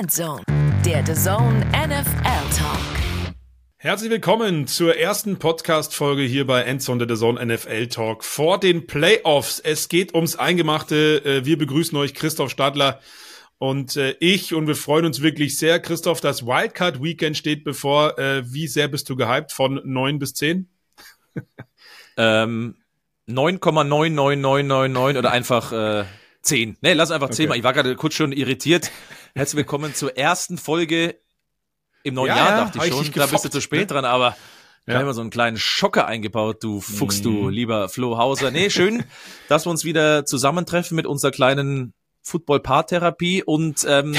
Endzone, der The Zone NFL Talk. Herzlich willkommen zur ersten Podcast-Folge hier bei Endzone der The Zone NFL Talk vor den Playoffs. Es geht ums Eingemachte. Äh, wir begrüßen euch, Christoph Stadler und äh, ich und wir freuen uns wirklich sehr. Christoph, das Wildcard Weekend steht bevor. Äh, wie sehr bist du gehypt von neun bis zehn? ähm, 9,99999 oder einfach äh, 10. Nee, lass einfach 10 okay. mal. Ich war gerade kurz schon irritiert. Herzlich willkommen zur ersten Folge im neuen ja, Jahr, dachte ich schon. Ich da bist du zu spät dran, aber ja. immer so einen kleinen Schocker eingebaut, du Fuchs, du mhm. lieber Flo Hauser. Nee, schön, dass wir uns wieder zusammentreffen mit unserer kleinen Football-Paartherapie und ähm,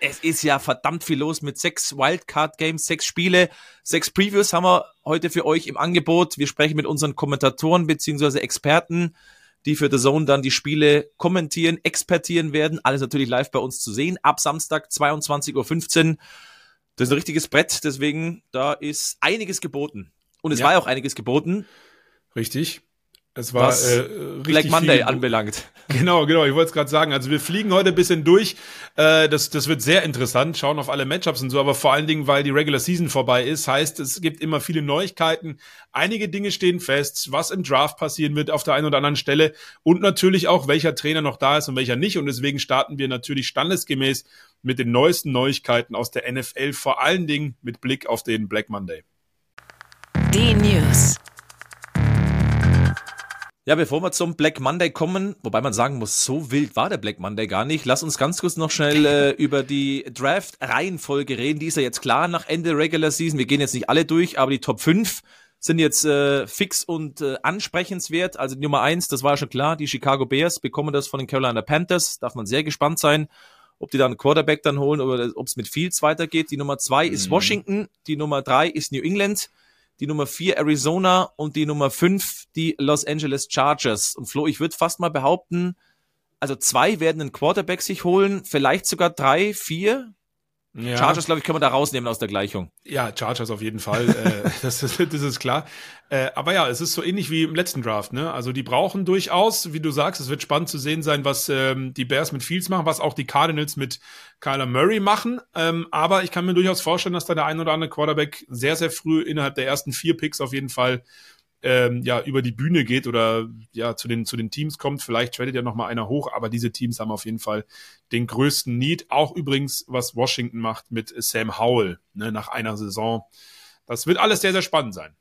es ist ja verdammt viel los mit sechs Wildcard-Games, sechs Spiele, sechs Previews haben wir heute für euch im Angebot. Wir sprechen mit unseren Kommentatoren beziehungsweise Experten, die für The Zone dann die Spiele kommentieren, expertieren werden. Alles natürlich live bei uns zu sehen. Ab Samstag 22.15 Uhr. Das ist ein richtiges Brett, deswegen da ist einiges geboten. Und es ja. war ja auch einiges geboten. Richtig. Es war was äh, Black Monday viel, anbelangt. Genau, genau. Ich wollte es gerade sagen. Also wir fliegen heute ein bisschen durch. Äh, das, das wird sehr interessant. Schauen auf alle Matchups und so. Aber vor allen Dingen, weil die Regular Season vorbei ist, heißt es gibt immer viele Neuigkeiten. Einige Dinge stehen fest, was im Draft passieren wird auf der einen oder anderen Stelle und natürlich auch welcher Trainer noch da ist und welcher nicht. Und deswegen starten wir natürlich standesgemäß mit den neuesten Neuigkeiten aus der NFL. Vor allen Dingen mit Blick auf den Black Monday. Die News. Ja, bevor wir zum Black Monday kommen, wobei man sagen muss, so wild war der Black Monday gar nicht. Lass uns ganz kurz noch schnell äh, über die Draft-Reihenfolge reden. Die ist ja jetzt klar nach Ende Regular Season. Wir gehen jetzt nicht alle durch, aber die Top 5 sind jetzt äh, fix und äh, ansprechenswert. Also die Nummer 1, das war schon klar, die Chicago Bears bekommen das von den Carolina Panthers. Darf man sehr gespannt sein, ob die dann einen Quarterback dann holen oder ob es mit Fields weitergeht. Die Nummer 2 ist mhm. Washington, die Nummer 3 ist New England die Nummer vier Arizona und die Nummer fünf die Los Angeles Chargers. Und Flo, ich würde fast mal behaupten, also zwei werden einen Quarterback sich holen, vielleicht sogar drei, vier. Ja. Chargers, glaube ich, können wir da rausnehmen aus der Gleichung. Ja, Chargers auf jeden Fall. äh, das, ist, das ist klar. Äh, aber ja, es ist so ähnlich wie im letzten Draft. Ne? Also die brauchen durchaus, wie du sagst, es wird spannend zu sehen sein, was ähm, die Bears mit Fields machen, was auch die Cardinals mit Kyler Murray machen. Ähm, aber ich kann mir durchaus vorstellen, dass da der ein oder andere Quarterback sehr, sehr früh innerhalb der ersten vier Picks auf jeden Fall ähm, ja über die Bühne geht oder ja zu den zu den Teams kommt. Vielleicht tradet ja noch mal einer hoch, aber diese Teams haben auf jeden Fall den größten Need. Auch übrigens, was Washington macht mit Sam Howell ne, nach einer Saison. Das wird alles sehr sehr spannend sein.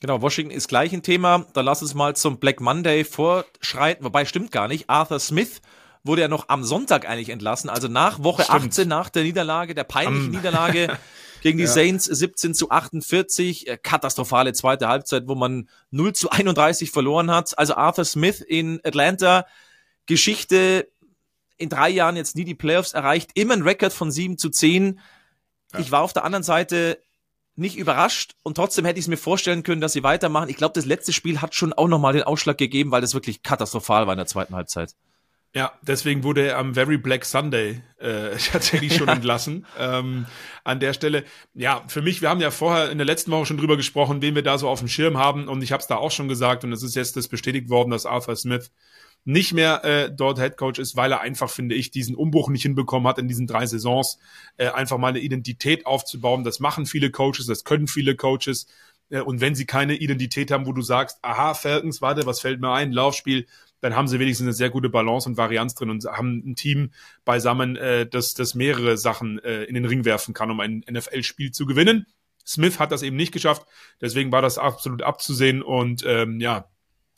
Genau, Washington ist gleich ein Thema. Da lass uns mal zum Black Monday vorschreiten. Wobei stimmt gar nicht. Arthur Smith wurde ja noch am Sonntag eigentlich entlassen, also nach Woche stimmt. 18 nach der Niederlage, der peinlichen um. Niederlage gegen die ja. Saints 17 zu 48. Äh, katastrophale zweite Halbzeit, wo man 0 zu 31 verloren hat. Also Arthur Smith in Atlanta, Geschichte in drei Jahren jetzt nie die Playoffs erreicht, immer ein Rekord von 7 zu 10. Ja. Ich war auf der anderen Seite nicht überrascht und trotzdem hätte ich es mir vorstellen können, dass sie weitermachen. Ich glaube, das letzte Spiel hat schon auch nochmal den Ausschlag gegeben, weil das wirklich katastrophal war in der zweiten Halbzeit. Ja, deswegen wurde er am Very Black Sunday äh, tatsächlich schon entlassen. Ähm, an der Stelle, ja, für mich, wir haben ja vorher in der letzten Woche schon drüber gesprochen, wen wir da so auf dem Schirm haben und ich habe es da auch schon gesagt und es ist jetzt das bestätigt worden, dass Arthur Smith nicht mehr äh, dort Head Coach ist, weil er einfach, finde ich, diesen Umbruch nicht hinbekommen hat in diesen drei Saisons, äh, einfach mal eine Identität aufzubauen. Das machen viele Coaches, das können viele Coaches. Äh, und wenn sie keine Identität haben, wo du sagst, aha, Falcons, warte, was fällt mir ein, Laufspiel, dann haben sie wenigstens eine sehr gute Balance und Varianz drin und haben ein Team beisammen, äh, das, das mehrere Sachen äh, in den Ring werfen kann, um ein NFL-Spiel zu gewinnen. Smith hat das eben nicht geschafft, deswegen war das absolut abzusehen und ähm, ja,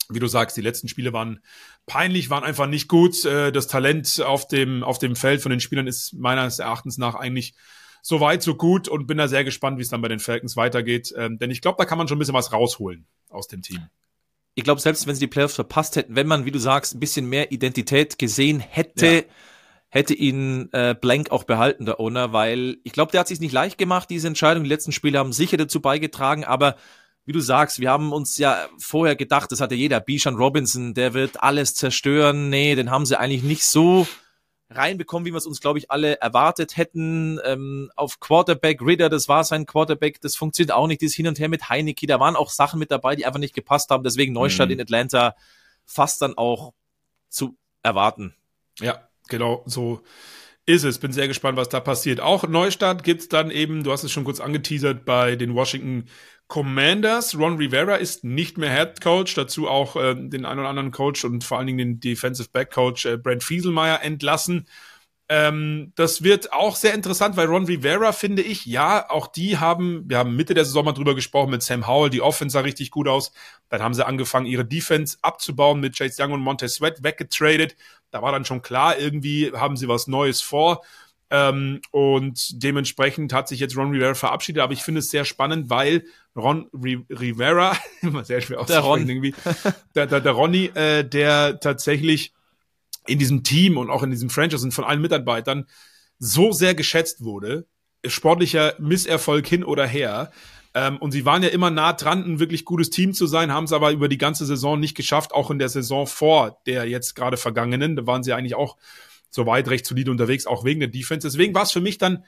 wie du sagst, die letzten Spiele waren peinlich, waren einfach nicht gut. Äh, das Talent auf dem, auf dem Feld von den Spielern ist meines Erachtens nach eigentlich so weit, so gut und bin da sehr gespannt, wie es dann bei den Falcons weitergeht. Ähm, denn ich glaube, da kann man schon ein bisschen was rausholen aus dem Team ich glaube, selbst wenn sie die Playoffs verpasst hätten, wenn man, wie du sagst, ein bisschen mehr Identität gesehen hätte, ja. hätte ihn äh, Blank auch behalten, der Owner, weil ich glaube, der hat sich nicht leicht gemacht, diese Entscheidung. Die letzten Spiele haben sicher dazu beigetragen, aber wie du sagst, wir haben uns ja vorher gedacht, das hatte jeder, Bishan Robinson, der wird alles zerstören. Nee, den haben sie eigentlich nicht so reinbekommen, wie wir es uns, glaube ich, alle erwartet hätten. Ähm, auf Quarterback, Ritter, das war sein Quarterback, das funktioniert auch nicht, dieses Hin und Her mit Heineke, da waren auch Sachen mit dabei, die einfach nicht gepasst haben, deswegen Neustadt mhm. in Atlanta fast dann auch zu erwarten. Ja, genau, so Ist es, bin sehr gespannt, was da passiert. Auch Neustart gibt's dann eben, du hast es schon kurz angeteasert, bei den Washington Commanders. Ron Rivera ist nicht mehr Head Coach, dazu auch äh, den einen oder anderen Coach und vor allen Dingen den Defensive Back Coach äh, Brent Fieselmeier entlassen. Ähm, das wird auch sehr interessant, weil Ron Rivera, finde ich, ja, auch die haben, wir haben Mitte der Saison mal drüber gesprochen mit Sam Howell, die Offense sah richtig gut aus. Dann haben sie angefangen, ihre Defense abzubauen mit Chase Young und Montez Sweat weggetradet. Da war dann schon klar, irgendwie haben sie was Neues vor. Ähm, und dementsprechend hat sich jetzt Ron Rivera verabschiedet. Aber ich finde es sehr spannend, weil Ron Rivera, immer sehr schwer auszusprechen irgendwie, der, der, der Ronny, äh, der tatsächlich in diesem Team und auch in diesem Franchise und von allen Mitarbeitern so sehr geschätzt wurde, sportlicher Misserfolg hin oder her. Ähm, und sie waren ja immer nah dran, ein wirklich gutes Team zu sein, haben es aber über die ganze Saison nicht geschafft, auch in der Saison vor der jetzt gerade vergangenen. Da waren sie eigentlich auch so weit recht solide unterwegs, auch wegen der Defense. Deswegen war es für mich dann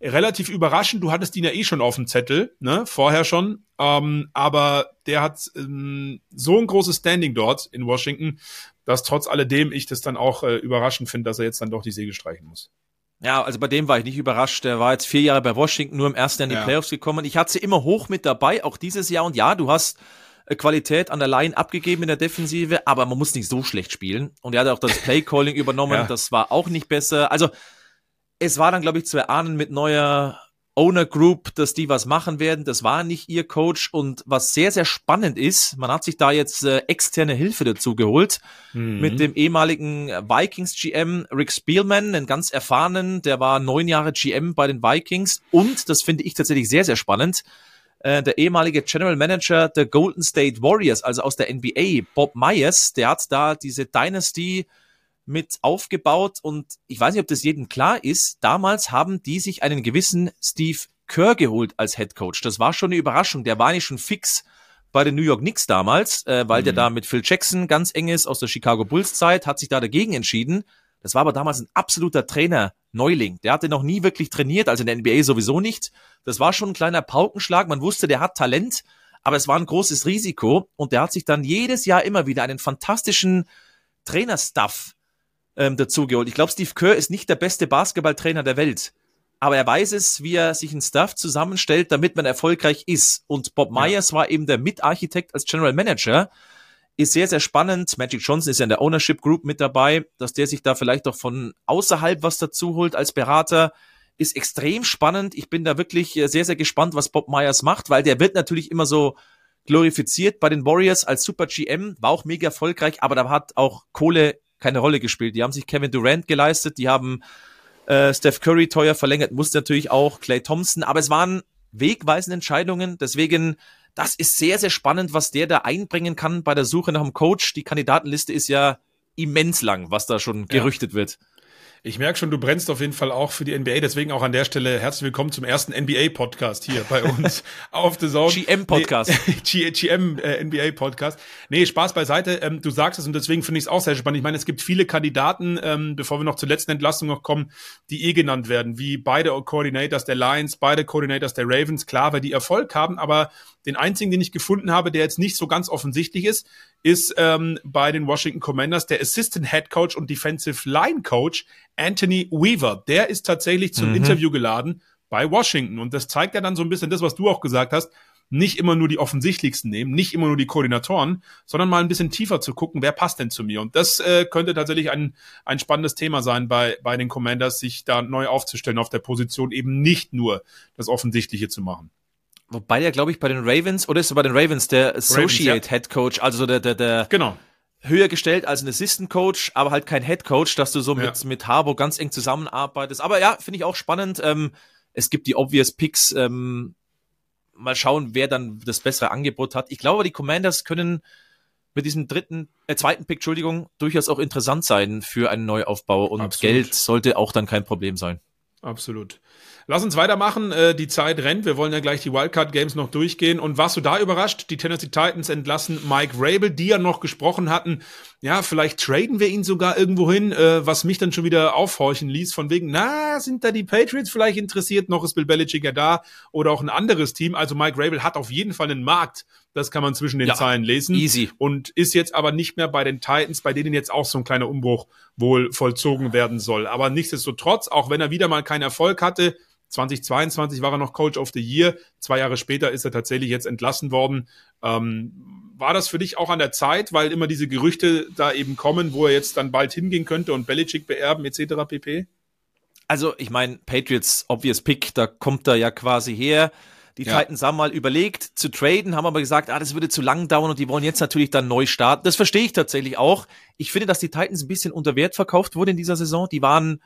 relativ überraschend. Du hattest ihn ja eh schon auf dem Zettel, ne, vorher schon. Ähm, aber der hat ähm, so ein großes Standing dort in Washington, dass trotz alledem ich das dann auch äh, überraschend finde, dass er jetzt dann doch die Segel streichen muss. Ja, also bei dem war ich nicht überrascht. Der war jetzt vier Jahre bei Washington, nur im ersten Jahr in die ja. Playoffs gekommen. Ich hatte sie immer hoch mit dabei, auch dieses Jahr. Und ja, du hast Qualität an der Line abgegeben in der Defensive, aber man muss nicht so schlecht spielen. Und er hat auch das Play-Calling übernommen, ja. das war auch nicht besser. Also es war dann, glaube ich, zu erahnen mit neuer Owner Group, dass die was machen werden. Das war nicht ihr Coach. Und was sehr, sehr spannend ist, man hat sich da jetzt äh, externe Hilfe dazu geholt mhm. mit dem ehemaligen Vikings GM Rick Spielman, einen ganz erfahrenen, der war neun Jahre GM bei den Vikings. Und, das finde ich tatsächlich sehr, sehr spannend, äh, der ehemalige General Manager der Golden State Warriors, also aus der NBA, Bob Myers, der hat da diese Dynasty mit aufgebaut und ich weiß nicht, ob das jedem klar ist. Damals haben die sich einen gewissen Steve Kerr geholt als Head Coach. Das war schon eine Überraschung. Der war nicht schon fix bei den New York Knicks damals, äh, weil mhm. der da mit Phil Jackson ganz eng ist aus der Chicago Bulls Zeit, hat sich da dagegen entschieden. Das war aber damals ein absoluter Trainer Neuling. Der hatte noch nie wirklich trainiert, also in der NBA sowieso nicht. Das war schon ein kleiner Paukenschlag. Man wusste, der hat Talent, aber es war ein großes Risiko und der hat sich dann jedes Jahr immer wieder einen fantastischen Trainerstaff ähm, dazugeholt. Ich glaube, Steve Kerr ist nicht der beste Basketballtrainer der Welt. Aber er weiß es, wie er sich einen Staff zusammenstellt, damit man erfolgreich ist. Und Bob Myers ja. war eben der Mitarchitekt als General Manager. Ist sehr, sehr spannend. Magic Johnson ist ja in der Ownership Group mit dabei, dass der sich da vielleicht auch von außerhalb was dazu holt als Berater. Ist extrem spannend. Ich bin da wirklich äh, sehr, sehr gespannt, was Bob Myers macht, weil der wird natürlich immer so glorifiziert bei den Warriors als Super GM, war auch mega erfolgreich, aber da hat auch Kohle keine Rolle gespielt. Die haben sich Kevin Durant geleistet, die haben äh, Steph Curry teuer verlängert, musste natürlich auch Clay Thompson, aber es waren wegweisende Entscheidungen. Deswegen, das ist sehr, sehr spannend, was der da einbringen kann bei der Suche nach einem Coach. Die Kandidatenliste ist ja immens lang, was da schon gerüchtet ja. wird. Ich merke schon, du brennst auf jeden Fall auch für die NBA. Deswegen auch an der Stelle herzlich willkommen zum ersten NBA-Podcast hier bei uns auf The Zone. GM-Podcast. Nee, GM äh. Nee, Spaß beiseite. Ähm, du sagst es und deswegen finde ich es auch sehr spannend. Ich meine, es gibt viele Kandidaten, ähm, bevor wir noch zur letzten Entlastung noch kommen, die eh genannt werden, wie beide Coordinators der Lions, beide Coordinators der Ravens. Klar, weil die Erfolg haben, aber den einzigen, den ich gefunden habe, der jetzt nicht so ganz offensichtlich ist, ist ähm, bei den Washington Commanders der Assistant Head Coach und Defensive Line Coach Anthony Weaver. Der ist tatsächlich zum mhm. Interview geladen bei Washington. Und das zeigt ja dann so ein bisschen das, was du auch gesagt hast. Nicht immer nur die offensichtlichsten nehmen, nicht immer nur die Koordinatoren, sondern mal ein bisschen tiefer zu gucken, wer passt denn zu mir. Und das äh, könnte tatsächlich ein, ein spannendes Thema sein bei, bei den Commanders, sich da neu aufzustellen auf der Position, eben nicht nur das Offensichtliche zu machen. Wobei der, glaube ich, bei den Ravens, oder ist er bei den Ravens der Associate Ravens, ja. Head Coach, also der, der, der genau. höher gestellt als ein Assistant Coach, aber halt kein Head Coach, dass du so ja. mit, mit Harbo ganz eng zusammenarbeitest. Aber ja, finde ich auch spannend. Ähm, es gibt die obvious Picks. Ähm, mal schauen, wer dann das bessere Angebot hat. Ich glaube, die Commanders können mit diesem dritten, äh, zweiten Pick, Entschuldigung, durchaus auch interessant sein für einen Neuaufbau und Absolut. Geld sollte auch dann kein Problem sein. Absolut. Lass uns weitermachen. Äh, die Zeit rennt. Wir wollen ja gleich die Wildcard Games noch durchgehen. Und warst du da überrascht? Die Tennessee Titans entlassen Mike Rabel, die ja noch gesprochen hatten. Ja, vielleicht traden wir ihn sogar irgendwo hin, äh, was mich dann schon wieder aufhorchen ließ. Von wegen, na, sind da die Patriots vielleicht interessiert? Noch ist Bill Belichick ja da oder auch ein anderes Team. Also Mike Rabel hat auf jeden Fall einen Markt. Das kann man zwischen den ja, Zeilen lesen. Easy. Und ist jetzt aber nicht mehr bei den Titans, bei denen jetzt auch so ein kleiner Umbruch wohl vollzogen werden soll. Aber nichtsdestotrotz, auch wenn er wieder mal keinen Erfolg hatte, 2022 war er noch Coach of the Year. Zwei Jahre später ist er tatsächlich jetzt entlassen worden. Ähm, war das für dich auch an der Zeit, weil immer diese Gerüchte da eben kommen, wo er jetzt dann bald hingehen könnte und Belichick beerben etc. pp? Also ich meine, Patriots obvious Pick, da kommt er ja quasi her. Die ja. Titans haben mal überlegt zu traden, haben aber gesagt, ah, das würde zu lang dauern und die wollen jetzt natürlich dann neu starten. Das verstehe ich tatsächlich auch. Ich finde, dass die Titans ein bisschen unter Wert verkauft wurden in dieser Saison. Die waren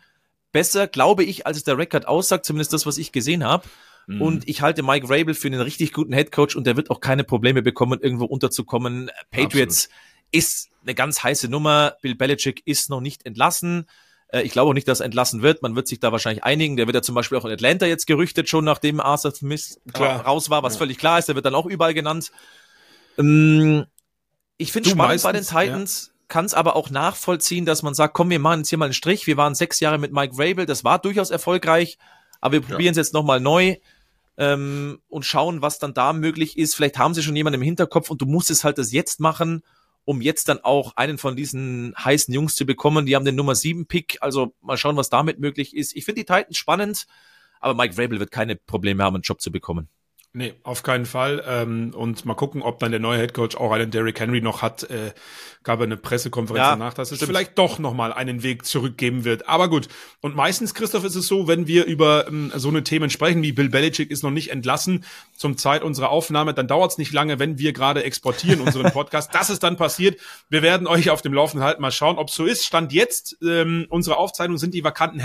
besser, glaube ich, als es der Rekord aussagt, zumindest das, was ich gesehen habe. Mhm. Und ich halte Mike Rabel für einen richtig guten Headcoach und der wird auch keine Probleme bekommen, irgendwo unterzukommen. Patriots Absolut. ist eine ganz heiße Nummer. Bill Belichick ist noch nicht entlassen. Äh, ich glaube auch nicht, dass er entlassen wird. Man wird sich da wahrscheinlich einigen. Der wird ja zum Beispiel auch in Atlanta jetzt gerüchtet, schon nachdem Arthur Smith klar. raus war, was ja. völlig klar ist. Der wird dann auch überall genannt. Ähm, ich finde spannend bei den Titans. Ja kann es aber auch nachvollziehen, dass man sagt, komm, wir machen jetzt hier mal einen Strich. Wir waren sechs Jahre mit Mike Rabel, das war durchaus erfolgreich, aber wir probieren es ja. jetzt nochmal neu ähm, und schauen, was dann da möglich ist. Vielleicht haben sie schon jemanden im Hinterkopf und du musst es halt das jetzt machen, um jetzt dann auch einen von diesen heißen Jungs zu bekommen. Die haben den Nummer 7 Pick, also mal schauen, was damit möglich ist. Ich finde die Titans spannend, aber Mike Rabel wird keine Probleme haben, einen Job zu bekommen. Nee, auf keinen Fall. Ähm, und mal gucken, ob dann der neue Headcoach auch einen Derrick Henry noch hat. Äh, gab eine Pressekonferenz ja, danach, dass es stimmt. vielleicht doch nochmal einen Weg zurückgeben wird. Aber gut. Und meistens, Christoph, ist es so, wenn wir über ähm, so eine Themen sprechen, wie Bill Belichick ist noch nicht entlassen zum Zeit unserer Aufnahme, dann dauert es nicht lange, wenn wir gerade exportieren unseren Podcast. das ist dann passiert. Wir werden euch auf dem Laufenden halten. Mal schauen, ob es so ist. Stand jetzt ähm, unsere Aufzeichnung sind die vakanten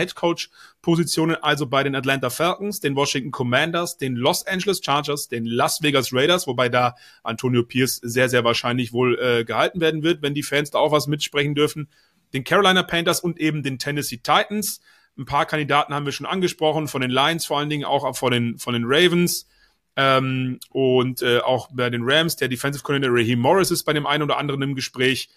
Headcoach-Positionen also bei den Atlanta Falcons, den Washington Commanders, den Los Angeles Chargers, den Las Vegas Raiders, wobei da Antonio Pierce sehr, sehr wahrscheinlich wohl äh, gehalten werden wird, wenn die Fans da auch was mitsprechen dürfen, den Carolina Panthers und eben den Tennessee Titans. Ein paar Kandidaten haben wir schon angesprochen, von den Lions vor allen Dingen, auch von den, von den Ravens. Ähm, und äh, auch bei den Rams, der Defensive Coordinator Raheem Morris ist bei dem einen oder anderen im Gespräch.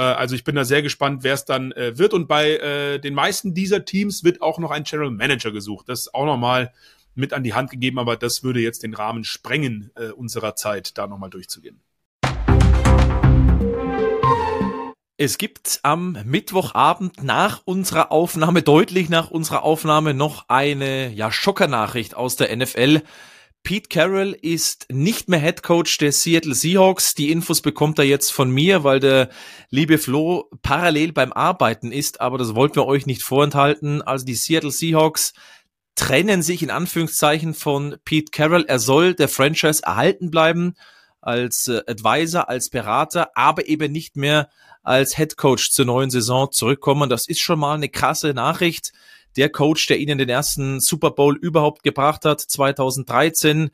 Äh, also ich bin da sehr gespannt, wer es dann äh, wird. Und bei äh, den meisten dieser Teams wird auch noch ein General Manager gesucht. Das ist auch nochmal mit an die Hand gegeben, aber das würde jetzt den Rahmen sprengen äh, unserer Zeit, da nochmal durchzugehen. Es gibt am Mittwochabend nach unserer Aufnahme, deutlich nach unserer Aufnahme, noch eine ja, Schockernachricht aus der NFL. Pete Carroll ist nicht mehr Head Coach der Seattle Seahawks. Die Infos bekommt er jetzt von mir, weil der liebe Flo parallel beim Arbeiten ist, aber das wollten wir euch nicht vorenthalten. Also die Seattle Seahawks trennen sich in Anführungszeichen von Pete Carroll. Er soll der Franchise erhalten bleiben als äh, Advisor, als Berater, aber eben nicht mehr als Head Coach zur neuen Saison zurückkommen. Das ist schon mal eine krasse Nachricht. Der Coach, der ihnen den ersten Super Bowl überhaupt gebracht hat, 2013,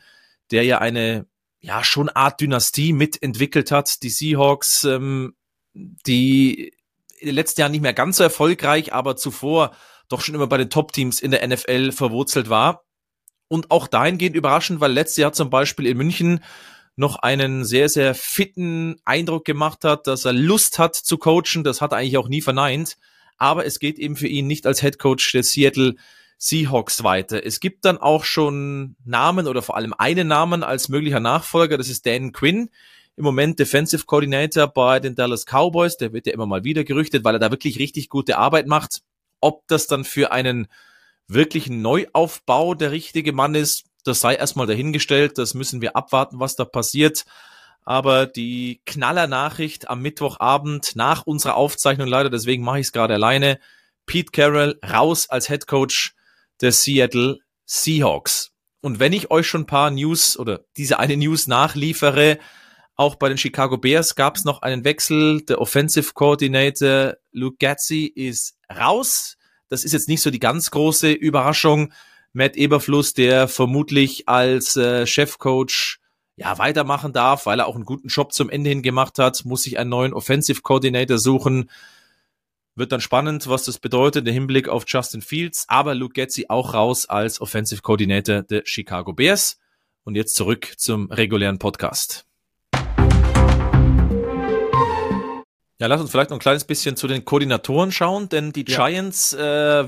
der ja eine ja schon Art Dynastie mitentwickelt hat. Die Seahawks, ähm, die in den letzten Jahren nicht mehr ganz so erfolgreich, aber zuvor doch schon immer bei den Top-Teams in der NFL verwurzelt war. Und auch dahingehend überraschend, weil letztes Jahr zum Beispiel in München noch einen sehr, sehr fitten Eindruck gemacht hat, dass er Lust hat zu coachen. Das hat er eigentlich auch nie verneint. Aber es geht eben für ihn nicht als Head Coach der Seattle Seahawks weiter. Es gibt dann auch schon Namen oder vor allem einen Namen als möglicher Nachfolger. Das ist Dan Quinn. Im Moment Defensive Coordinator bei den Dallas Cowboys. Der wird ja immer mal wieder gerüchtet, weil er da wirklich richtig gute Arbeit macht. Ob das dann für einen wirklichen Neuaufbau der richtige Mann ist, das sei erstmal dahingestellt. Das müssen wir abwarten, was da passiert. Aber die Knaller-Nachricht am Mittwochabend nach unserer Aufzeichnung leider, deswegen mache ich es gerade alleine. Pete Carroll raus als Head Coach der Seattle Seahawks. Und wenn ich euch schon ein paar News oder diese eine News nachliefere, auch bei den Chicago Bears gab es noch einen Wechsel. Der Offensive Coordinator Luke Gatzi ist raus. Das ist jetzt nicht so die ganz große Überraschung. Matt Eberfluss, der vermutlich als äh, Chefcoach ja weitermachen darf, weil er auch einen guten Job zum Ende hin gemacht hat, muss sich einen neuen Offensive Coordinator suchen. Wird dann spannend, was das bedeutet, der Hinblick auf Justin Fields, aber Luke Getzi auch raus als Offensive Coordinator der Chicago Bears. Und jetzt zurück zum regulären Podcast. Ja, lass uns vielleicht noch ein kleines bisschen zu den Koordinatoren schauen, denn die ja. Giants äh,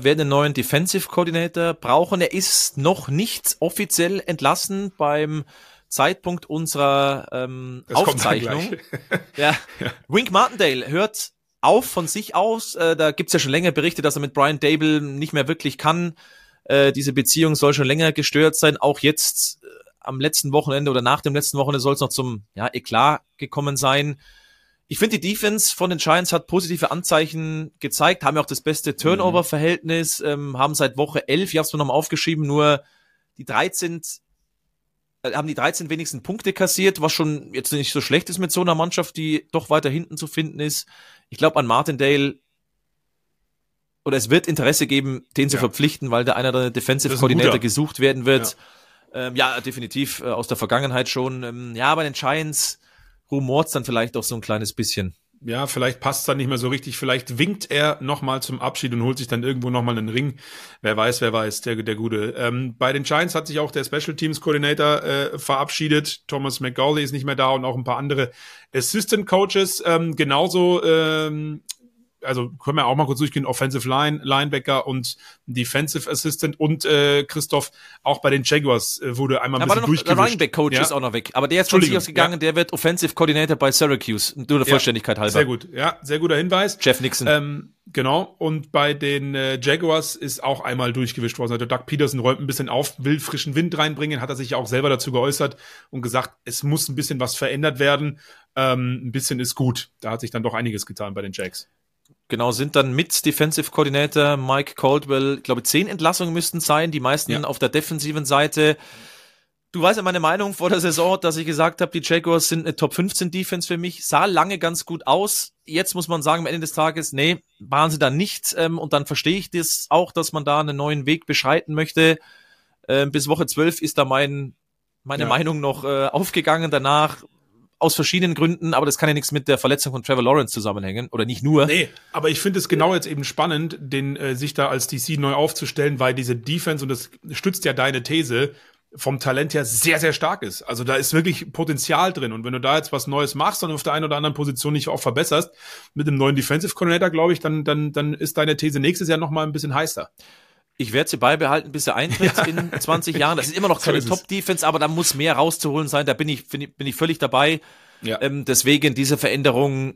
werden einen neuen Defensive Coordinator brauchen. Er ist noch nicht offiziell entlassen beim Zeitpunkt unserer ähm, Aufzeichnung. ja. ja. Wink Martindale hört auf von sich aus. Äh, da gibt's ja schon länger Berichte, dass er mit Brian Dable nicht mehr wirklich kann. Äh, diese Beziehung soll schon länger gestört sein. Auch jetzt äh, am letzten Wochenende oder nach dem letzten Wochenende soll es noch zum ja, Eklat gekommen sein. Ich finde, die Defense von den Giants hat positive Anzeichen gezeigt, haben ja auch das beste Turnover-Verhältnis, ähm, haben seit Woche 11, ich habe es mir nochmal aufgeschrieben, nur die 13 äh, haben die 13 wenigsten Punkte kassiert, was schon jetzt nicht so schlecht ist mit so einer Mannschaft, die doch weiter hinten zu finden ist. Ich glaube an Martindale oder es wird Interesse geben, den ja. zu verpflichten, weil da einer der Defensive Coordinator gesucht werden wird. Ja, ähm, ja definitiv äh, aus der Vergangenheit schon. Ähm, ja, bei den Giants rumort dann vielleicht auch so ein kleines bisschen ja, vielleicht passt dann nicht mehr so richtig. Vielleicht winkt er nochmal zum Abschied und holt sich dann irgendwo nochmal einen Ring. Wer weiß, wer weiß, der, der Gute. Ähm, bei den Giants hat sich auch der Special Teams Coordinator äh, verabschiedet. Thomas McGauley ist nicht mehr da und auch ein paar andere Assistant Coaches. Ähm, genauso ähm, also können wir auch mal kurz durchgehen, Offensive Line, Linebacker und Defensive Assistant und äh, Christoph, auch bei den Jaguars äh, wurde einmal ein bisschen durchgewischt. Der Running Back Coach ja? ist auch noch weg, aber der ist von sich ausgegangen, ja. der wird Offensive Coordinator bei Syracuse, nur der Vollständigkeit halber. Sehr gut, ja, sehr guter Hinweis. Jeff Nixon. Ähm, genau, und bei den äh, Jaguars ist auch einmal durchgewischt worden. Also Doug Peterson räumt ein bisschen auf, will frischen Wind reinbringen, hat er sich ja auch selber dazu geäußert und gesagt, es muss ein bisschen was verändert werden. Ähm, ein bisschen ist gut. Da hat sich dann doch einiges getan bei den Jags. Genau, sind dann mit Defensive Coordinator Mike Caldwell, ich glaube, zehn Entlassungen müssten sein, die meisten ja. auf der defensiven Seite. Du weißt ja meine Meinung vor der Saison, dass ich gesagt habe, die Jaguars sind eine Top 15 Defense für mich. Sah lange ganz gut aus. Jetzt muss man sagen, am Ende des Tages, nee, waren sie da nicht. Ähm, und dann verstehe ich das auch, dass man da einen neuen Weg beschreiten möchte. Ähm, bis Woche 12 ist da mein, meine ja. Meinung noch äh, aufgegangen. Danach aus verschiedenen Gründen, aber das kann ja nichts mit der Verletzung von Trevor Lawrence zusammenhängen oder nicht nur. Nee, aber ich finde es genau jetzt eben spannend, den äh, sich da als DC neu aufzustellen, weil diese Defense und das stützt ja deine These vom Talent her sehr sehr stark ist. Also da ist wirklich Potenzial drin und wenn du da jetzt was Neues machst und auf der einen oder anderen Position nicht auch verbesserst mit dem neuen Defensive Coordinator, glaube ich, dann dann dann ist deine These nächstes Jahr noch mal ein bisschen heißer. Ich werde sie beibehalten, bis er eintritt ja. in 20 Jahren. Das ist immer noch keine so Top-Defense, aber da muss mehr rauszuholen sein. Da bin ich, bin ich, bin ich völlig dabei. Ja. Ähm, deswegen, diese Veränderung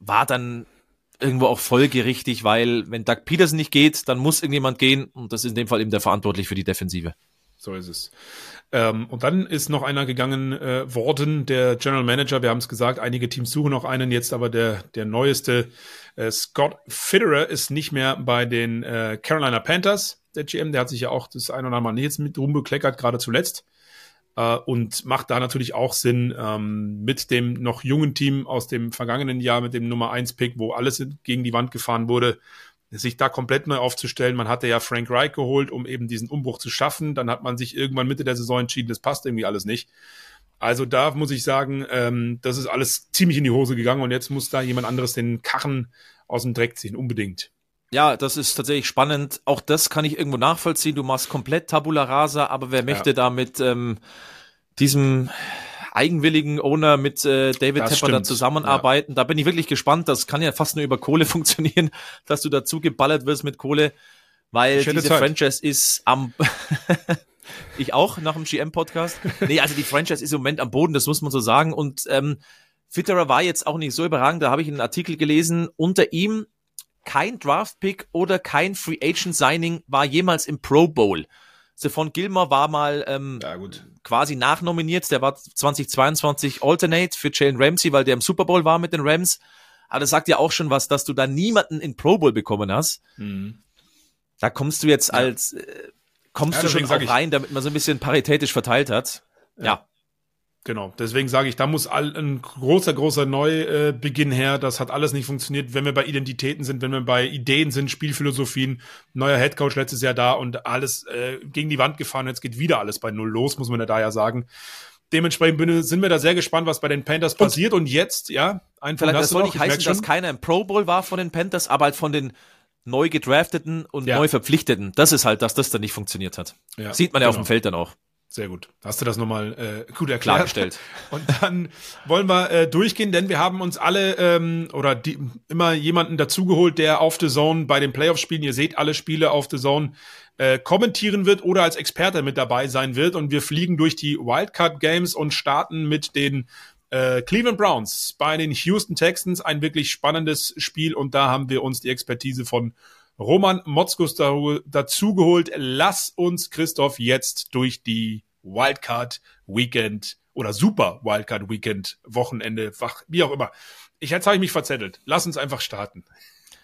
war dann irgendwo auch folgerichtig, weil wenn Doug Peterson nicht geht, dann muss irgendjemand gehen und das ist in dem Fall eben der verantwortlich für die Defensive. So ist es. Ähm, und dann ist noch einer gegangen äh, worden, der General Manager. Wir haben es gesagt, einige Teams suchen noch einen jetzt, aber der, der neueste Scott Fitterer ist nicht mehr bei den äh, Carolina Panthers, der GM. Der hat sich ja auch das ein oder andere Mal jetzt mit rumbekleckert, gerade zuletzt. Äh, und macht da natürlich auch Sinn ähm, mit dem noch jungen Team aus dem vergangenen Jahr, mit dem Nummer 1 Pick, wo alles gegen die Wand gefahren wurde sich da komplett neu aufzustellen. Man hatte ja Frank Reich geholt, um eben diesen Umbruch zu schaffen. Dann hat man sich irgendwann Mitte der Saison entschieden, das passt irgendwie alles nicht. Also da muss ich sagen, ähm, das ist alles ziemlich in die Hose gegangen und jetzt muss da jemand anderes den Karren aus dem Dreck ziehen, unbedingt. Ja, das ist tatsächlich spannend. Auch das kann ich irgendwo nachvollziehen. Du machst komplett Tabula Rasa, aber wer möchte ja. da mit ähm, diesem eigenwilligen Owner mit äh, David das Tepper stimmt. da zusammenarbeiten. Ja. Da bin ich wirklich gespannt. Das kann ja fast nur über Kohle funktionieren, dass du dazu geballert wirst mit Kohle, weil diese Zeit. Franchise ist am ich auch nach dem GM-Podcast. Nee, also die Franchise ist im Moment am Boden, das muss man so sagen. Und ähm, Fitterer war jetzt auch nicht so überragend. Da habe ich einen Artikel gelesen. Unter ihm kein Draft-Pick oder kein Free Agent Signing war jemals im Pro Bowl. Stephon Gilmore war mal ähm, ja, quasi nachnominiert. Der war 2022 Alternate für Jalen Ramsey, weil der im Super Bowl war mit den Rams. Aber das sagt ja auch schon was, dass du da niemanden in Pro Bowl bekommen hast. Mhm. Da kommst du jetzt ja. als, äh, kommst ja, du schon auch rein, damit man so ein bisschen paritätisch verteilt hat. ja. Genau, deswegen sage ich, da muss all, ein großer, großer Neubeginn her. Das hat alles nicht funktioniert, wenn wir bei Identitäten sind, wenn wir bei Ideen sind, Spielphilosophien. Neuer Headcoach letztes Jahr da und alles äh, gegen die Wand gefahren. Jetzt geht wieder alles bei Null los, muss man ja da ja sagen. dementsprechend sind wir da sehr gespannt, was bei den Panthers passiert. Und, und jetzt, ja, ein Vielleicht das soll nicht heißen, dass keiner im Pro Bowl war von den Panthers, aber halt von den neu gedrafteten und ja. neu verpflichteten. Das ist halt, dass das dann nicht funktioniert hat. Ja, Sieht man ja genau. auf dem Feld dann auch. Sehr gut. Hast du das nochmal äh, gut erklärt. Klargestellt. Und dann wollen wir äh, durchgehen, denn wir haben uns alle ähm, oder die, immer jemanden dazugeholt, der auf The Zone bei den Playoffs spielen. Ihr seht alle Spiele auf The Zone äh, kommentieren wird oder als Experte mit dabei sein wird. Und wir fliegen durch die Wildcard Games und starten mit den äh, Cleveland Browns bei den Houston Texans. Ein wirklich spannendes Spiel und da haben wir uns die Expertise von Roman Motzkus dazugeholt. Lass uns, Christoph, jetzt durch die Wildcard Weekend oder Super Wildcard Weekend Wochenende, wie auch immer. Ich, jetzt habe ich mich verzettelt. Lass uns einfach starten.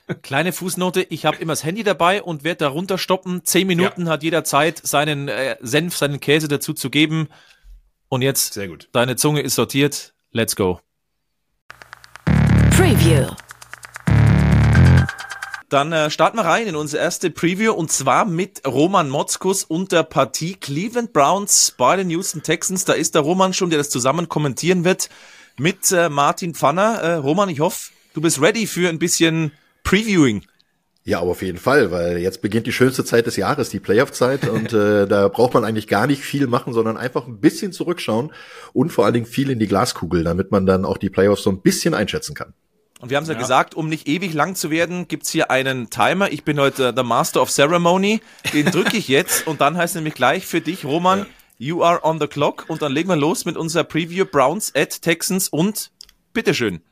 Kleine Fußnote, ich habe immer das Handy dabei und werde da runterstoppen. Zehn Minuten ja. hat jeder Zeit, seinen äh, Senf, seinen Käse dazu zu geben. Und jetzt, Sehr gut. deine Zunge ist sortiert. Let's go. Preview. Dann äh, starten wir rein in unsere erste Preview und zwar mit Roman Motzkus und der Partie Cleveland Browns bei den Houston Texans. Da ist der Roman schon, der das zusammen kommentieren wird mit äh, Martin Pfanner. Äh, Roman, ich hoffe, du bist ready für ein bisschen Previewing. Ja, aber auf jeden Fall, weil jetzt beginnt die schönste Zeit des Jahres, die Playoff-Zeit und äh, da braucht man eigentlich gar nicht viel machen, sondern einfach ein bisschen zurückschauen und vor allen Dingen viel in die Glaskugel, damit man dann auch die Playoffs so ein bisschen einschätzen kann. Und wir haben es ja, ja, gesagt, um nicht ewig lang zu werden, gibt's hier einen Timer. Ich bin heute der Master of Ceremony. Den drücke ich jetzt und dann heißt nämlich gleich für dich, Roman, ja. you are on the clock. Und dann legen wir los mit unserer Preview Browns at Texans und bitteschön.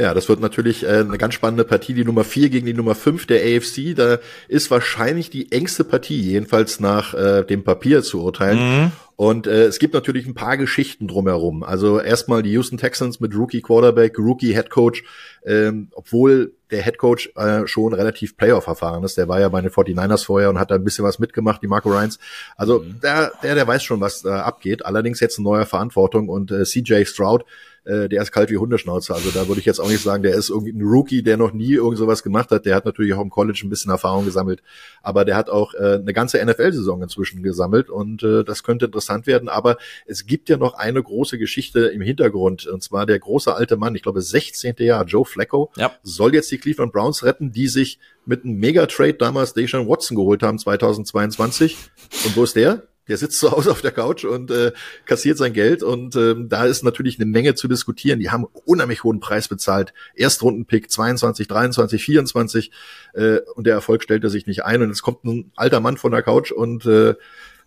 Ja, das wird natürlich äh, eine ganz spannende Partie. Die Nummer 4 gegen die Nummer 5 der AFC. Da ist wahrscheinlich die engste Partie, jedenfalls nach äh, dem Papier zu urteilen. Mhm. Und äh, es gibt natürlich ein paar Geschichten drumherum. Also erstmal die Houston Texans mit Rookie Quarterback, Rookie Head Coach, ähm, obwohl der Head Coach äh, schon relativ Playoff erfahren ist. Der war ja bei den 49ers vorher und hat da ein bisschen was mitgemacht, die Marco Ryans. Also mhm. der, der, der weiß schon, was da abgeht. Allerdings jetzt in neuer Verantwortung und äh, CJ Stroud äh, der ist kalt wie Hundeschnauze. Also da würde ich jetzt auch nicht sagen, der ist irgendwie ein Rookie, der noch nie irgend sowas gemacht hat. Der hat natürlich auch im College ein bisschen Erfahrung gesammelt, aber der hat auch äh, eine ganze NFL-Saison inzwischen gesammelt und äh, das könnte interessant werden. Aber es gibt ja noch eine große Geschichte im Hintergrund und zwar der große alte Mann, ich glaube 16. Jahr, Joe Flacco, ja. soll jetzt die Cleveland Browns retten, die sich mit einem Megatrade damals Deshaun Watson geholt haben 2022. Und wo ist der? der sitzt zu Hause auf der Couch und äh, kassiert sein Geld und ähm, da ist natürlich eine Menge zu diskutieren. Die haben unheimlich hohen Preis bezahlt. Erstrundenpick 22, 23, 24 äh, und der Erfolg stellte sich nicht ein und es kommt ein alter Mann von der Couch und äh,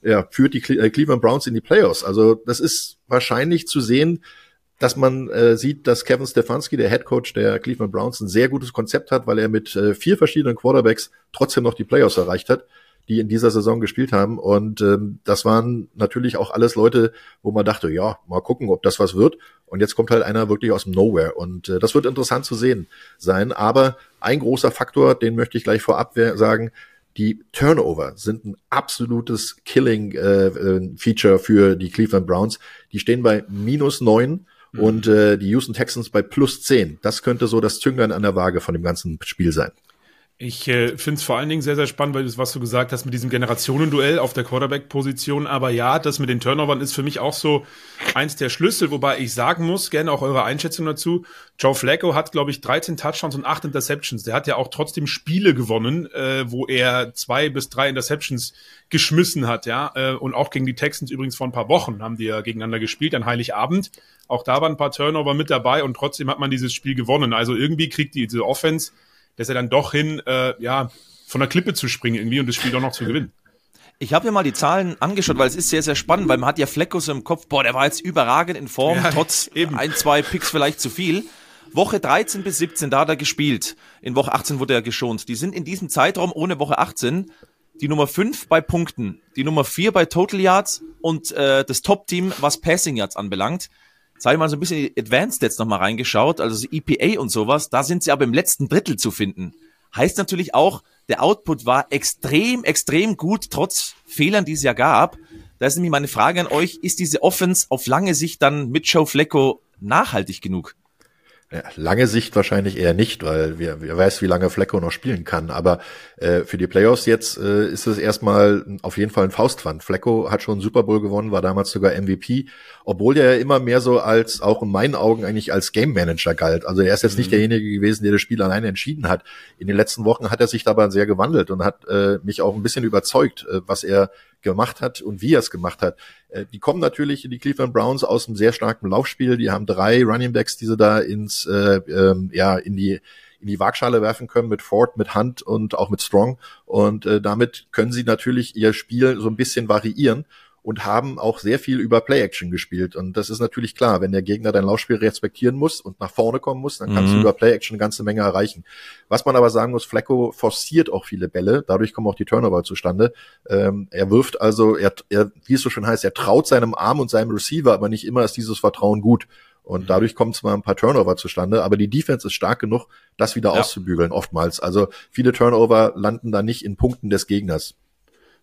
ja, führt die äh, Cleveland Browns in die Playoffs. Also das ist wahrscheinlich zu sehen, dass man äh, sieht, dass Kevin Stefanski, der Head Coach der Cleveland Browns, ein sehr gutes Konzept hat, weil er mit äh, vier verschiedenen Quarterbacks trotzdem noch die Playoffs erreicht hat die in dieser Saison gespielt haben. Und ähm, das waren natürlich auch alles Leute, wo man dachte, ja, mal gucken, ob das was wird. Und jetzt kommt halt einer wirklich aus dem Nowhere. Und äh, das wird interessant zu sehen sein. Aber ein großer Faktor, den möchte ich gleich vorab sagen, die Turnover sind ein absolutes Killing-Feature äh, für die Cleveland Browns. Die stehen bei minus neun mhm. und äh, die Houston Texans bei plus zehn. Das könnte so das Zünglein an der Waage von dem ganzen Spiel sein. Ich äh, finde es vor allen Dingen sehr, sehr spannend, weil du, was du gesagt hast mit diesem Generationenduell auf der Quarterback-Position. Aber ja, das mit den Turnovern ist für mich auch so eins der Schlüssel, wobei ich sagen muss, gerne auch eure Einschätzung dazu. Joe Flacco hat, glaube ich, 13 Touchdowns und 8 Interceptions. Der hat ja auch trotzdem Spiele gewonnen, äh, wo er zwei bis drei Interceptions geschmissen hat, ja. Äh, und auch gegen die Texans übrigens vor ein paar Wochen haben die ja gegeneinander gespielt, an Heiligabend. Auch da waren ein paar Turnover mit dabei und trotzdem hat man dieses Spiel gewonnen. Also irgendwie kriegt die, diese Offense dass er dann doch hin, äh, ja, von der Klippe zu springen irgendwie und das Spiel doch noch zu gewinnen. Ich habe mir mal die Zahlen angeschaut, weil es ist sehr, sehr spannend, weil man hat ja Fleckos im Kopf, boah, der war jetzt überragend in Form, ja, trotz eben. ein, zwei Picks vielleicht zu viel. Woche 13 bis 17, da hat er gespielt. In Woche 18 wurde er geschont. Die sind in diesem Zeitraum ohne Woche 18 die Nummer 5 bei Punkten, die Nummer 4 bei Total Yards und äh, das Top-Team, was Passing Yards anbelangt. Jetzt habe ich mal so ein bisschen die Advanced Stats nochmal reingeschaut, also EPA und sowas, da sind sie aber im letzten Drittel zu finden. Heißt natürlich auch, der Output war extrem, extrem gut, trotz Fehlern, die es ja gab. Da ist nämlich meine Frage an euch, ist diese Offense auf lange Sicht dann mit Joe Flecko nachhaltig genug? Ja, lange Sicht wahrscheinlich eher nicht, weil wer, wer weiß, wie lange Flecko noch spielen kann. Aber äh, für die Playoffs jetzt äh, ist es erstmal auf jeden Fall ein Faustpfand. Flecko hat schon Super Bowl gewonnen, war damals sogar MVP, obwohl er ja immer mehr so als, auch in meinen Augen eigentlich als Game Manager galt. Also er ist jetzt mhm. nicht derjenige gewesen, der das Spiel alleine entschieden hat. In den letzten Wochen hat er sich dabei sehr gewandelt und hat äh, mich auch ein bisschen überzeugt, äh, was er gemacht hat und wie er es gemacht hat. Äh, die kommen natürlich, die Cleveland Browns, aus einem sehr starken Laufspiel. Die haben drei Running Backs, die sie da ins, äh, ähm, ja, in die in die Waagschale werfen können mit Ford, mit Hunt und auch mit Strong. Und äh, damit können sie natürlich ihr Spiel so ein bisschen variieren und haben auch sehr viel über Play-Action gespielt. Und das ist natürlich klar, wenn der Gegner dein Laufspiel respektieren muss und nach vorne kommen muss, dann kannst mhm. du über Play-Action eine ganze Menge erreichen. Was man aber sagen muss, Flecko forciert auch viele Bälle, dadurch kommen auch die Turnover zustande. Ähm, er wirft also, er, er, wie es so schön heißt, er traut seinem Arm und seinem Receiver, aber nicht immer ist dieses Vertrauen gut. Und dadurch kommt zwar ein paar Turnover zustande, aber die Defense ist stark genug, das wieder ja. auszubügeln, oftmals. Also viele Turnover landen da nicht in Punkten des Gegners.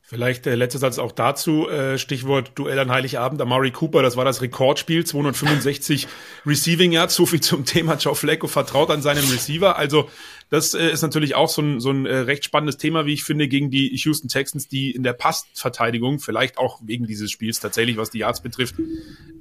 Vielleicht der letzte Satz auch dazu, äh, Stichwort Duell an Heiligabend, Amari Cooper, das war das Rekordspiel, 265 Receiving Yards, so viel zum Thema Joe Flacco. Vertraut an seinem Receiver, also das äh, ist natürlich auch so ein, so ein äh, recht spannendes Thema, wie ich finde, gegen die Houston Texans, die in der Passverteidigung, vielleicht auch wegen dieses Spiels tatsächlich, was die Yards betrifft,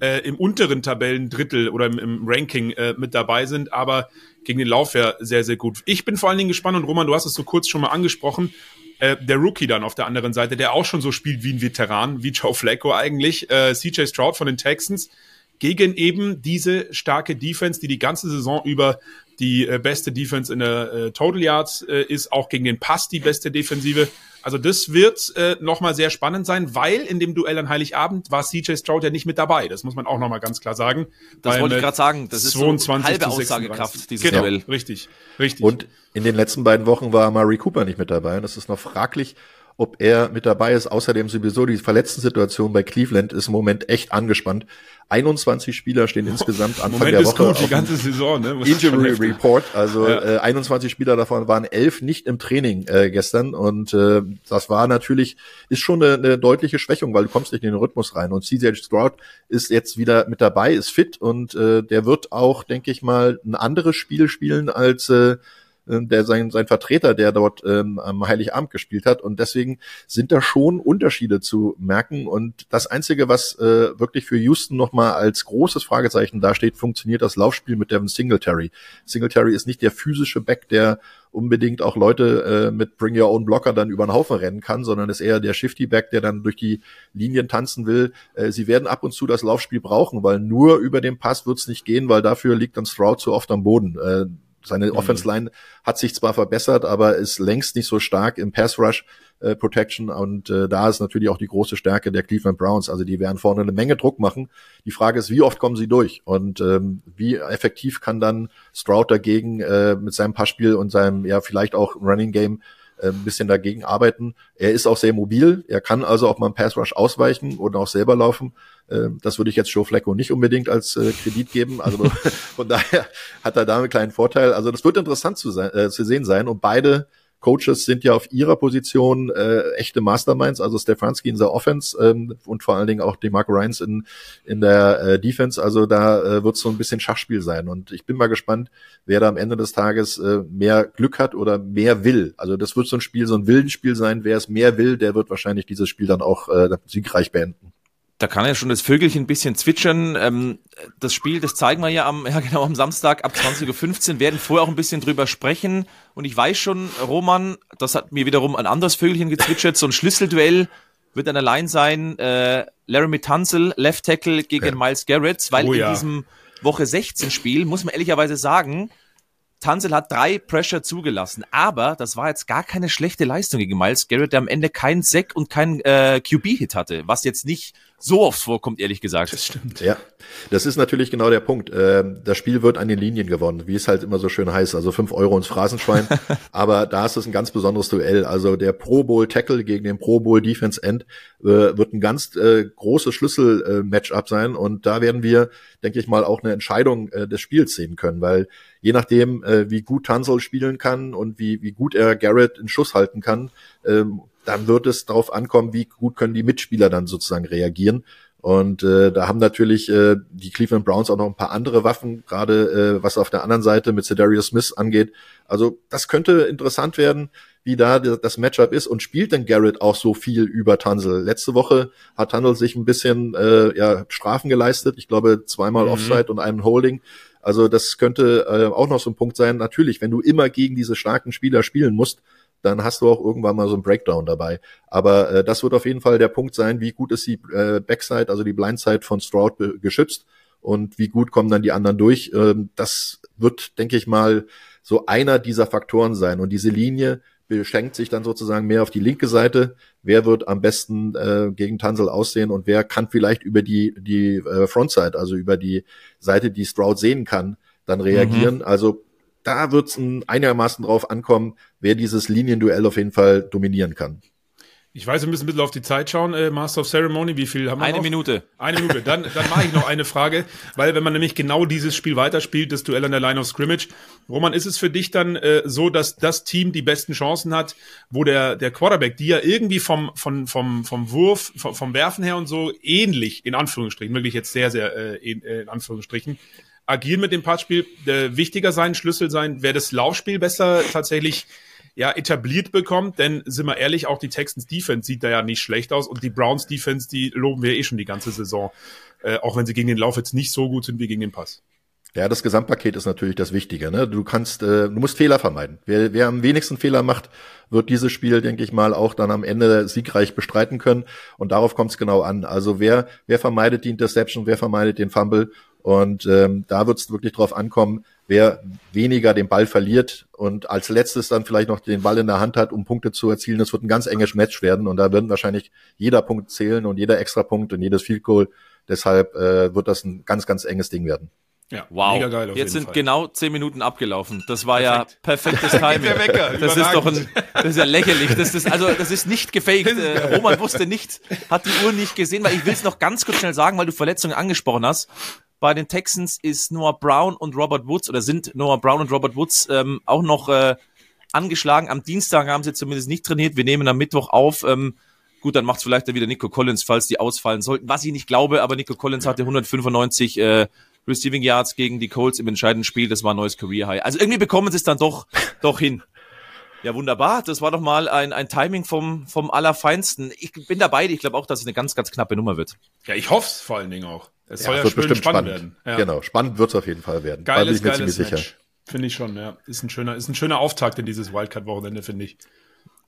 äh, im unteren Tabellendrittel oder im, im Ranking äh, mit dabei sind, aber gegen den Lauf ja sehr, sehr gut. Ich bin vor allen Dingen gespannt und Roman, du hast es so kurz schon mal angesprochen, äh, der Rookie dann auf der anderen Seite, der auch schon so spielt wie ein Veteran, wie Joe Flacco eigentlich, äh, CJ Stroud von den Texans, gegen eben diese starke Defense, die die ganze Saison über die äh, beste Defense in der äh, Total Yards äh, ist, auch gegen den Pass die beste Defensive. Also das wird äh, nochmal sehr spannend sein, weil in dem Duell an Heiligabend war CJ Stroud ja nicht mit dabei. Das muss man auch nochmal ganz klar sagen. Das wollte ich gerade sagen. Das ist so halbe Aussagekraft, dieses genau, Duell. Richtig, richtig. Und in den letzten beiden Wochen war Murray Cooper nicht mit dabei. Und es ist noch fraglich, ob er mit dabei ist. Außerdem sowieso die verletzten Situation bei Cleveland ist im Moment echt angespannt. 21 Spieler stehen insgesamt Anfang Moment der Woche gut, die ganze Saison, ne? Injury Report. Also ja. äh, 21 Spieler davon waren elf nicht im Training äh, gestern und äh, das war natürlich ist schon eine, eine deutliche Schwächung, weil du kommst nicht in den Rhythmus rein. Und CJ Stroud ist jetzt wieder mit dabei, ist fit und äh, der wird auch, denke ich mal, ein anderes Spiel spielen als äh, äh, der sein, sein Vertreter, der dort ähm, am Heiligabend gespielt hat. Und deswegen sind da schon Unterschiede zu merken. Und das Einzige, was äh, wirklich für Houston nochmal als großes Fragezeichen dasteht, funktioniert das Laufspiel mit Devin Singletary. Singletary ist nicht der physische Back, der unbedingt auch Leute äh, mit Bring Your Own Blocker dann über den Haufen rennen kann, sondern ist eher der Shifty Back, der dann durch die Linien tanzen will. Äh, sie werden ab und zu das Laufspiel brauchen, weil nur über den Pass wird's nicht gehen, weil dafür liegt dann Stroud zu oft am Boden. Äh, seine mhm. Offense Line hat sich zwar verbessert, aber ist längst nicht so stark im Pass Rush äh, Protection und äh, da ist natürlich auch die große Stärke der Cleveland Browns. Also die werden vorne eine Menge Druck machen. Die Frage ist, wie oft kommen sie durch und ähm, wie effektiv kann dann Stroud dagegen äh, mit seinem Passspiel und seinem ja vielleicht auch Running Game ein bisschen dagegen arbeiten. Er ist auch sehr mobil. Er kann also auch mal einen Pass Rush ausweichen oder auch selber laufen. Ähm, das würde ich jetzt Joe Flacco nicht unbedingt als äh, Kredit geben. Also von daher hat er da einen kleinen Vorteil. Also das wird interessant zu, sein, äh, zu sehen sein. Und beide Coaches sind ja auf ihrer Position äh, echte Masterminds, also Stefanski in der Offense ähm, und vor allen Dingen auch DeMarco Ryans in, in der äh, Defense. Also da äh, wird so ein bisschen Schachspiel sein. Und ich bin mal gespannt, wer da am Ende des Tages äh, mehr Glück hat oder mehr will. Also das wird so ein Spiel, so ein Willenspiel sein. Wer es mehr will, der wird wahrscheinlich dieses Spiel dann auch äh, siegreich beenden. Da kann ja schon das Vögelchen ein bisschen zwitschern. Ähm, das Spiel, das zeigen wir ja am, ja genau, am Samstag ab 20.15 Uhr, werden vorher auch ein bisschen drüber sprechen. Und ich weiß schon, Roman, das hat mir wiederum ein anderes Vögelchen gezwitschert, so ein Schlüsselduell wird dann allein sein. Äh, Laramie Tunzel, Left Tackle gegen ja. Miles Garrett, weil oh, in ja. diesem Woche 16 Spiel, muss man ehrlicherweise sagen, Tansel hat drei Pressure zugelassen, aber das war jetzt gar keine schlechte Leistung gegen Miles Garrett, der am Ende keinen Sack und keinen äh, QB-Hit hatte, was jetzt nicht so oft vorkommt, ehrlich gesagt. Das stimmt. Ja, das ist natürlich genau der Punkt. Ähm, das Spiel wird an den Linien gewonnen, wie es halt immer so schön heißt, also fünf Euro ins Phrasenschwein. aber da ist es ein ganz besonderes Duell. Also der Pro Bowl Tackle gegen den Pro Bowl Defense End äh, wird ein ganz äh, großes Schlüssel-Matchup äh, sein und da werden wir, denke ich mal, auch eine Entscheidung äh, des Spiels sehen können, weil je nachdem, äh, wie gut Tansel spielen kann und wie, wie gut er Garrett in Schuss halten kann, ähm, dann wird es darauf ankommen, wie gut können die Mitspieler dann sozusagen reagieren. Und äh, da haben natürlich äh, die Cleveland Browns auch noch ein paar andere Waffen, gerade äh, was auf der anderen Seite mit Cedarius Smith angeht. Also das könnte interessant werden, wie da das Matchup ist. Und spielt denn Garrett auch so viel über Tunzel? Letzte Woche hat Tunzel sich ein bisschen äh, ja, Strafen geleistet. Ich glaube zweimal mhm. Offside und einen Holding. Also das könnte äh, auch noch so ein Punkt sein. Natürlich, wenn du immer gegen diese starken Spieler spielen musst, dann hast du auch irgendwann mal so ein Breakdown dabei. Aber äh, das wird auf jeden Fall der Punkt sein, wie gut ist die äh, Backside, also die Blindside von Stroud geschützt und wie gut kommen dann die anderen durch. Ähm, das wird, denke ich mal, so einer dieser Faktoren sein. Und diese Linie beschränkt sich dann sozusagen mehr auf die linke Seite. Wer wird am besten äh, gegen Tansel aussehen und wer kann vielleicht über die, die äh, Frontside, also über die Seite, die Stroud sehen kann, dann reagieren. Mhm. Also da wird es einigermaßen drauf ankommen, wer dieses Linienduell auf jeden Fall dominieren kann. Ich weiß, wir müssen ein bisschen auf die Zeit schauen, äh, Master of Ceremony. Wie viel haben wir Eine noch? Minute. Eine Minute. Dann, dann mache ich noch eine Frage, weil wenn man nämlich genau dieses Spiel weiterspielt, das Duell an der Line of Scrimmage, Roman, ist es für dich dann äh, so, dass das Team die besten Chancen hat, wo der, der Quarterback, die ja irgendwie vom, vom, vom, vom Wurf, vom, vom Werfen her und so ähnlich, in Anführungsstrichen, wirklich jetzt sehr, sehr äh, in, äh, in Anführungsstrichen, agieren mit dem Passspiel äh, wichtiger sein, Schlüssel sein, wer das Laufspiel besser tatsächlich ja, etabliert bekommt, denn sind wir ehrlich, auch die Texans Defense sieht da ja nicht schlecht aus und die Browns Defense, die loben wir eh schon die ganze Saison, äh, auch wenn sie gegen den Lauf jetzt nicht so gut sind wie gegen den Pass. Ja, das Gesamtpaket ist natürlich das Wichtige. Ne? Du kannst, äh, du musst Fehler vermeiden. Wer, wer am wenigsten Fehler macht, wird dieses Spiel, denke ich mal, auch dann am Ende siegreich bestreiten können. Und darauf kommt es genau an. Also wer, wer vermeidet die Interception, wer vermeidet den Fumble und ähm, da wird es wirklich drauf ankommen, wer weniger den Ball verliert und als letztes dann vielleicht noch den Ball in der Hand hat, um Punkte zu erzielen. Das wird ein ganz enges Match werden und da werden wahrscheinlich jeder Punkt zählen und jeder Extrapunkt und jedes Field Goal. Deshalb äh, wird das ein ganz, ganz enges Ding werden. Ja, wow. Mega geil Jetzt sind Fall. genau zehn Minuten abgelaufen. Das war Perfekt. ja perfektes Timing. Der Wecker, das ist doch ein, das ist ja lächerlich. Das ist, also, das ist nicht gefaked. Äh, Roman wusste nicht, hat die Uhr nicht gesehen, weil ich will es noch ganz kurz schnell sagen, weil du Verletzungen angesprochen hast. Bei den Texans ist Noah Brown und Robert Woods oder sind Noah Brown und Robert Woods ähm, auch noch äh, angeschlagen. Am Dienstag haben sie zumindest nicht trainiert. Wir nehmen am Mittwoch auf. Ähm, gut, dann macht es vielleicht dann wieder Nico Collins, falls die ausfallen sollten. Was ich nicht glaube, aber Nico Collins hatte 195 äh, Receiving Yards gegen die Colts im entscheidenden Spiel. Das war ein neues Career High. Also irgendwie bekommen sie es dann doch, doch hin. Ja, wunderbar. Das war doch mal ein, ein Timing vom, vom Allerfeinsten. Ich bin dabei. Ich glaube auch, dass es eine ganz, ganz knappe Nummer wird. Ja, ich hoffe es vor allen Dingen auch. Es soll ja, wird bestimmt spannend, spannend werden. Ja. Genau, spannend wird es auf jeden Fall werden. Geiles, da bin ich mir geiles Match. Finde ich schon, ja. Ist ein schöner, ist ein schöner Auftakt in dieses Wildcard-Wochenende, finde ich.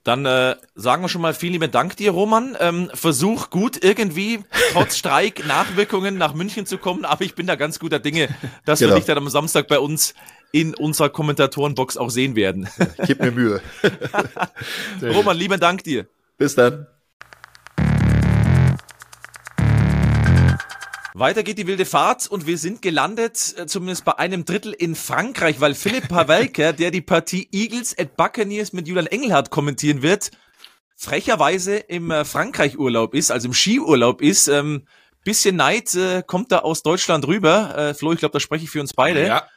Dann äh, sagen wir schon mal vielen lieben Dank dir, Roman. Ähm, versuch gut irgendwie trotz Streik Nachwirkungen nach München zu kommen, aber ich bin da ganz guter Dinge, dass genau. wir dich dann am Samstag bei uns in unserer Kommentatorenbox auch sehen werden. Gib mir Mühe. Roman, lieben Dank dir. Bis dann. Weiter geht die wilde Fahrt und wir sind gelandet, äh, zumindest bei einem Drittel in Frankreich, weil Philipp Pavelka, der die Partie Eagles at Buccaneers mit Julian Engelhardt kommentieren wird, frecherweise im äh, Frankreich-Urlaub ist, also im Skiurlaub ist. Ähm, bisschen Neid äh, kommt da aus Deutschland rüber. Äh, Flo, ich glaube, da spreche ich für uns beide. Ja.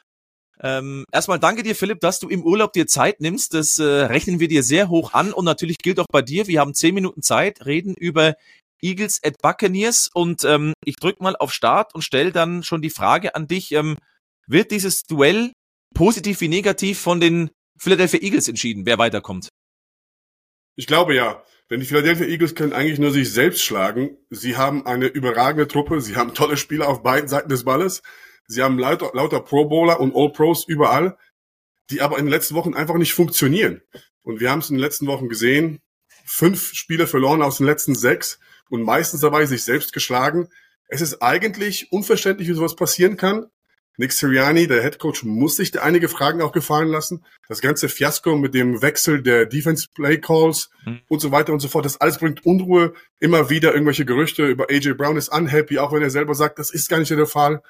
Ähm, erstmal danke dir, Philipp, dass du im Urlaub dir Zeit nimmst. Das äh, rechnen wir dir sehr hoch an und natürlich gilt auch bei dir. Wir haben zehn Minuten Zeit, reden über Eagles at Buccaneers und ähm, ich drücke mal auf Start und stelle dann schon die Frage an dich, ähm, wird dieses Duell positiv wie negativ von den Philadelphia Eagles entschieden, wer weiterkommt? Ich glaube ja. Denn die Philadelphia Eagles können eigentlich nur sich selbst schlagen. Sie haben eine überragende Truppe, sie haben tolle Spieler auf beiden Seiten des Balles, sie haben lauter, lauter Pro Bowler und All Pros überall, die aber in den letzten Wochen einfach nicht funktionieren. Und wir haben es in den letzten Wochen gesehen, fünf Spiele verloren aus den letzten sechs und meistens dabei sich selbst geschlagen. Es ist eigentlich unverständlich, wie sowas passieren kann. Nick Sirianni, der Head Coach, muss sich einige Fragen auch gefallen lassen. Das ganze Fiasko mit dem Wechsel der Defense Play Calls mhm. und so weiter und so fort, das alles bringt Unruhe. Immer wieder irgendwelche Gerüchte über AJ Brown ist unhappy, auch wenn er selber sagt, das ist gar nicht der Fall.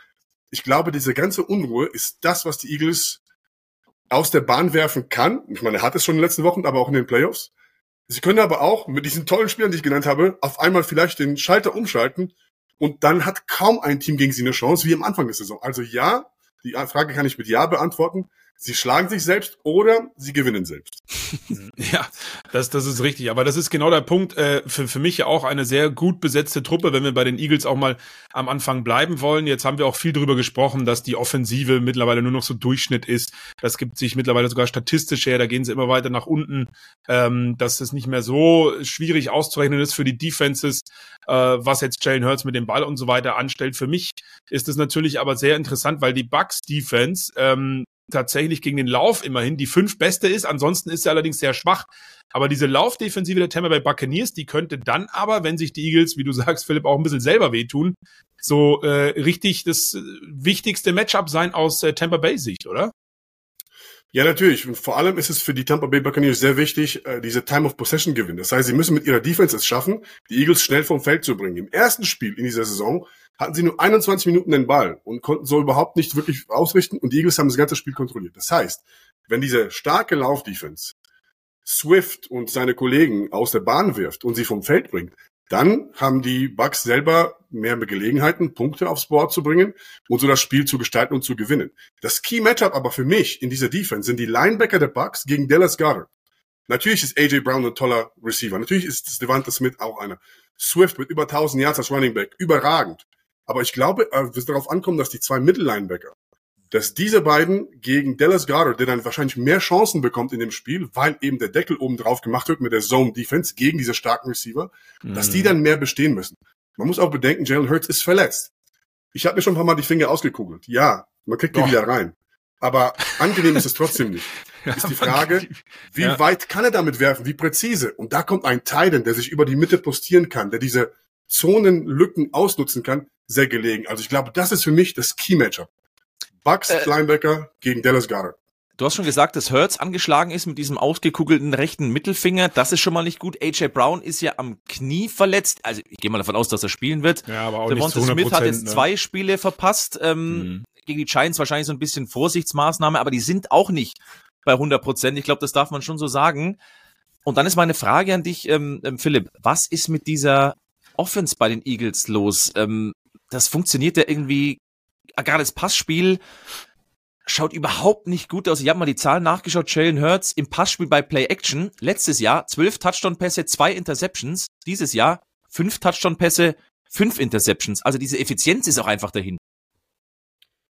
Ich glaube, diese ganze Unruhe ist das, was die Eagles aus der Bahn werfen kann. Ich meine, er hat es schon in den letzten Wochen, aber auch in den Playoffs. Sie können aber auch mit diesen tollen Spielern, die ich genannt habe, auf einmal vielleicht den Schalter umschalten und dann hat kaum ein Team gegen sie eine Chance, wie am Anfang der Saison. Also ja, die Frage kann ich mit Ja beantworten. Sie schlagen sich selbst oder sie gewinnen selbst. ja, das, das ist richtig. Aber das ist genau der Punkt. Äh, für, für mich ja auch eine sehr gut besetzte Truppe, wenn wir bei den Eagles auch mal am Anfang bleiben wollen. Jetzt haben wir auch viel darüber gesprochen, dass die Offensive mittlerweile nur noch so Durchschnitt ist. Das gibt sich mittlerweile sogar statistisch her. Da gehen sie immer weiter nach unten, ähm, dass es nicht mehr so schwierig auszurechnen ist für die Defenses, äh, was jetzt Jalen Hurts mit dem Ball und so weiter anstellt. Für mich ist es natürlich aber sehr interessant, weil die Bucks Defense ähm, tatsächlich gegen den Lauf immerhin die fünf beste ist. Ansonsten ist sie allerdings sehr schwach. Aber diese Laufdefensive der Tampa Bay Buccaneers, die könnte dann aber, wenn sich die Eagles, wie du sagst, Philipp, auch ein bisschen selber wehtun, so äh, richtig das äh, wichtigste Matchup sein aus äh, Tampa Bay Sicht, oder? Ja, natürlich. Und vor allem ist es für die Tampa Bay Buccaneers sehr wichtig, äh, diese Time of Possession gewinnen. Das heißt, sie müssen mit ihrer Defense es schaffen, die Eagles schnell vom Feld zu bringen. Im ersten Spiel in dieser Saison hatten sie nur 21 Minuten den Ball und konnten so überhaupt nicht wirklich ausrichten und die Eagles haben das ganze Spiel kontrolliert. Das heißt, wenn diese starke Laufdefense Swift und seine Kollegen aus der Bahn wirft und sie vom Feld bringt, dann haben die Bucks selber mehr Gelegenheiten, Punkte aufs Board zu bringen und so das Spiel zu gestalten und zu gewinnen. Das Key Matchup aber für mich in dieser Defense sind die Linebacker der Bucks gegen Dallas Goddard. Natürlich ist AJ Brown ein toller Receiver. Natürlich ist Devonta Smith auch einer. Swift mit über 1000 Yards als Running Back. Überragend. Aber ich glaube, äh, es wird darauf ankommen, dass die zwei Mittellinebacker, dass diese beiden gegen Dallas Goddard, der dann wahrscheinlich mehr Chancen bekommt in dem Spiel, weil eben der Deckel oben drauf gemacht wird mit der Zone Defense gegen diese starken Receiver, mhm. dass die mhm. dann mehr bestehen müssen. Man muss auch bedenken, Jalen Hurts ist verletzt. Ich habe mir schon ein paar Mal die Finger ausgekugelt. Ja, man kriegt die wieder rein. Aber angenehm ist es trotzdem nicht. Ist die Frage, wie ja. weit kann er damit werfen, wie präzise? Und da kommt ein Titan, der sich über die Mitte postieren kann, der diese Zonenlücken ausnutzen kann, sehr gelegen. Also ich glaube, das ist für mich das Key-Matchup. Bucks äh, Linebacker gegen Dallas Goddard. Du hast schon gesagt, dass Hurts angeschlagen ist mit diesem ausgekugelten rechten Mittelfinger. Das ist schon mal nicht gut. AJ Brown ist ja am Knie verletzt. Also ich gehe mal davon aus, dass er spielen wird. Ja, aber auch Devonta nicht Smith hat jetzt ne? zwei Spiele verpasst. Ähm, mhm. Gegen die Giants wahrscheinlich so ein bisschen Vorsichtsmaßnahme, aber die sind auch nicht bei 100 Prozent. Ich glaube, das darf man schon so sagen. Und dann ist meine Frage an dich, ähm, ähm, Philipp. Was ist mit dieser Offense bei den Eagles los? Ähm, das funktioniert ja irgendwie, gerade das Passspiel schaut überhaupt nicht gut aus. Ich habe mal die Zahlen nachgeschaut. Jalen Hurts im Passspiel bei Play Action letztes Jahr zwölf Touchdown-Pässe, zwei Interceptions. Dieses Jahr fünf Touchdown-Pässe, fünf Interceptions. Also diese Effizienz ist auch einfach dahin.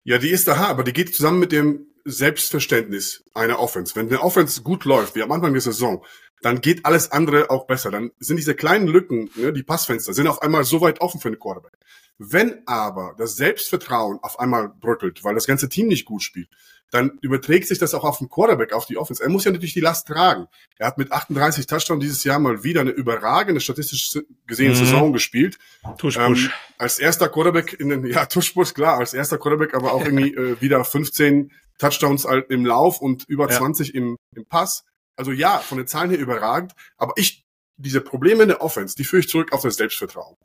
Ja, die ist da, aber die geht zusammen mit dem Selbstverständnis einer Offense. Wenn eine Offense gut läuft, wie am Anfang der Saison, dann geht alles andere auch besser. Dann sind diese kleinen Lücken, ne, die Passfenster, sind auf einmal so weit offen für einen Quarterback. Wenn aber das Selbstvertrauen auf einmal bröckelt, weil das ganze Team nicht gut spielt, dann überträgt sich das auch auf den Quarterback, auf die Offense. Er muss ja natürlich die Last tragen. Er hat mit 38 Touchdowns dieses Jahr mal wieder eine überragende statistisch gesehene mhm. Saison gespielt. Tuschbusch. Ähm, als erster Quarterback in den, ja, Tuschbusch, klar, als erster Quarterback, aber auch irgendwie äh, wieder 15 Touchdowns im Lauf und über ja. 20 im, im Pass. Also ja, von den Zahlen her überragend, aber ich, diese Probleme in der Offense, die führe ich zurück auf das Selbstvertrauen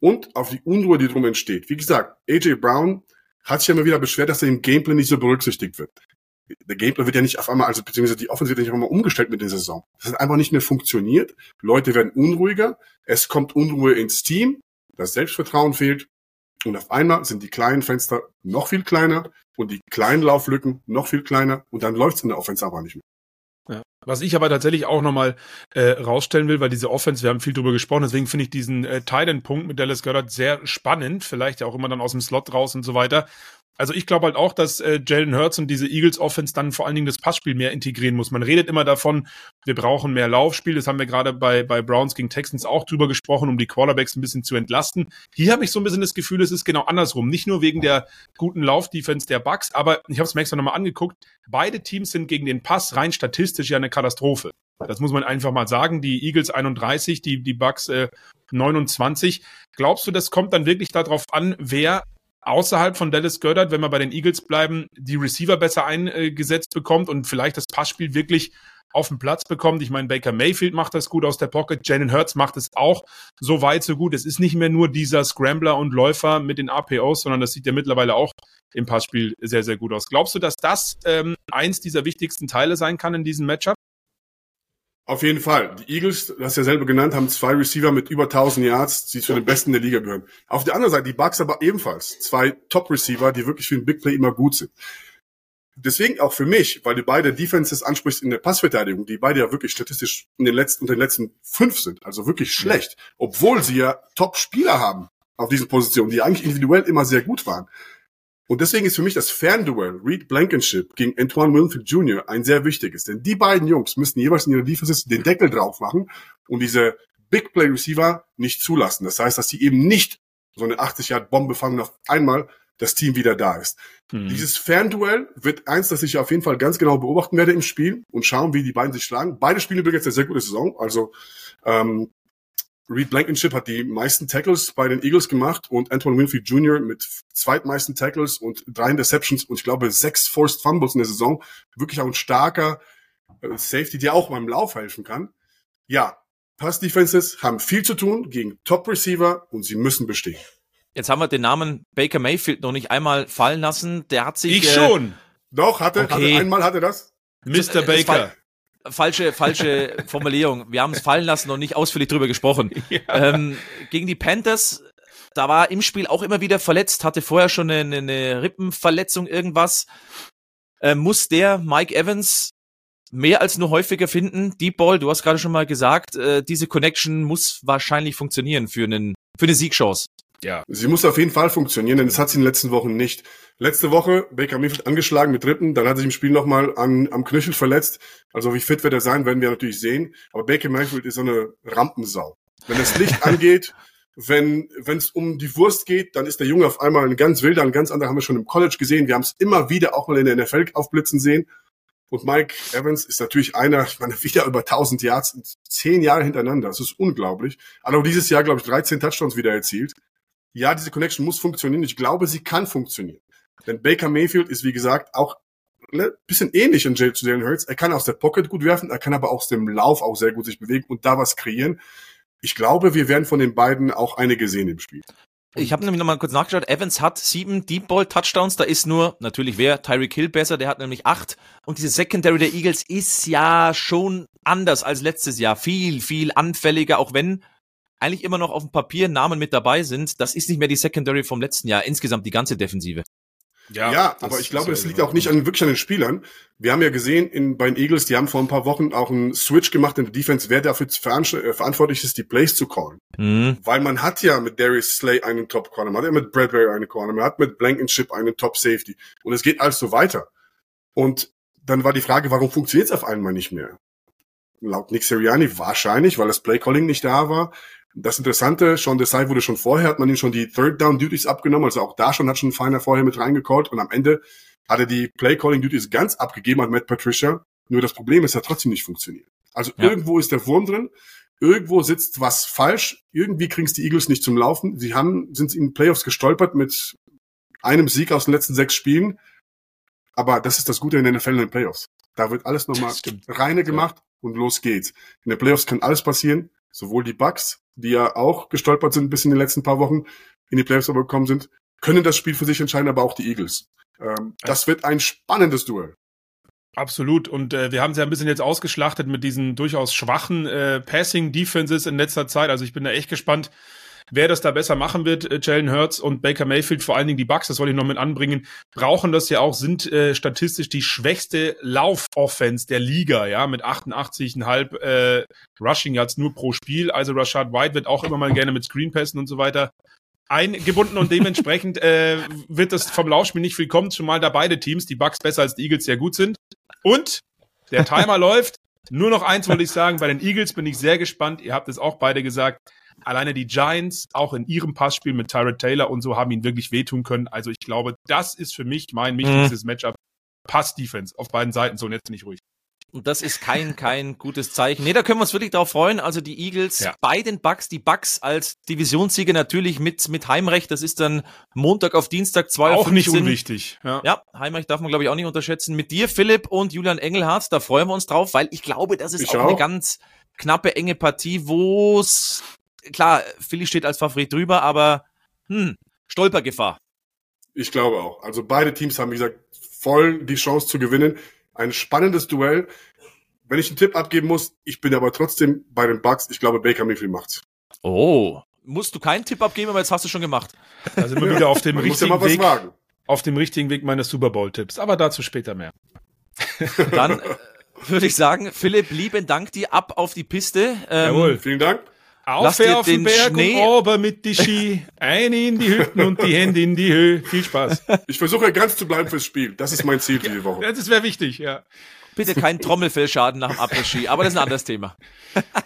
und auf die Unruhe, die drum entsteht. Wie gesagt, AJ Brown hat sich ja immer wieder beschwert, dass er im Gameplay nicht so berücksichtigt wird. Der Gameplay wird ja nicht auf einmal, also beziehungsweise die Offense wird ja nicht auf einmal umgestellt mit der Saison. Das hat einfach nicht mehr funktioniert. Leute werden unruhiger, es kommt Unruhe ins Team, das Selbstvertrauen fehlt und auf einmal sind die kleinen Fenster noch viel kleiner und die kleinen Lauflücken noch viel kleiner und dann läuft's in der Offense aber nicht mehr. Ja. Was ich aber tatsächlich auch nochmal äh, rausstellen will, weil diese Offense, wir haben viel drüber gesprochen, deswegen finde ich diesen äh, Titan-Punkt mit Dallas Goddard sehr spannend, vielleicht ja auch immer dann aus dem Slot raus und so weiter. Also ich glaube halt auch, dass äh, Jalen Hurts und diese Eagles Offense dann vor allen Dingen das Passspiel mehr integrieren muss. Man redet immer davon, wir brauchen mehr Laufspiel. Das haben wir gerade bei, bei Browns gegen Texans auch drüber gesprochen, um die Quarterbacks ein bisschen zu entlasten. Hier habe ich so ein bisschen das Gefühl, es ist genau andersrum. Nicht nur wegen der guten Laufdefense der Bucks, aber ich habe es mir extra nochmal angeguckt. Beide Teams sind gegen den Pass rein statistisch ja eine Katastrophe. Das muss man einfach mal sagen. Die Eagles 31, die, die Bucks äh, 29. Glaubst du, das kommt dann wirklich darauf an, wer außerhalb von Dallas Goddard, wenn wir bei den Eagles bleiben, die Receiver besser eingesetzt bekommt und vielleicht das Passspiel wirklich auf den Platz bekommt. Ich meine, Baker Mayfield macht das gut aus der Pocket, Jalen Hurts macht es auch so weit, so gut. Es ist nicht mehr nur dieser Scrambler und Läufer mit den APOs, sondern das sieht ja mittlerweile auch im Passspiel sehr, sehr gut aus. Glaubst du, dass das ähm, eins dieser wichtigsten Teile sein kann in diesem Matchup? Auf jeden Fall. Die Eagles, das hast ja selber genannt, haben zwei Receiver mit über 1000 Yards, die zu den besten der Liga gehören. Auf der anderen Seite, die Bucks aber ebenfalls zwei Top-Receiver, die wirklich für den Big Play immer gut sind. deswegen auch für mich, weil du beide Defenses ansprichst in der Passverteidigung, die beide ja wirklich statistisch in den letzten, unter den letzten fünf sind, also wirklich schlecht, obwohl sie ja Top-Spieler haben auf diesen Positionen, die eigentlich individuell immer sehr gut waren. Und deswegen ist für mich das Fernduell Reed Blankenship gegen Antoine Winfield Jr. ein sehr wichtiges. Denn die beiden Jungs müssen jeweils in ihrer Defenses den Deckel drauf machen und diese Big Play Receiver nicht zulassen. Das heißt, dass sie eben nicht so eine 80 Yard Bombe fangen auf einmal das Team wieder da ist. Hm. Dieses Fernduell wird eins, das ich auf jeden Fall ganz genau beobachten werde im Spiel und schauen, wie die beiden sich schlagen. Beide spielen übrigens eine sehr gute Saison. Also ähm, Reed Blankenship hat die meisten Tackles bei den Eagles gemacht und Antoine Winfield Jr. mit zweitmeisten Tackles und drei Interceptions und ich glaube sechs Forced Fumbles in der Saison. Wirklich auch ein starker äh, Safety, der auch beim Lauf helfen kann. Ja, Pass Defenses haben viel zu tun gegen Top Receiver und sie müssen bestehen. Jetzt haben wir den Namen Baker Mayfield noch nicht einmal fallen lassen. Der hat sich. Ich äh, schon. Doch, hatte, okay. hatte einmal hatte das. Mr. Baker falsche, falsche Formulierung. Wir haben es fallen lassen und nicht ausführlich drüber gesprochen. Ja. Ähm, gegen die Panthers, da war im Spiel auch immer wieder verletzt, hatte vorher schon eine, eine Rippenverletzung, irgendwas. Ähm, muss der Mike Evans mehr als nur häufiger finden? Deep Ball, du hast gerade schon mal gesagt, äh, diese Connection muss wahrscheinlich funktionieren für einen für eine Siegchance. Ja. Sie muss auf jeden Fall funktionieren, denn das hat sie in den letzten Wochen nicht. Letzte Woche Baker Mayfield angeschlagen mit Rippen, dann hat sich im Spiel nochmal an, am Knöchel verletzt. Also wie fit wird er sein, werden wir natürlich sehen. Aber Baker Mayfield ist so eine Rampensau. Wenn das Licht angeht, wenn wenn es um die Wurst geht, dann ist der Junge auf einmal ein ganz wilder, ein ganz anderer haben wir schon im College gesehen. Wir haben es immer wieder auch mal in der NFL aufblitzen sehen. Und Mike Evans ist natürlich einer, ich meine, wieder über 1000 Yards, zehn Jahre hintereinander. Das ist unglaublich. Aber dieses Jahr, glaube ich, 13 Touchdowns wieder erzielt. Ja, diese Connection muss funktionieren. Ich glaube, sie kann funktionieren. Denn Baker Mayfield ist, wie gesagt, auch ne, bisschen ähnlich in Jalen, zu Jalen Hurts. Er kann aus der Pocket gut werfen, er kann aber aus dem Lauf auch sehr gut sich bewegen und da was kreieren. Ich glaube, wir werden von den beiden auch einige sehen im Spiel. Ich habe nämlich nochmal kurz nachgeschaut. Evans hat sieben Deep Ball Touchdowns. Da ist nur natürlich wer Tyreek Hill besser. Der hat nämlich acht. Und diese Secondary der Eagles ist ja schon anders als letztes Jahr. Viel, viel anfälliger, auch wenn eigentlich immer noch auf dem Papier Namen mit dabei sind. Das ist nicht mehr die Secondary vom letzten Jahr. Insgesamt die ganze Defensive. Ja, ja aber ich glaube, es liegt auch nicht an, wirklich an den Spielern. Wir haben ja gesehen in, bei den Eagles, die haben vor ein paar Wochen auch einen Switch gemacht in der Defense, wer dafür äh, verantwortlich ist, die Plays zu callen. Mhm. Weil man hat ja mit Darius Slay einen Top Corner, man hat ja mit Bradbury einen Corner, man hat mit Blankenship einen Top Safety. Und es geht alles so weiter. Und dann war die Frage, warum funktioniert es auf einmal nicht mehr? Laut Nick Sirianni wahrscheinlich, weil das Play Calling nicht da war. Das Interessante, Sean Desai wurde schon vorher, hat man ihm schon die Third Down Duties abgenommen, also auch da schon hat schon Feiner vorher mit reingecallt und am Ende hat er die Play Calling Duties ganz abgegeben an Matt Patricia. Nur das Problem ist, er hat trotzdem nicht funktioniert. Also ja. irgendwo ist der Wurm drin, irgendwo sitzt was falsch, irgendwie kriegen es die Eagles nicht zum Laufen. Sie haben, sind in Playoffs gestolpert mit einem Sieg aus den letzten sechs Spielen. Aber das ist das Gute in den NFL in den Playoffs. Da wird alles nochmal reine gemacht und los geht's. In den Playoffs kann alles passieren sowohl die Bucks, die ja auch gestolpert sind bis in den letzten paar Wochen, in die Playoffs aber gekommen sind, können das Spiel für sich entscheiden, aber auch die Eagles. Ähm, das wird ein spannendes Duell. Absolut. Und äh, wir haben sie ja ein bisschen jetzt ausgeschlachtet mit diesen durchaus schwachen äh, Passing-Defenses in letzter Zeit. Also ich bin da echt gespannt, Wer das da besser machen wird, äh, Jalen Hurts und Baker Mayfield, vor allen Dingen die Bucks, das wollte ich noch mit anbringen, brauchen das ja auch, sind äh, statistisch die schwächste Lauf-Offense der Liga, ja, mit 88,5 äh, Rushing Yards nur pro Spiel. Also Rashad White wird auch immer mal gerne mit Screenpässen und so weiter eingebunden und dementsprechend äh, wird das vom Laufspiel nicht viel kommen, zumal da beide Teams, die Bucks besser als die Eagles, sehr gut sind. Und der Timer läuft. Nur noch eins wollte ich sagen, bei den Eagles bin ich sehr gespannt. Ihr habt es auch beide gesagt. Alleine die Giants, auch in ihrem Passspiel mit Tyrod Taylor und so, haben ihn wirklich wehtun können. Also ich glaube, das ist für mich mein wichtigstes mhm. Matchup. Pass-Defense auf beiden Seiten. So, und jetzt bin ich ruhig. Und das ist kein, kein gutes Zeichen. Nee, da können wir uns wirklich drauf freuen. Also die Eagles ja. bei den Bucks, die Bucks als Divisionssieger natürlich mit, mit Heimrecht. Das ist dann Montag auf Dienstag, zwei Auch nicht unwichtig. Ja. ja, Heimrecht darf man, glaube ich, auch nicht unterschätzen. Mit dir, Philipp und Julian Engelhardt, da freuen wir uns drauf, weil ich glaube, das ist auch, auch eine ganz knappe, enge Partie, wo es klar, Philly steht als Favorit drüber, aber hm, Stolpergefahr. Ich glaube auch. Also beide Teams haben, wie gesagt, voll die Chance zu gewinnen. Ein spannendes Duell. Wenn ich einen Tipp abgeben muss, ich bin aber trotzdem bei den Bucks. Ich glaube, Baker Mayfield macht's. Oh, musst du keinen Tipp abgeben, aber jetzt hast du schon gemacht. Da sind wir wieder auf dem richtigen Weg. Wagen. auf dem richtigen Weg meines Super Bowl-Tipps. Aber dazu später mehr. Dann äh, würde ich sagen, Philipp, lieben Dank dir ab auf die Piste. Ähm, Jawohl, vielen Dank. Auf, auf den Berg Schnee. und ober mit die Ski. Eine in die Hütten und die Hände in die Höhe. Viel Spaß. Ich versuche ganz zu bleiben fürs Spiel. Das ist mein Ziel für die Woche. Das wäre wichtig, ja. Bitte keinen Trommelfellschaden nach dem Après-Ski, aber das ist ein anderes Thema.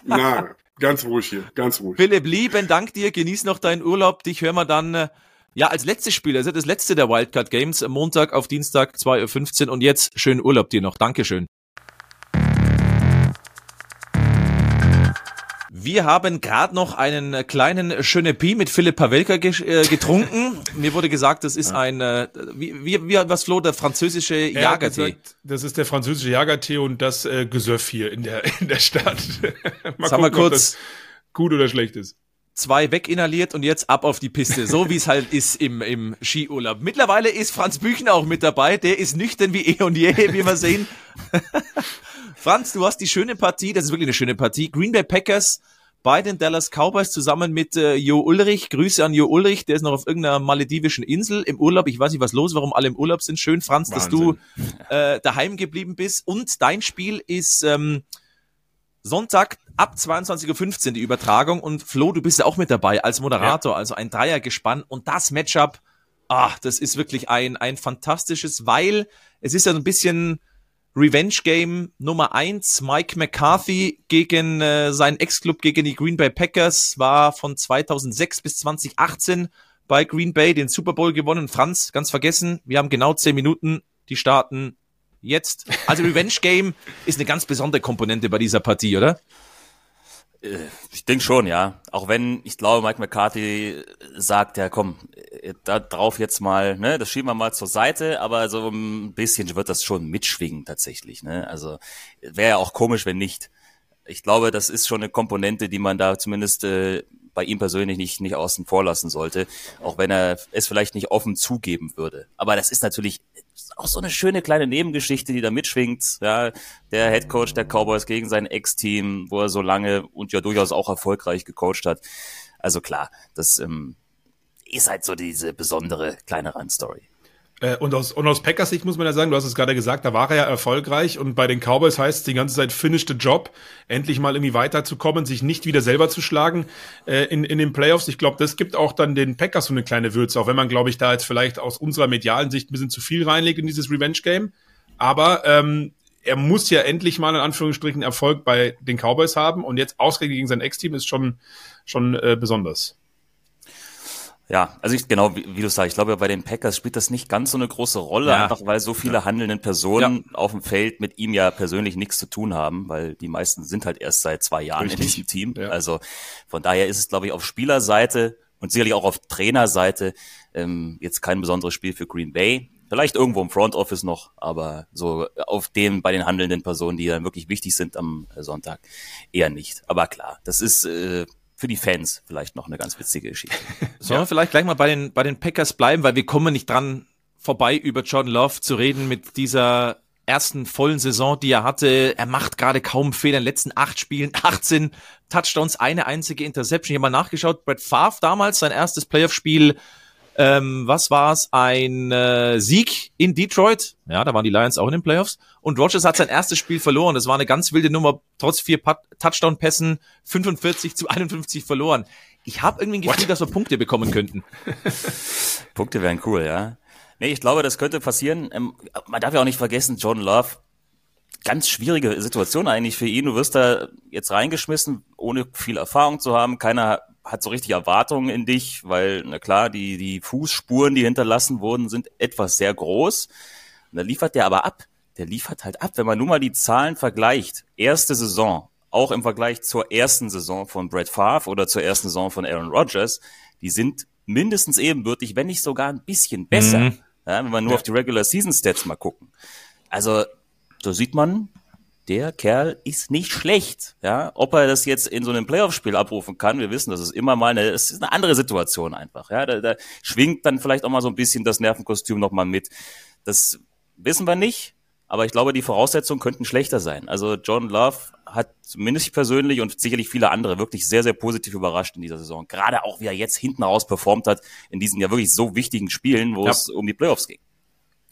Nein, ganz ruhig hier, ganz ruhig. Philipp, lieben Dank dir. Genieß noch deinen Urlaub. Dich hören wir dann äh, ja, als letztes Spiel, also das letzte der Wildcard Games, Montag auf Dienstag 2.15 Uhr und jetzt schönen Urlaub dir noch. Dankeschön. Wir haben gerade noch einen kleinen schöne Pi mit Philipp Pavelka äh, getrunken. Mir wurde gesagt, das ist ein, äh, wie, wie, wie was Flo, der französische Jagertee. das ist der französische Jagertee und das äh, Gesöff hier in der, in der Stadt. mal Sag gucken, mal kurz, gut oder schlecht ist zwei weginhaliert und jetzt ab auf die Piste, so wie es halt ist im, im Skiurlaub. Mittlerweile ist Franz Büchner auch mit dabei, der ist nüchtern wie eh und je, wie wir sehen. Franz, du hast die schöne Partie, das ist wirklich eine schöne Partie, Green Bay Packers bei den Dallas Cowboys zusammen mit äh, Jo Ulrich. Grüße an Jo Ulrich, der ist noch auf irgendeiner maledivischen Insel im Urlaub. Ich weiß nicht, was los, warum alle im Urlaub sind. Schön, Franz, Wahnsinn. dass du äh, daheim geblieben bist. Und dein Spiel ist ähm, Sonntag ab 22.15 Uhr die Übertragung und Flo, du bist ja auch mit dabei als Moderator, ja. also ein Dreiergespann und das Matchup, ah, das ist wirklich ein, ein fantastisches, weil es ist ja so ein bisschen Revenge Game Nummer eins. Mike McCarthy gegen äh, seinen Ex-Club gegen die Green Bay Packers war von 2006 bis 2018 bei Green Bay den Super Bowl gewonnen. Franz, ganz vergessen, wir haben genau zehn Minuten, die starten jetzt. Also Revenge Game ist eine ganz besondere Komponente bei dieser Partie, oder? Äh, ich denke schon, ja. Auch wenn ich glaube, Mike McCarthy sagt, ja komm, äh, da drauf jetzt mal, ne, das schieben wir mal zur Seite, aber so ein bisschen wird das schon mitschwingen tatsächlich, ne. Also wäre ja auch komisch, wenn nicht. Ich glaube, das ist schon eine Komponente, die man da zumindest äh, bei ihm persönlich nicht, nicht außen vor lassen sollte, auch wenn er es vielleicht nicht offen zugeben würde. Aber das ist natürlich auch so eine schöne kleine Nebengeschichte, die da mitschwingt. Ja, der Head Coach der Cowboys gegen sein Ex-Team, wo er so lange und ja durchaus auch erfolgreich gecoacht hat. Also klar, das ähm, ist halt so diese besondere kleine Randstory. Äh, und aus, und aus Packers Sicht muss man ja sagen, du hast es gerade gesagt, da war er ja erfolgreich und bei den Cowboys heißt es die ganze Zeit finish the job, endlich mal irgendwie weiterzukommen, sich nicht wieder selber zu schlagen äh, in, in den Playoffs. Ich glaube, das gibt auch dann den Packers so eine kleine Würze, auch wenn man, glaube ich, da jetzt vielleicht aus unserer medialen Sicht ein bisschen zu viel reinlegt in dieses Revenge-Game. Aber ähm, er muss ja endlich mal in Anführungsstrichen Erfolg bei den Cowboys haben und jetzt ausgerechnet gegen sein Ex-Team ist schon, schon äh, besonders. Ja, also ich, genau, wie, wie du sagst, ich glaube, bei den Packers spielt das nicht ganz so eine große Rolle, ja. einfach weil so viele ja. handelnden Personen ja. auf dem Feld mit ihm ja persönlich nichts zu tun haben, weil die meisten sind halt erst seit zwei Jahren Richtig. in diesem Team. Also von daher ist es, glaube ich, auf Spielerseite und sicherlich auch auf Trainerseite ähm, jetzt kein besonderes Spiel für Green Bay. Vielleicht irgendwo im Front Office noch, aber so auf dem bei den handelnden Personen, die dann wirklich wichtig sind am Sonntag, eher nicht. Aber klar, das ist äh, für die Fans vielleicht noch eine ganz witzige Geschichte. Sollen wir vielleicht gleich mal bei den, bei den Packers bleiben, weil wir kommen nicht dran vorbei, über John Love zu reden mit dieser ersten vollen Saison, die er hatte. Er macht gerade kaum Fehler in den letzten acht Spielen, 18 Touchdowns, eine einzige Interception. Ich habe mal nachgeschaut, Brett Favre damals, sein erstes Playoff-Spiel ähm, was war's? Ein äh, Sieg in Detroit. Ja, da waren die Lions auch in den Playoffs. Und Rogers hat sein erstes Spiel verloren. Das war eine ganz wilde Nummer. Trotz vier Touchdown-Pässen 45 zu 51 verloren. Ich habe irgendwie ein Gefühl, What? dass wir Punkte bekommen könnten. Punkte wären cool, ja. Nee, ich glaube, das könnte passieren. Ähm, man darf ja auch nicht vergessen, Jordan Love ganz schwierige Situation eigentlich für ihn. Du wirst da jetzt reingeschmissen, ohne viel Erfahrung zu haben. Keiner hat so richtig Erwartungen in dich, weil, na klar, die, die Fußspuren, die hinterlassen wurden, sind etwas sehr groß. Und da liefert der aber ab. Der liefert halt ab. Wenn man nur mal die Zahlen vergleicht, erste Saison, auch im Vergleich zur ersten Saison von Brett Favre oder zur ersten Saison von Aaron Rodgers, die sind mindestens ebenbürtig, wenn nicht sogar ein bisschen besser. Mhm. Ja, wenn wir nur ja. auf die Regular Season Stats mal gucken. Also, so sieht man, der Kerl ist nicht schlecht. Ja, ob er das jetzt in so einem Playoff-Spiel abrufen kann, wir wissen, das ist immer mal eine, es ist eine andere Situation einfach. Ja, da, da schwingt dann vielleicht auch mal so ein bisschen das Nervenkostüm noch mal mit. Das wissen wir nicht. aber ich glaube, die Voraussetzungen könnten schlechter sein. Also John Love hat zumindest persönlich und sicherlich viele andere wirklich sehr, sehr positiv überrascht in dieser Saison. Gerade auch, wie er jetzt hinten raus performt hat in diesen ja wirklich so wichtigen Spielen, wo ja. es um die Playoffs ging.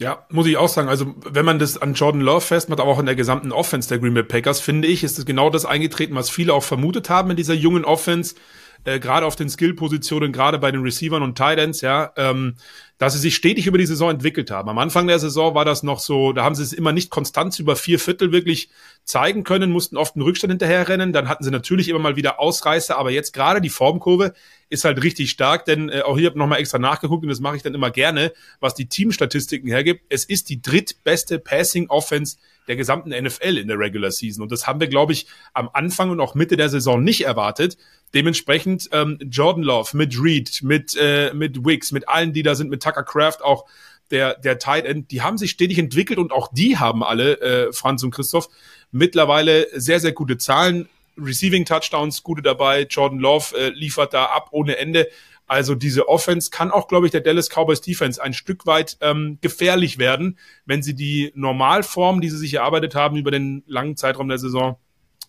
Ja, muss ich auch sagen. Also, wenn man das an Jordan Love festmacht, aber auch in der gesamten Offense der Green Bay Packers, finde ich, ist es genau das eingetreten, was viele auch vermutet haben in dieser jungen Offense äh, gerade auf den Skill-Positionen, gerade bei den Receivern und Tight Ends, ja, ähm, dass sie sich stetig über die Saison entwickelt haben. Am Anfang der Saison war das noch so, da haben sie es immer nicht konstant über vier Viertel wirklich zeigen können, mussten oft einen Rückstand hinterherrennen. Dann hatten sie natürlich immer mal wieder Ausreißer, aber jetzt gerade die Formkurve ist halt richtig stark, denn äh, auch hier habe ich nochmal extra nachgeguckt und das mache ich dann immer gerne, was die Teamstatistiken hergibt. Es ist die drittbeste Passing Offense der gesamten NFL in der Regular Season. Und das haben wir, glaube ich, am Anfang und auch Mitte der Saison nicht erwartet. Dementsprechend ähm, Jordan Love mit Reed, mit, äh, mit Wicks, mit allen, die da sind, mit Tucker Craft auch der, der Tight End, die haben sich stetig entwickelt und auch die haben alle, äh, Franz und Christoph, mittlerweile sehr, sehr gute Zahlen. Receiving Touchdowns, gute dabei. Jordan Love äh, liefert da ab ohne Ende. Also diese Offense kann auch, glaube ich, der Dallas Cowboys Defense ein Stück weit ähm, gefährlich werden, wenn sie die Normalform, die sie sich erarbeitet haben über den langen Zeitraum der Saison,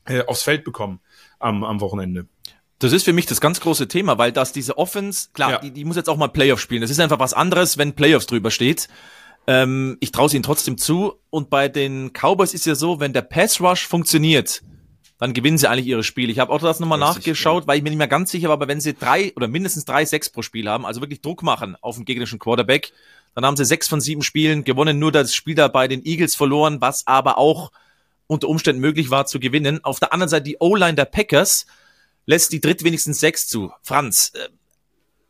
äh, aufs Feld bekommen am, am Wochenende. Das ist für mich das ganz große Thema, weil das diese Offense, klar, ja. die, die muss jetzt auch mal Playoffs spielen. Das ist einfach was anderes, wenn Playoffs drüber steht. Ähm, ich traue ihnen trotzdem zu. Und bei den Cowboys ist ja so, wenn der Pass Rush funktioniert, dann gewinnen sie eigentlich ihre Spiele. Ich habe auch das nochmal nachgeschaut, weil ich mir nicht mehr ganz sicher war, aber wenn sie drei oder mindestens drei Sechs pro Spiel haben, also wirklich Druck machen auf den gegnerischen Quarterback, dann haben sie sechs von sieben Spielen gewonnen, nur das Spiel da bei den Eagles verloren, was aber auch unter Umständen möglich war zu gewinnen. Auf der anderen Seite die O-Line der Packers lässt die drittwenigstens sechs zu. Franz, äh,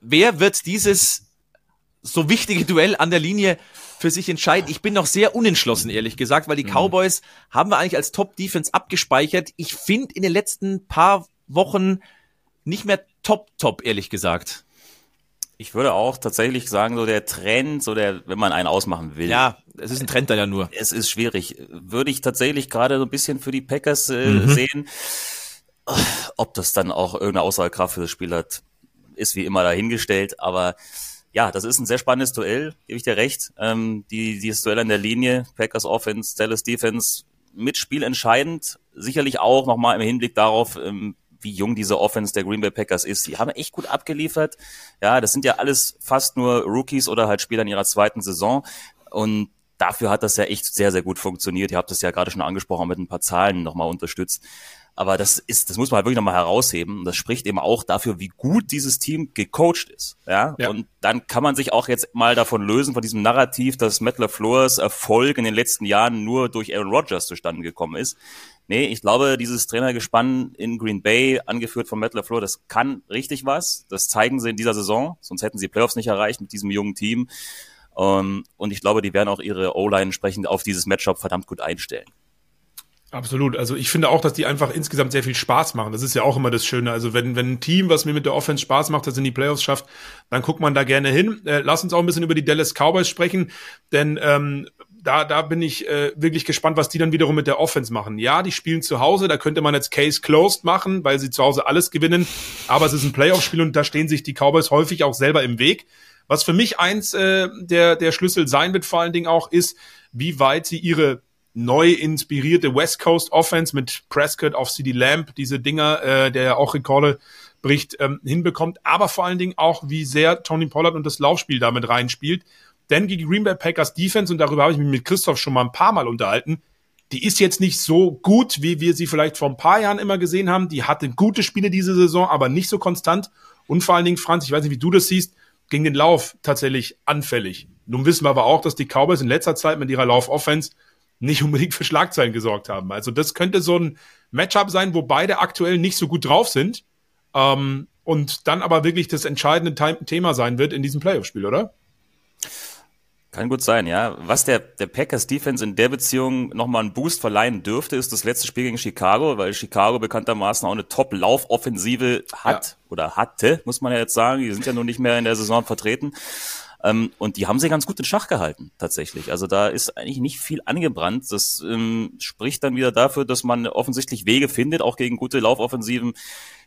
wer wird dieses so wichtige Duell an der Linie für sich entscheiden. Ich bin noch sehr unentschlossen, ehrlich gesagt, weil die mhm. Cowboys haben wir eigentlich als Top-Defense abgespeichert. Ich finde in den letzten paar Wochen nicht mehr top-top, ehrlich gesagt. Ich würde auch tatsächlich sagen, so der Trend, so der, wenn man einen ausmachen will. Ja, es ist ein Trend da ja nur. Es ist schwierig. Würde ich tatsächlich gerade so ein bisschen für die Packers äh, mhm. sehen. Ob das dann auch irgendeine Aussagekraft für das Spiel hat, ist wie immer dahingestellt, aber ja, das ist ein sehr spannendes Duell, gebe ich dir recht. Ähm, die, dieses Duell an der Linie, Packers Offense, Dallas Defense, mit Spiel entscheidend. Sicherlich auch nochmal im Hinblick darauf, ähm, wie jung diese Offense der Green Bay Packers ist. Die haben echt gut abgeliefert. Ja, das sind ja alles fast nur Rookies oder halt Spieler in ihrer zweiten Saison. Und dafür hat das ja echt sehr, sehr gut funktioniert. Ihr habt das ja gerade schon angesprochen, mit ein paar Zahlen nochmal unterstützt. Aber das ist, das muss man halt wirklich nochmal herausheben. Und das spricht eben auch dafür, wie gut dieses Team gecoacht ist. Ja? ja? Und dann kann man sich auch jetzt mal davon lösen, von diesem Narrativ, dass Matt LaFleurs Erfolg in den letzten Jahren nur durch Aaron Rodgers zustande gekommen ist. Nee, ich glaube, dieses Trainergespann in Green Bay, angeführt von Matt LaFleur, das kann richtig was. Das zeigen sie in dieser Saison. Sonst hätten sie Playoffs nicht erreicht mit diesem jungen Team. Ähm, und ich glaube, die werden auch ihre O-Line entsprechend auf dieses Matchup verdammt gut einstellen. Absolut. Also ich finde auch, dass die einfach insgesamt sehr viel Spaß machen. Das ist ja auch immer das Schöne. Also wenn, wenn ein Team, was mir mit der Offense Spaß macht, das in die Playoffs schafft, dann guckt man da gerne hin. Äh, lass uns auch ein bisschen über die Dallas Cowboys sprechen, denn ähm, da, da bin ich äh, wirklich gespannt, was die dann wiederum mit der Offense machen. Ja, die spielen zu Hause, da könnte man jetzt Case closed machen, weil sie zu Hause alles gewinnen. Aber es ist ein Playoff-Spiel und da stehen sich die Cowboys häufig auch selber im Weg. Was für mich eins äh, der, der Schlüssel sein wird, vor allen Dingen auch, ist, wie weit sie ihre neu inspirierte West Coast Offense mit Prescott auf CD Lamp, diese Dinger, äh, der ja auch Rekorde bricht, ähm, hinbekommt, aber vor allen Dingen auch, wie sehr Tony Pollard und das Laufspiel damit reinspielt. Denn gegen Green Bay Packers Defense, und darüber habe ich mich mit Christoph schon mal ein paar Mal unterhalten, die ist jetzt nicht so gut, wie wir sie vielleicht vor ein paar Jahren immer gesehen haben. Die hatte gute Spiele diese Saison, aber nicht so konstant. Und vor allen Dingen, Franz, ich weiß nicht, wie du das siehst, gegen den Lauf tatsächlich anfällig. Nun wissen wir aber auch, dass die Cowboys in letzter Zeit mit ihrer Lauf-Offense nicht unbedingt für Schlagzeilen gesorgt haben. Also das könnte so ein Matchup sein, wo beide aktuell nicht so gut drauf sind ähm, und dann aber wirklich das entscheidende Thema sein wird in diesem Playoff-Spiel, oder? Kann gut sein, ja. Was der, der Packers Defense in der Beziehung nochmal einen Boost verleihen dürfte, ist das letzte Spiel gegen Chicago, weil Chicago bekanntermaßen auch eine Top-Lauf-Offensive hat ja. oder hatte, muss man ja jetzt sagen. Die sind ja nun nicht mehr in der Saison vertreten. Ähm, und die haben sie ganz gut in Schach gehalten, tatsächlich. Also da ist eigentlich nicht viel angebrannt. Das ähm, spricht dann wieder dafür, dass man offensichtlich Wege findet, auch gegen gute Laufoffensiven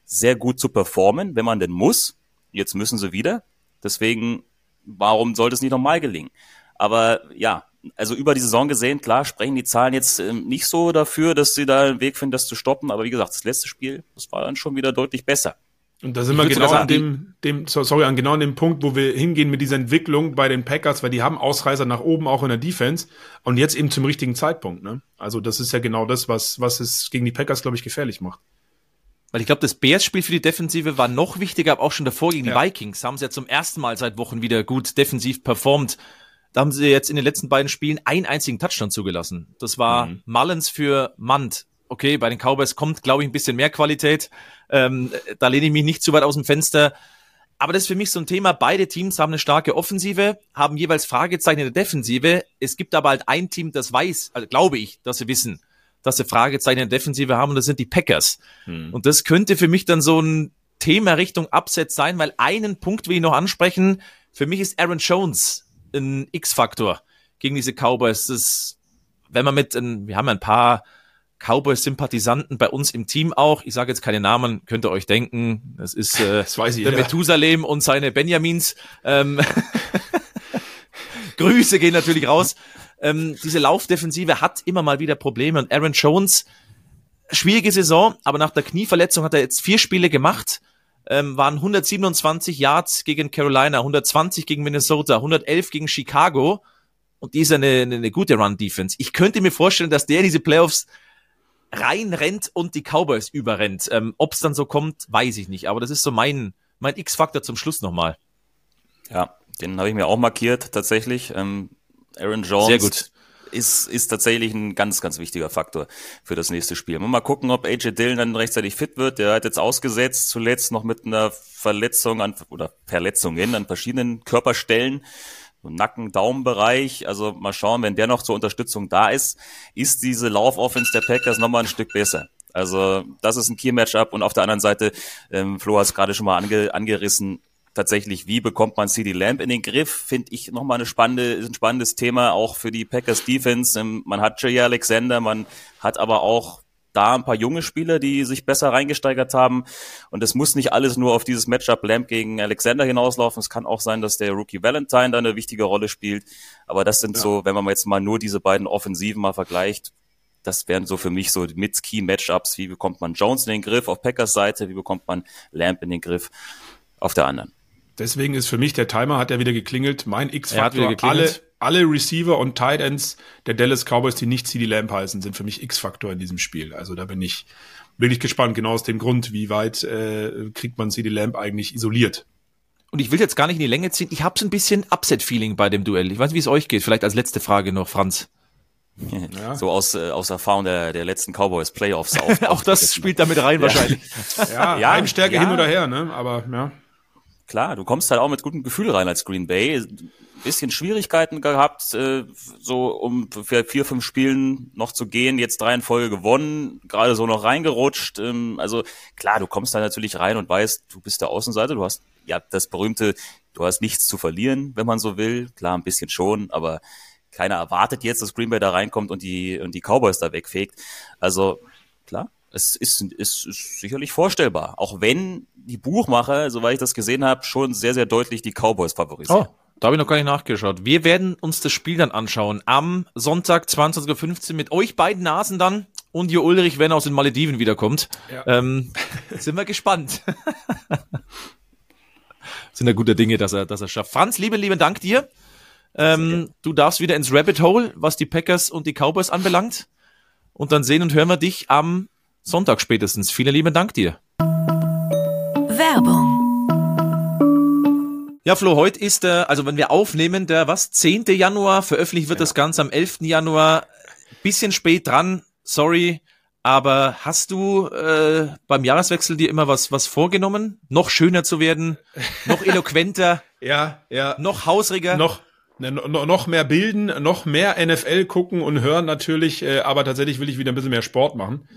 sehr gut zu performen, wenn man denn muss. Jetzt müssen sie wieder. Deswegen, warum sollte es nicht nochmal gelingen? Aber ja, also über die Saison gesehen, klar, sprechen die Zahlen jetzt ähm, nicht so dafür, dass sie da einen Weg finden, das zu stoppen. Aber wie gesagt, das letzte Spiel, das war dann schon wieder deutlich besser. Und da sind wir genau an dem, dem, sorry, an genau an dem Punkt, wo wir hingehen mit dieser Entwicklung bei den Packers, weil die haben Ausreißer nach oben auch in der Defense und jetzt eben zum richtigen Zeitpunkt. Ne? Also das ist ja genau das, was, was es gegen die Packers, glaube ich, gefährlich macht. Weil ich glaube, das Bears-Spiel für die Defensive war noch wichtiger, aber auch schon davor gegen die ja. Vikings haben sie ja zum ersten Mal seit Wochen wieder gut defensiv performt. Da haben sie jetzt in den letzten beiden Spielen einen einzigen Touchdown zugelassen. Das war mhm. Mullins für Mand. Okay, bei den Cowboys kommt, glaube ich, ein bisschen mehr Qualität. Ähm, da lehne ich mich nicht zu weit aus dem Fenster. Aber das ist für mich so ein Thema. Beide Teams haben eine starke Offensive, haben jeweils Fragezeichen in der Defensive. Es gibt aber halt ein Team, das weiß, also glaube ich, dass sie wissen, dass sie Fragezeichen in der Defensive haben und das sind die Packers. Hm. Und das könnte für mich dann so ein Thema Richtung Upset sein, weil einen Punkt will ich noch ansprechen. Für mich ist Aaron Jones ein X-Faktor gegen diese Cowboys. Das, wenn man mit, ein, wir haben ein paar Cowboys-Sympathisanten bei uns im Team auch. Ich sage jetzt keine Namen, könnt ihr euch denken. Das ist äh, das der ja. Methusalem und seine Benjamins. Ähm, Grüße gehen natürlich raus. Ähm, diese Laufdefensive hat immer mal wieder Probleme und Aaron Jones, schwierige Saison, aber nach der Knieverletzung hat er jetzt vier Spiele gemacht, ähm, waren 127 Yards gegen Carolina, 120 gegen Minnesota, 111 gegen Chicago und die ist eine, eine, eine gute Run-Defense. Ich könnte mir vorstellen, dass der diese Playoffs reinrennt und die Cowboys überrennt. Ähm, Ob es dann so kommt, weiß ich nicht. Aber das ist so mein, mein X-Faktor zum Schluss nochmal. Ja, den habe ich mir auch markiert tatsächlich. Ähm, Aaron Jones Sehr gut. Ist, ist tatsächlich ein ganz, ganz wichtiger Faktor für das nächste Spiel. Mal gucken, ob AJ Dillon dann rechtzeitig fit wird. Der hat jetzt ausgesetzt, zuletzt noch mit einer Verletzung an, oder Verletzungen an verschiedenen Körperstellen. Nacken, Daumenbereich. Also mal schauen, wenn der noch zur Unterstützung da ist, ist diese Laufoffense der Packers nochmal ein Stück besser. Also das ist ein Key-Matchup und auf der anderen Seite, ähm, Flo hat es gerade schon mal ange, angerissen, tatsächlich, wie bekommt man CD Lamp in den Griff, finde ich nochmal eine spannende, ein spannendes Thema, auch für die Packers Defense. Ähm, man hat Jay Alexander, man hat aber auch da ein paar junge Spieler, die sich besser reingesteigert haben. Und es muss nicht alles nur auf dieses Matchup Lamp gegen Alexander hinauslaufen. Es kann auch sein, dass der Rookie Valentine da eine wichtige Rolle spielt. Aber das sind ja. so, wenn man jetzt mal nur diese beiden Offensiven mal vergleicht, das wären so für mich so mit Key Matchups. Wie bekommt man Jones in den Griff auf Packers Seite? Wie bekommt man Lamp in den Griff auf der anderen? Deswegen ist für mich der Timer hat ja wieder geklingelt. Mein X-Faktor, alle, alle Receiver und Tight Ends der Dallas Cowboys, die nicht CD Lamp heißen, sind für mich X-Faktor in diesem Spiel. Also da bin ich wirklich gespannt, genau aus dem Grund, wie weit äh, kriegt man CD Lamp eigentlich isoliert. Und ich will jetzt gar nicht in die Länge ziehen. Ich habe so ein bisschen Upset-Feeling bei dem Duell. Ich weiß nicht, wie es euch geht. Vielleicht als letzte Frage noch, Franz. Ja. So aus, äh, aus Erfahrung der, der letzten Cowboys Playoffs auch. auch das spielt damit rein ja. wahrscheinlich. Ja, ja Heimstärke ja. hin oder her, ne? Aber ja. Klar, du kommst halt auch mit gutem Gefühl rein als Green Bay bisschen Schwierigkeiten gehabt, äh, so um für vier, fünf Spielen noch zu gehen, jetzt drei in Folge gewonnen, gerade so noch reingerutscht. Ähm, also klar, du kommst da natürlich rein und weißt, du bist der Außenseiter, du hast ja das berühmte, du hast nichts zu verlieren, wenn man so will. Klar, ein bisschen schon, aber keiner erwartet jetzt, dass Green Bay da reinkommt und die, und die Cowboys da wegfegt. Also klar, es ist, ist, ist sicherlich vorstellbar. Auch wenn die Buchmacher, soweit ich das gesehen habe, schon sehr, sehr deutlich die Cowboys favorisieren. Oh. Da habe ich noch gar nicht nachgeschaut. Wir werden uns das Spiel dann anschauen. Am Sonntag 22.15 Uhr mit euch beiden Nasen dann und Jo Ulrich, wenn er aus den Malediven wiederkommt. Ja. Ähm, sind wir gespannt. sind da gute Dinge, dass er, dass er schafft. Franz, lieben, lieben Dank dir. Ähm, du darfst wieder ins Rabbit Hole, was die Packers und die Cowboys anbelangt. Und dann sehen und hören wir dich am Sonntag spätestens. Vielen lieben Dank dir. Werbung ja, Flo, heute ist der, also wenn wir aufnehmen, der was, 10. Januar, veröffentlicht wird ja. das Ganze am 11. Januar. Bisschen spät dran, sorry, aber hast du äh, beim Jahreswechsel dir immer was, was vorgenommen? Noch schöner zu werden, noch eloquenter, ja, ja, noch hausriger? Noch, ne, noch mehr bilden, noch mehr NFL gucken und hören natürlich, äh, aber tatsächlich will ich wieder ein bisschen mehr Sport machen.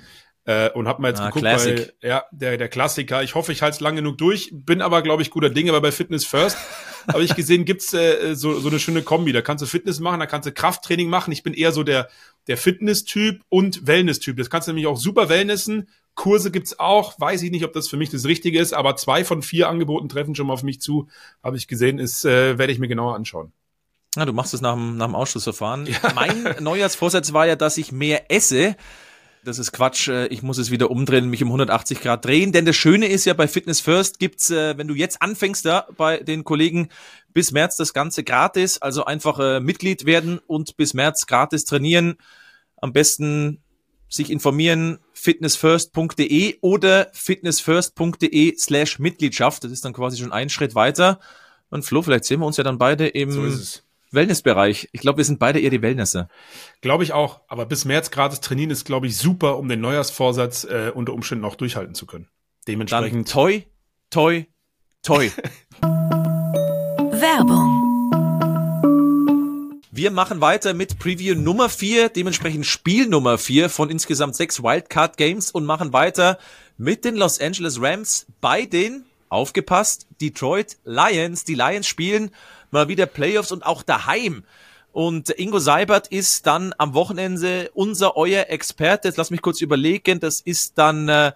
Äh, und hab mal jetzt ah, geguckt, Classic. weil, ja, der, der Klassiker. Ich hoffe, ich halte es lang genug durch. Bin aber, glaube ich, guter Dinge, weil bei Fitness First habe ich gesehen, gibt's äh, so, so eine schöne Kombi. Da kannst du Fitness machen, da kannst du Krafttraining machen. Ich bin eher so der, der Fitness-Typ und Wellness-Typ. Das kannst du nämlich auch super wellnessen. Kurse gibt's auch. Weiß ich nicht, ob das für mich das Richtige ist, aber zwei von vier Angeboten treffen schon mal auf mich zu. Habe ich gesehen, ist, äh, werde ich mir genauer anschauen. Ja, du machst es nach dem, nach dem Ausschussverfahren. Ja. Mein Neujahrsvorsatz war ja, dass ich mehr esse. Das ist Quatsch. Äh, ich muss es wieder umdrehen, mich um 180 Grad drehen. Denn das Schöne ist ja bei Fitness First gibt's, äh, wenn du jetzt anfängst, da bei den Kollegen bis März das Ganze gratis. Also einfach äh, Mitglied werden und bis März gratis trainieren. Am besten sich informieren fitnessfirst.de oder fitnessfirst.de slash Mitgliedschaft. Das ist dann quasi schon ein Schritt weiter. Und Flo, vielleicht sehen wir uns ja dann beide im so Wellnessbereich. Ich glaube, wir sind beide eher die Wellnesser. Glaube ich auch. Aber bis März gratis trainieren ist, glaube ich, super, um den Neujahrsvorsatz äh, unter Umständen auch durchhalten zu können. Dementsprechend. Dann toi, toi, toi. Werbung. Wir machen weiter mit Preview Nummer 4, dementsprechend Spiel Nummer 4 von insgesamt sechs Wildcard Games und machen weiter mit den Los Angeles Rams bei den, aufgepasst, Detroit Lions. Die Lions spielen mal wieder Playoffs und auch daheim. Und Ingo Seibert ist dann am Wochenende unser, euer Experte. Jetzt lass mich kurz überlegen. Das ist dann äh,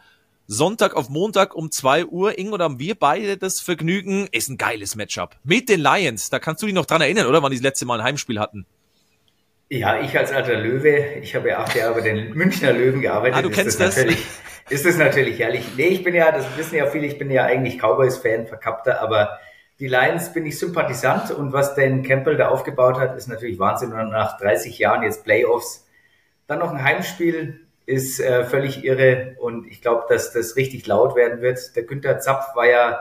Sonntag auf Montag um zwei Uhr. Ingo, da haben wir beide das Vergnügen. Ist ein geiles Matchup. Mit den Lions. Da kannst du dich noch dran erinnern, oder? Wann die das letzte Mal ein Heimspiel hatten. Ja, ich als alter Löwe, ich habe ja acht Jahre bei den Münchner Löwen gearbeitet. Ah, du kennst das? Natürlich, ist das natürlich herrlich. Nee, ich bin ja, das wissen ja viele, ich bin ja eigentlich Cowboys-Fan, verkappter, aber die Lions bin ich sympathisant und was Dan Campbell da aufgebaut hat, ist natürlich Wahnsinn. Und nach 30 Jahren jetzt Playoffs, dann noch ein Heimspiel, ist äh, völlig irre und ich glaube, dass das richtig laut werden wird. Der Günther Zapf war ja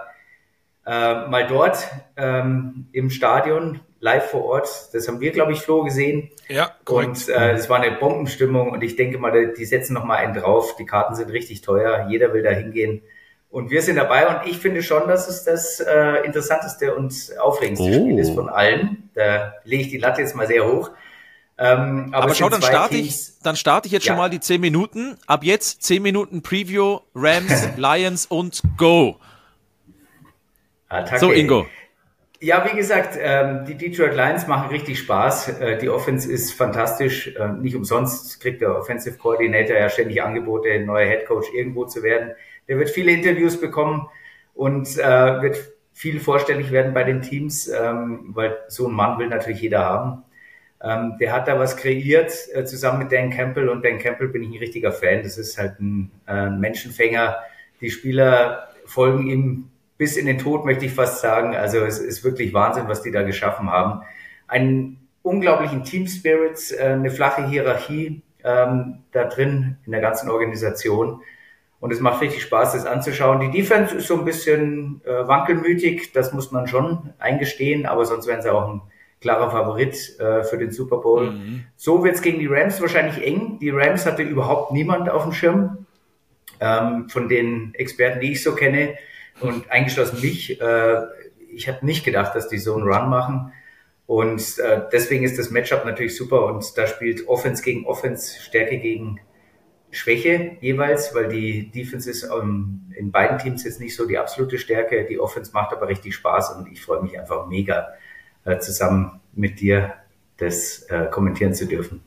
äh, mal dort ähm, im Stadion, live vor Ort. Das haben wir, glaube ich, Flo gesehen. Ja, korrekt. Und äh, das war eine Bombenstimmung und ich denke mal, die setzen noch mal einen drauf. Die Karten sind richtig teuer. Jeder will da hingehen. Und wir sind dabei und ich finde schon, dass es das äh, interessanteste und aufregendste oh. Spiel ist von allen. Da lege ich die Latte jetzt mal sehr hoch. Ähm, aber, aber schau, dann starte ich, dann starte ich jetzt ja. schon mal die 10 Minuten. Ab jetzt 10 Minuten Preview, Rams, Lions und Go. Attacke. So, Ingo. Ja, wie gesagt, ähm, die Detroit Lions machen richtig Spaß. Äh, die Offense ist fantastisch. Äh, nicht umsonst kriegt der Offensive Coordinator ja ständig Angebote, neuer Head Coach irgendwo zu werden. Der wird viele Interviews bekommen und äh, wird viel vorstellig werden bei den Teams, ähm, weil so ein Mann will natürlich jeder haben. Ähm, der hat da was kreiert, äh, zusammen mit Dan Campbell. Und Dan Campbell bin ich ein richtiger Fan. Das ist halt ein äh, Menschenfänger. Die Spieler folgen ihm bis in den Tod, möchte ich fast sagen. Also es ist wirklich Wahnsinn, was die da geschaffen haben. Einen unglaublichen Team Spirit, äh, eine flache Hierarchie ähm, da drin in der ganzen Organisation. Und es macht richtig Spaß, das anzuschauen. Die Defense ist so ein bisschen äh, wankelmütig, das muss man schon eingestehen, aber sonst wären sie auch ein klarer Favorit äh, für den Super Bowl. Mhm. So wird's gegen die Rams wahrscheinlich eng. Die Rams hatte überhaupt niemand auf dem Schirm ähm, von den Experten, die ich so kenne und eingeschlossen mich. Äh, ich habe nicht gedacht, dass die so einen Run machen. Und äh, deswegen ist das Matchup natürlich super und da spielt Offense gegen Offense, Stärke gegen Schwäche jeweils, weil die Defense ist um, in beiden Teams jetzt nicht so die absolute Stärke. Die Offense macht aber richtig Spaß und ich freue mich einfach mega, äh, zusammen mit dir das äh, kommentieren zu dürfen.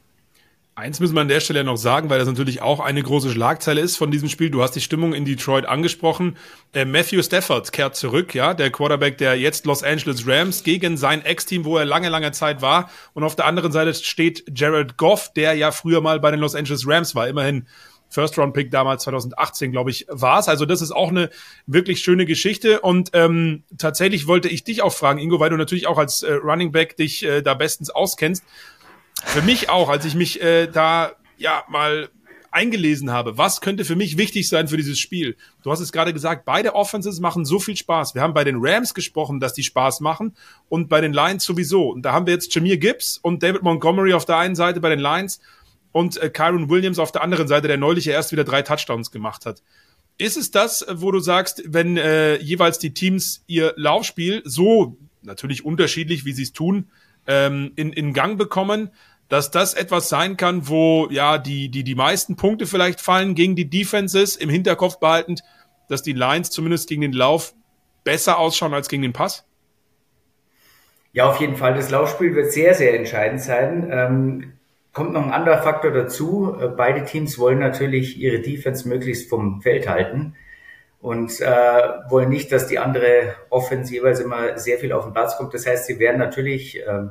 Eins müssen wir an der Stelle noch sagen, weil das natürlich auch eine große Schlagzeile ist von diesem Spiel. Du hast die Stimmung in Detroit angesprochen. Äh, Matthew Stafford kehrt zurück, ja, der Quarterback der jetzt Los Angeles Rams gegen sein Ex-Team, wo er lange, lange Zeit war. Und auf der anderen Seite steht Jared Goff, der ja früher mal bei den Los Angeles Rams war. Immerhin First-Round-Pick damals 2018, glaube ich, war es. Also das ist auch eine wirklich schöne Geschichte. Und ähm, tatsächlich wollte ich dich auch fragen, Ingo, weil du natürlich auch als äh, Running Back dich äh, da bestens auskennst. Für mich auch, als ich mich äh, da ja mal eingelesen habe, was könnte für mich wichtig sein für dieses Spiel. Du hast es gerade gesagt, beide Offenses machen so viel Spaß. Wir haben bei den Rams gesprochen, dass die Spaß machen und bei den Lions sowieso. Und da haben wir jetzt Jameer Gibbs und David Montgomery auf der einen Seite bei den Lions und äh, Kyron Williams auf der anderen Seite, der neulich erst wieder drei Touchdowns gemacht hat. Ist es das, wo du sagst, wenn äh, jeweils die Teams ihr Laufspiel so natürlich unterschiedlich, wie sie es tun, ähm, in, in Gang bekommen, dass das etwas sein kann, wo ja die, die, die meisten Punkte vielleicht fallen gegen die Defenses, im Hinterkopf behaltend, dass die Lines zumindest gegen den Lauf besser ausschauen als gegen den Pass? Ja, auf jeden Fall. Das Laufspiel wird sehr, sehr entscheidend sein. Ähm, kommt noch ein anderer Faktor dazu. Äh, beide Teams wollen natürlich ihre Defense möglichst vom Feld halten und äh, wollen nicht, dass die andere Offense jeweils immer sehr viel auf den Platz kommt. Das heißt, sie werden natürlich äh,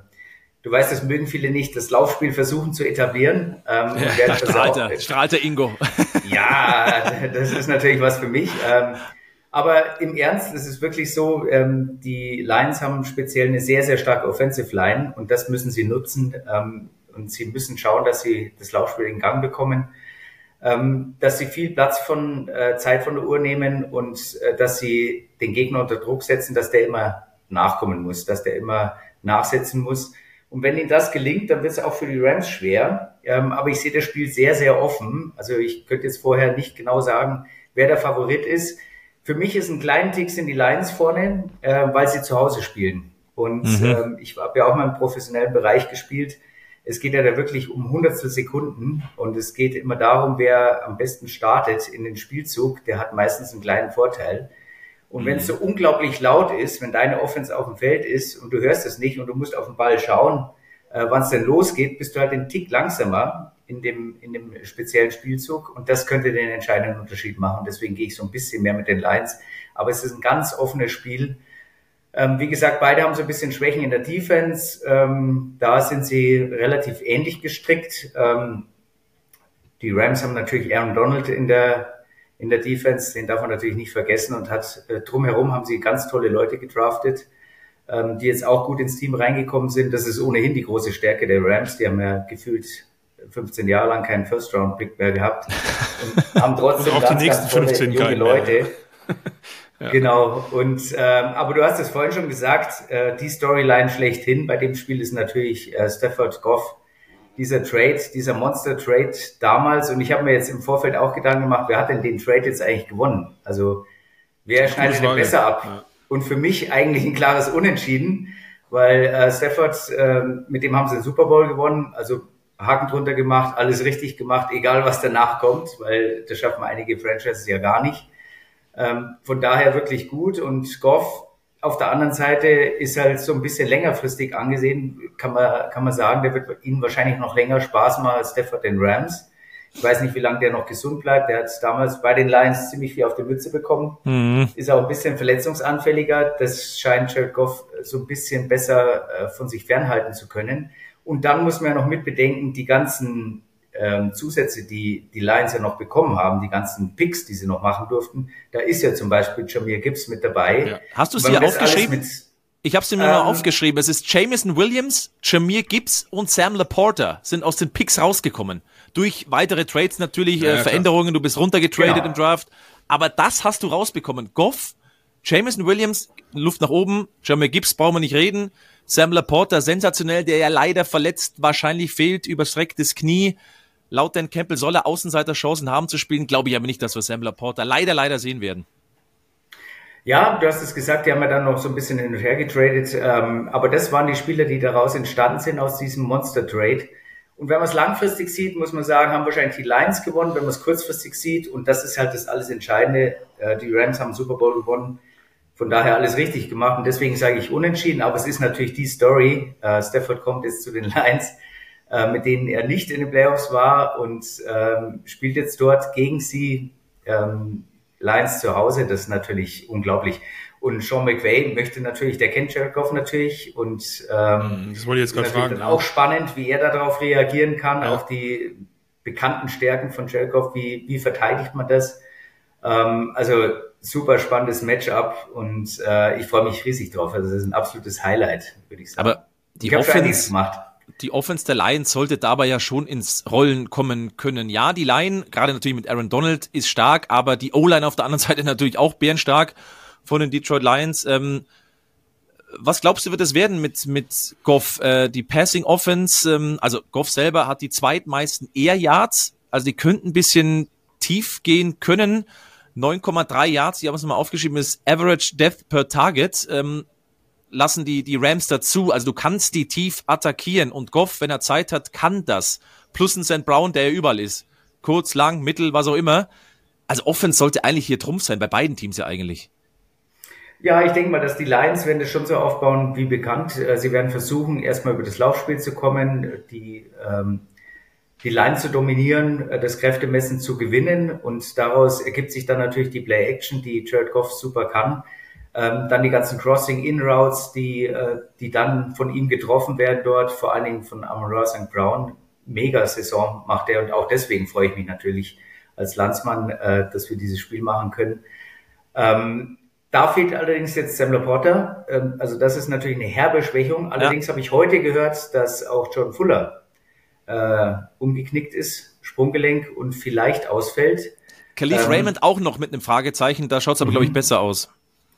Du weißt, das mögen viele nicht, das Laufspiel versuchen zu etablieren. Ähm, ja, strahlt, er, strahlt der Ingo. Ja, das ist natürlich was für mich. Ähm, aber im Ernst, es ist wirklich so, ähm, die Lions haben speziell eine sehr, sehr starke Offensive Line und das müssen sie nutzen. Ähm, und sie müssen schauen, dass sie das Laufspiel in Gang bekommen, ähm, dass sie viel Platz von äh, Zeit von der Uhr nehmen und äh, dass sie den Gegner unter Druck setzen, dass der immer nachkommen muss, dass der immer nachsetzen muss. Und wenn ihnen das gelingt, dann wird es auch für die Rams schwer. Ähm, aber ich sehe das Spiel sehr, sehr offen. Also ich könnte jetzt vorher nicht genau sagen, wer der Favorit ist. Für mich ist ein kleiner Tick sind die Lions vorne, äh, weil sie zu Hause spielen. Und mhm. ähm, ich habe ja auch mal im professionellen Bereich gespielt. Es geht ja da wirklich um hundertstel Sekunden und es geht immer darum, wer am besten startet in den Spielzug. Der hat meistens einen kleinen Vorteil. Und wenn es so mhm. unglaublich laut ist, wenn deine Offense auf dem Feld ist und du hörst es nicht und du musst auf den Ball schauen, äh, wann es denn losgeht, bist du halt einen Tick langsamer in dem, in dem speziellen Spielzug und das könnte den entscheidenden Unterschied machen. Deswegen gehe ich so ein bisschen mehr mit den Lions. Aber es ist ein ganz offenes Spiel. Ähm, wie gesagt, beide haben so ein bisschen Schwächen in der Defense. Ähm, da sind sie relativ ähnlich gestrickt. Ähm, die Rams haben natürlich Aaron Donald in der in der Defense, den darf man natürlich nicht vergessen und hat äh, drumherum haben sie ganz tolle Leute gedraftet ähm, die jetzt auch gut ins Team reingekommen sind. Das ist ohnehin die große Stärke der Rams. Die haben ja gefühlt 15 Jahre lang keinen First-Round-Pick mehr gehabt und haben trotzdem und ganz, ganz tolle junge Leute. ja. Genau. Und ähm, aber du hast es vorhin schon gesagt, äh, die Storyline schlechthin bei dem Spiel ist natürlich äh, Stafford Goff. Dieser Trade, dieser Monster-Trade damals, und ich habe mir jetzt im Vorfeld auch Gedanken gemacht, wer hat denn den Trade jetzt eigentlich gewonnen? Also wer schneidet denn besser ab? Ja und für mich eigentlich ein klares Unentschieden, weil äh, Stafford, äh, mit dem haben sie den Super Bowl gewonnen, also Haken drunter gemacht, alles richtig gemacht, egal was danach kommt, weil das schaffen einige Franchises ja gar nicht. Ähm, von daher wirklich gut und Goff auf der anderen Seite ist halt so ein bisschen längerfristig angesehen, kann man, kann man sagen, der wird ihnen wahrscheinlich noch länger Spaß machen als Stafford den Rams. Ich weiß nicht, wie lange der noch gesund bleibt. Der hat damals bei den Lions ziemlich viel auf die Mütze bekommen. Mhm. Ist auch ein bisschen verletzungsanfälliger. Das scheint Jared Goff so ein bisschen besser äh, von sich fernhalten zu können. Und dann muss man ja noch mitbedenken, die ganzen ähm, Zusätze, die die Lions ja noch bekommen haben, die ganzen Picks, die sie noch machen durften. Da ist ja zum Beispiel Jameer Gibbs mit dabei. Ja. Hast du es dir aufgeschrieben? Ich habe es nur ähm, noch aufgeschrieben. Es ist Jameson Williams, Jameer Gibbs und Sam Laporta sind aus den Picks rausgekommen durch weitere Trades natürlich, ja, äh, Veränderungen, du bist runtergetradet genau. im Draft. Aber das hast du rausbekommen. Goff, Jameson Williams, Luft nach oben, Jamie Gibbs brauchen wir nicht reden. Sam Laporta, sensationell, der ja leider verletzt wahrscheinlich fehlt, überstrecktes Knie. Laut Dan Campbell soll er Außenseiterchancen haben zu spielen, glaube ich aber nicht, dass wir Sam Laporta leider, leider sehen werden. Ja, du hast es gesagt, die haben ja dann noch so ein bisschen hin und her getradet. Ähm, aber das waren die Spieler, die daraus entstanden sind aus diesem Monster-Trade. Und wenn man es langfristig sieht, muss man sagen, haben wahrscheinlich die Lions gewonnen. Wenn man es kurzfristig sieht, und das ist halt das alles Entscheidende, äh, die Rams haben Super Bowl gewonnen. Von daher alles richtig gemacht. Und deswegen sage ich unentschieden. Aber es ist natürlich die Story. Äh, Stafford kommt jetzt zu den Lions, äh, mit denen er nicht in den Playoffs war und ähm, spielt jetzt dort gegen sie. Ähm, Lions zu Hause, das ist natürlich unglaublich. Und Sean McVay möchte natürlich, der kennt Goff natürlich und ähm, mhm, das wollte ich jetzt gerade fragen. Dann auch spannend, wie er darauf reagieren kann, ja. auf die bekannten Stärken von Goff, wie, wie verteidigt man das? Ähm, also super spannendes Matchup und äh, ich freue mich riesig drauf. Also das ist ein absolutes Highlight, würde ich sagen. Aber die Offense, die Offense der Lions sollte dabei ja schon ins Rollen kommen können. Ja, die Line, gerade natürlich mit Aaron Donald, ist stark, aber die O-Line auf der anderen Seite natürlich auch bärenstark von den Detroit Lions. Ähm, was glaubst du, wird es werden mit, mit Goff? Äh, die Passing Offense, ähm, also Goff selber hat die zweitmeisten Air Yards, also die könnten ein bisschen tief gehen können. 9,3 Yards, die haben es mal aufgeschrieben, ist Average Depth per Target. Ähm, lassen die, die Rams dazu. Also du kannst die tief attackieren und Goff, wenn er Zeit hat, kann das. Plus ein St. Brown, der ja überall ist. Kurz, lang, mittel, was auch immer. Also Offense sollte eigentlich hier Trumpf sein, bei beiden Teams ja eigentlich. Ja, ich denke mal, dass die Lions werden das schon so aufbauen wie bekannt. Äh, sie werden versuchen, erstmal über das Laufspiel zu kommen, die, ähm, die Line zu dominieren, äh, das Kräftemessen zu gewinnen und daraus ergibt sich dann natürlich die Play-Action, die Jared Goff super kann. Ähm, dann die ganzen Crossing-In-Routes, die, äh, die dann von ihm getroffen werden dort, vor allen Dingen von Amon St. Brown. Mega-Saison macht er und auch deswegen freue ich mich natürlich als Landsmann, äh, dass wir dieses Spiel machen können. Ähm, da fehlt allerdings jetzt Sam Laporta. Ähm, also das ist natürlich eine herbe Schwächung. Allerdings ja. habe ich heute gehört, dass auch John Fuller äh, umgeknickt ist, Sprunggelenk und vielleicht ausfällt. Khalif ähm, Raymond auch noch mit einem Fragezeichen, da schaut es aber, glaube ich, mhm. besser aus.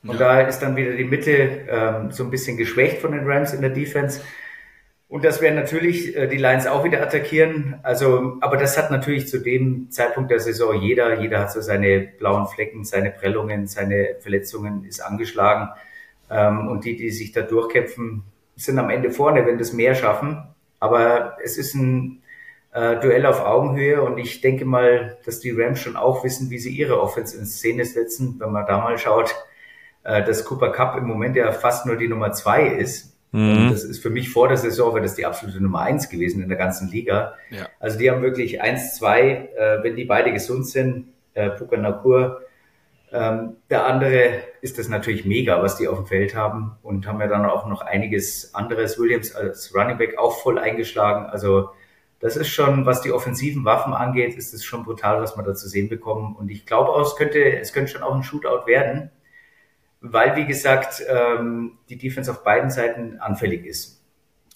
Und ja. da ist dann wieder die Mitte ähm, so ein bisschen geschwächt von den Rams in der Defense. Und das werden natürlich äh, die Lions auch wieder attackieren. Also, aber das hat natürlich zu dem Zeitpunkt der Saison jeder. Jeder hat so seine blauen Flecken, seine Prellungen, seine Verletzungen, ist angeschlagen. Ähm, und die, die sich da durchkämpfen, sind am Ende vorne, wenn das mehr schaffen. Aber es ist ein äh, Duell auf Augenhöhe und ich denke mal, dass die Rams schon auch wissen, wie sie ihre Offense in Szene setzen. Wenn man da mal schaut, äh, dass Cooper Cup im Moment ja fast nur die Nummer zwei ist Mhm. Das ist für mich vor der Saison wäre das die absolute Nummer eins gewesen in der ganzen Liga. Ja. Also die haben wirklich eins, zwei, äh, wenn die beide gesund sind, äh, Puka Nakur. Ähm, der andere ist das natürlich mega, was die auf dem Feld haben und haben ja dann auch noch einiges anderes. Williams als Running Back auch voll eingeschlagen. Also das ist schon, was die offensiven Waffen angeht, ist es schon brutal, was wir da zu sehen bekommen. Und ich glaube auch, es könnte, es könnte schon auch ein Shootout werden weil, wie gesagt, ähm, die Defense auf beiden Seiten anfällig ist.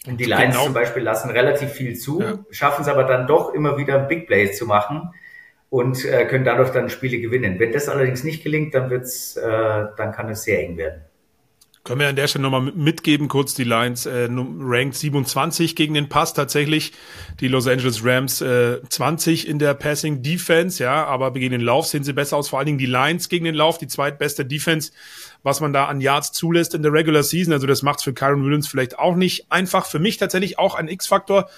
Und die Lions genau. zum Beispiel lassen relativ viel zu, ja. schaffen es aber dann doch immer wieder Big Plays zu machen und äh, können dadurch dann Spiele gewinnen. Wenn das allerdings nicht gelingt, dann wird's, äh, dann kann es sehr eng werden. Können wir an der Stelle nochmal mitgeben, kurz die Lions, äh, ranked 27 gegen den Pass tatsächlich, die Los Angeles Rams äh, 20 in der Passing Defense, ja, aber gegen den Lauf sehen sie besser aus, vor allen Dingen die Lions gegen den Lauf, die zweitbeste Defense, was man da an Yards zulässt in der Regular Season, also das macht für Kyron Williams vielleicht auch nicht einfach, für mich tatsächlich auch ein X-Faktor,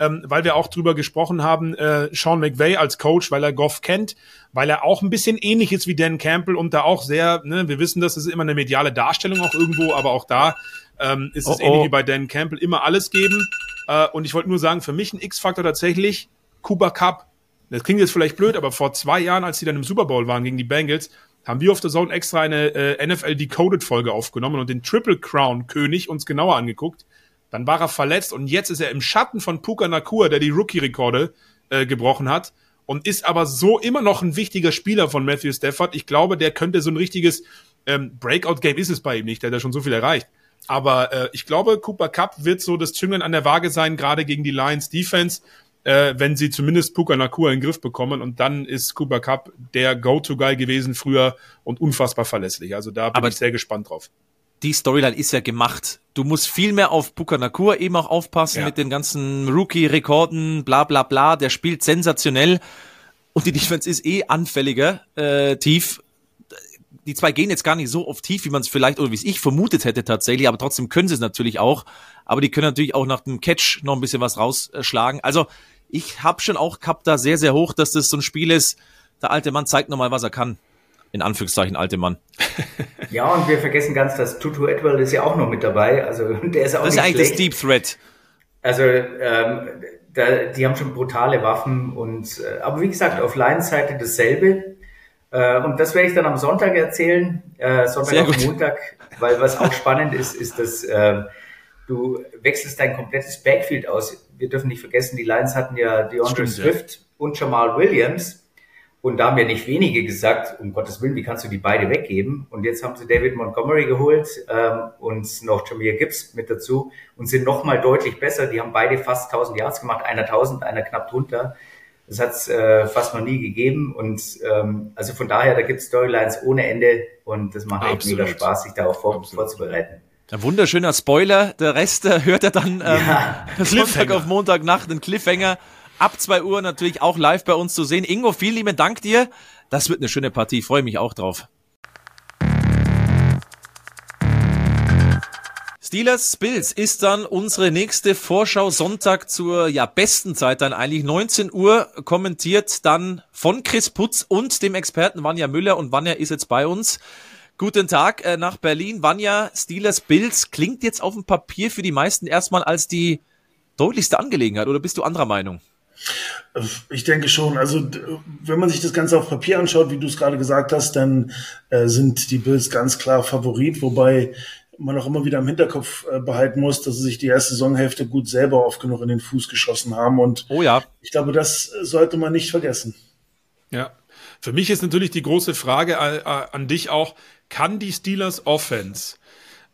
ähm, weil wir auch drüber gesprochen haben, äh, Sean McVay als Coach, weil er Goff kennt, weil er auch ein bisschen ähnlich ist wie Dan Campbell und da auch sehr, ne, wir wissen, das ist immer eine mediale Darstellung auch irgendwo, aber auch da ähm, ist es oh, ähnlich oh. wie bei Dan Campbell, immer alles geben. Äh, und ich wollte nur sagen, für mich ein X-Faktor tatsächlich Cooper Cup. Das klingt jetzt vielleicht blöd, aber vor zwei Jahren, als die dann im Super Bowl waren gegen die Bengals, haben wir auf der Zone extra eine äh, NFL Decoded Folge aufgenommen und den Triple Crown König uns genauer angeguckt. Dann war er verletzt und jetzt ist er im Schatten von Puka Nakua, der die Rookie-Rekorde äh, gebrochen hat und ist aber so immer noch ein wichtiger Spieler von Matthew Stafford. Ich glaube, der könnte so ein richtiges ähm, Breakout-Game ist es bei ihm nicht, der hat ja schon so viel erreicht. Aber äh, ich glaube, Cooper Cup wird so das Züngeln an der Waage sein, gerade gegen die Lions Defense, äh, wenn sie zumindest Puka Nakua in den Griff bekommen. Und dann ist Cooper Cup der Go-To-Guy gewesen früher und unfassbar verlässlich. Also da bin Aber ich sehr gespannt drauf die Storyline ist ja gemacht. Du musst viel mehr auf Puka eben auch aufpassen ja. mit den ganzen Rookie-Rekorden, bla bla bla. Der spielt sensationell und die Defense ist eh anfälliger, äh, tief. Die zwei gehen jetzt gar nicht so oft tief, wie man es vielleicht oder wie es ich vermutet hätte tatsächlich, aber trotzdem können sie es natürlich auch. Aber die können natürlich auch nach dem Catch noch ein bisschen was rausschlagen. Also ich habe schon auch gehabt da sehr, sehr hoch, dass das so ein Spiel ist. Der alte Mann zeigt nochmal, was er kann in Anführungszeichen alte Mann. Ja, und wir vergessen ganz, dass Tutu Edwell ist ja auch noch mit dabei. Also der ist auch Das ist eigentlich schlecht. das Deep Threat. Also ähm, da, die haben schon brutale Waffen und äh, aber wie gesagt, auf Lions Seite dasselbe. Äh, und das werde ich dann am Sonntag erzählen, äh, Sonntag auf Montag, weil was auch spannend ist, ist, dass äh, du wechselst dein komplettes Backfield aus. Wir dürfen nicht vergessen, die Lions hatten ja DeAndre Swift ja. und Jamal Williams und da haben ja nicht wenige gesagt, um Gottes Willen, wie kannst du die beide weggeben? Und jetzt haben sie David Montgomery geholt ähm, und noch Jameer Gibbs mit dazu und sind nochmal deutlich besser. Die haben beide fast 1000 Yards gemacht, einer 1000, einer knapp drunter. Das hat es äh, fast noch nie gegeben. Und ähm, also von daher, da gibt es Storylines ohne Ende und das macht echt mega Spaß, sich darauf vor, vorzubereiten. Ein wunderschöner Spoiler. Der Rest äh, hört er dann ähm, ja. Sonntag auf Montagnacht, ein Cliffhanger ab 2 Uhr natürlich auch live bei uns zu sehen. Ingo, vielen lieben Dank dir. Das wird eine schöne Partie. Freue mich auch drauf. Steelers Bills ist dann unsere nächste Vorschau Sonntag zur ja besten Zeit dann eigentlich 19 Uhr kommentiert dann von Chris Putz und dem Experten Vanja Müller und Vanja ist jetzt bei uns. Guten Tag äh, nach Berlin. Vanja, Steelers Bills klingt jetzt auf dem Papier für die meisten erstmal als die deutlichste Angelegenheit oder bist du anderer Meinung? Ich denke schon. Also wenn man sich das Ganze auf Papier anschaut, wie du es gerade gesagt hast, dann äh, sind die Bills ganz klar Favorit, wobei man auch immer wieder im Hinterkopf äh, behalten muss, dass sie sich die erste Saisonhälfte gut selber oft genug in den Fuß geschossen haben. Und oh ja. ich glaube, das sollte man nicht vergessen. Ja. Für mich ist natürlich die große Frage äh, an dich auch, kann die Steelers Offense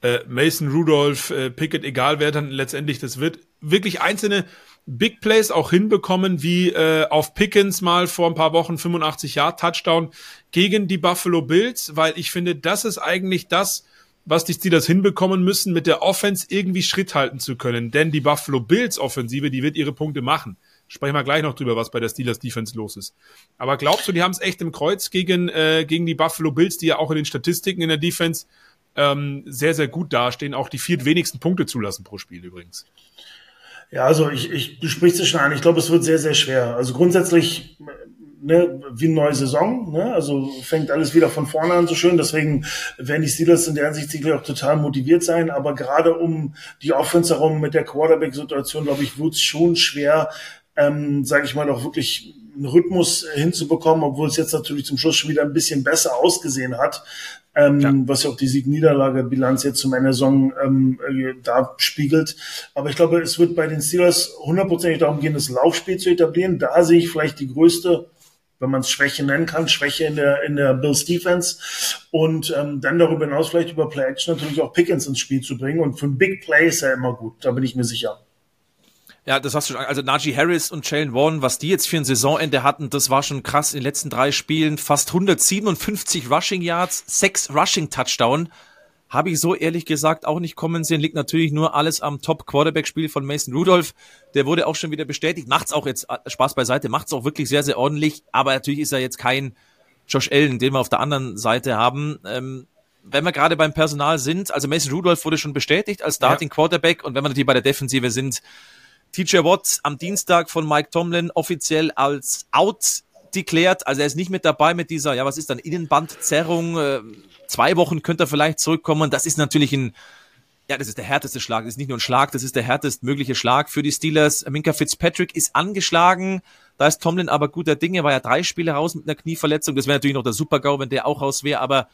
äh, Mason Rudolph, äh, Pickett, egal wer dann letztendlich das wird, wirklich einzelne Big Plays auch hinbekommen, wie äh, auf Pickens mal vor ein paar Wochen 85 Yard Touchdown gegen die Buffalo Bills, weil ich finde, das ist eigentlich das, was die Steelers hinbekommen müssen, mit der Offense irgendwie Schritt halten zu können. Denn die Buffalo Bills Offensive, die wird ihre Punkte machen. Sprechen wir gleich noch drüber, was bei der Steelers Defense los ist. Aber glaubst du, die haben es echt im Kreuz gegen, äh, gegen die Buffalo Bills, die ja auch in den Statistiken in der Defense ähm, sehr, sehr gut dastehen, auch die vier wenigsten Punkte zulassen pro Spiel übrigens. Ja, also ich, ich du sprichst es schon an. Ich glaube, es wird sehr, sehr schwer. Also grundsätzlich ne, wie eine neue Saison. Ne? Also fängt alles wieder von vorne an so schön. Deswegen werden die Steelers in der Hinsicht sicherlich auch total motiviert sein. Aber gerade um die Offense herum mit der Quarterback-Situation, glaube ich, wird es schon schwer, ähm, sage ich mal, auch wirklich einen Rhythmus hinzubekommen, obwohl es jetzt natürlich zum Schluss schon wieder ein bisschen besser ausgesehen hat ähm, ja. was ja auch die Sieg-Niederlage-Bilanz jetzt zum Ende der Saison ähm, äh, da spiegelt. Aber ich glaube, es wird bei den Steelers hundertprozentig darum gehen, das Laufspiel zu etablieren. Da sehe ich vielleicht die größte wenn man es Schwäche nennen kann, Schwäche in der, in der Bills Defense. Und ähm, dann darüber hinaus vielleicht über Play Action natürlich auch Pickens ins Spiel zu bringen. Und für ein Big Play ist er immer gut, da bin ich mir sicher. Ja, das hast du schon. Also Najee Harris und Jalen Warren, was die jetzt für ein Saisonende hatten, das war schon krass. In den letzten drei Spielen fast 157 Rushing Yards, sechs Rushing Touchdown. Habe ich so ehrlich gesagt auch nicht kommen sehen. Liegt natürlich nur alles am Top-Quarterback-Spiel von Mason Rudolph. Der wurde auch schon wieder bestätigt. Macht's auch jetzt, äh, Spaß beiseite, macht's auch wirklich sehr, sehr ordentlich. Aber natürlich ist er jetzt kein Josh Allen, den wir auf der anderen Seite haben. Ähm, wenn wir gerade beim Personal sind, also Mason Rudolph wurde schon bestätigt als Starting Quarterback. Und wenn wir natürlich bei der Defensive sind, TJ Watt am Dienstag von Mike Tomlin offiziell als out deklärt. Also er ist nicht mit dabei mit dieser, ja, was ist dann, Innenbandzerrung. Äh, zwei Wochen könnte er vielleicht zurückkommen. Das ist natürlich ein, ja, das ist der härteste Schlag. Das ist nicht nur ein Schlag, das ist der härtest mögliche Schlag für die Steelers. Minka Fitzpatrick ist angeschlagen. Da ist Tomlin aber guter Dinge, war ja drei Spiele raus mit einer Knieverletzung. Das wäre natürlich noch der Super-GAU, wenn der auch raus wäre. Aber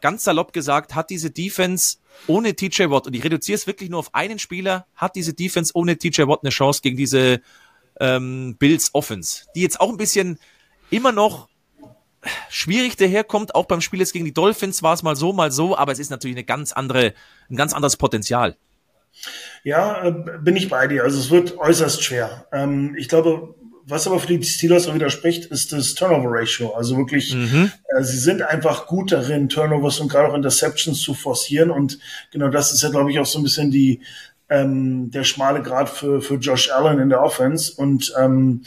ganz salopp gesagt, hat diese Defense ohne TJ Watt, und ich reduziere es wirklich nur auf einen Spieler, hat diese Defense ohne TJ Watt eine Chance gegen diese ähm, Bills Offense, die jetzt auch ein bisschen immer noch schwierig daherkommt. Auch beim Spiel jetzt gegen die Dolphins war es mal so, mal so, aber es ist natürlich eine ganz andere, ein ganz anderes Potenzial. Ja, äh, bin ich bei dir. Also es wird äußerst schwer. Ähm, ich glaube, was aber für die Steelers auch widerspricht, ist das Turnover Ratio. Also wirklich, mhm. äh, sie sind einfach gut darin, Turnovers und gerade auch Interceptions zu forcieren. Und genau das ist ja, glaube ich, auch so ein bisschen die ähm, der schmale Grad für, für Josh Allen in der Offense. Und ähm,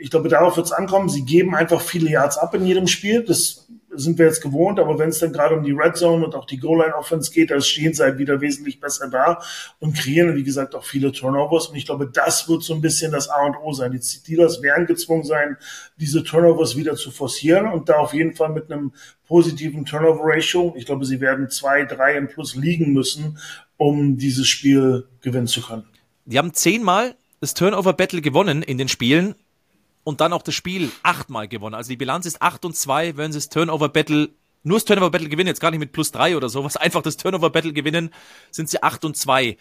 ich glaube, darauf wird es ankommen. Sie geben einfach viele Yards ab in jedem Spiel. Das sind wir jetzt gewohnt, aber wenn es dann gerade um die Red Zone und auch die Goal-Line-Offense geht, da stehen sie halt wieder wesentlich besser da und kreieren, wie gesagt, auch viele Turnovers. Und ich glaube, das wird so ein bisschen das A und O sein. Die Steelers werden gezwungen sein, diese Turnovers wieder zu forcieren und da auf jeden Fall mit einem positiven Turnover-Ratio. Ich glaube, sie werden zwei, drei im Plus liegen müssen, um dieses Spiel gewinnen zu können. Die haben zehnmal das Turnover-Battle gewonnen in den Spielen und dann auch das Spiel achtmal gewonnen. Also die Bilanz ist 8 und 2, wenn sie das Turnover Battle, nur das Turnover Battle gewinnen, jetzt gar nicht mit plus 3 oder sowas, einfach das Turnover Battle gewinnen, sind sie 8 und 2.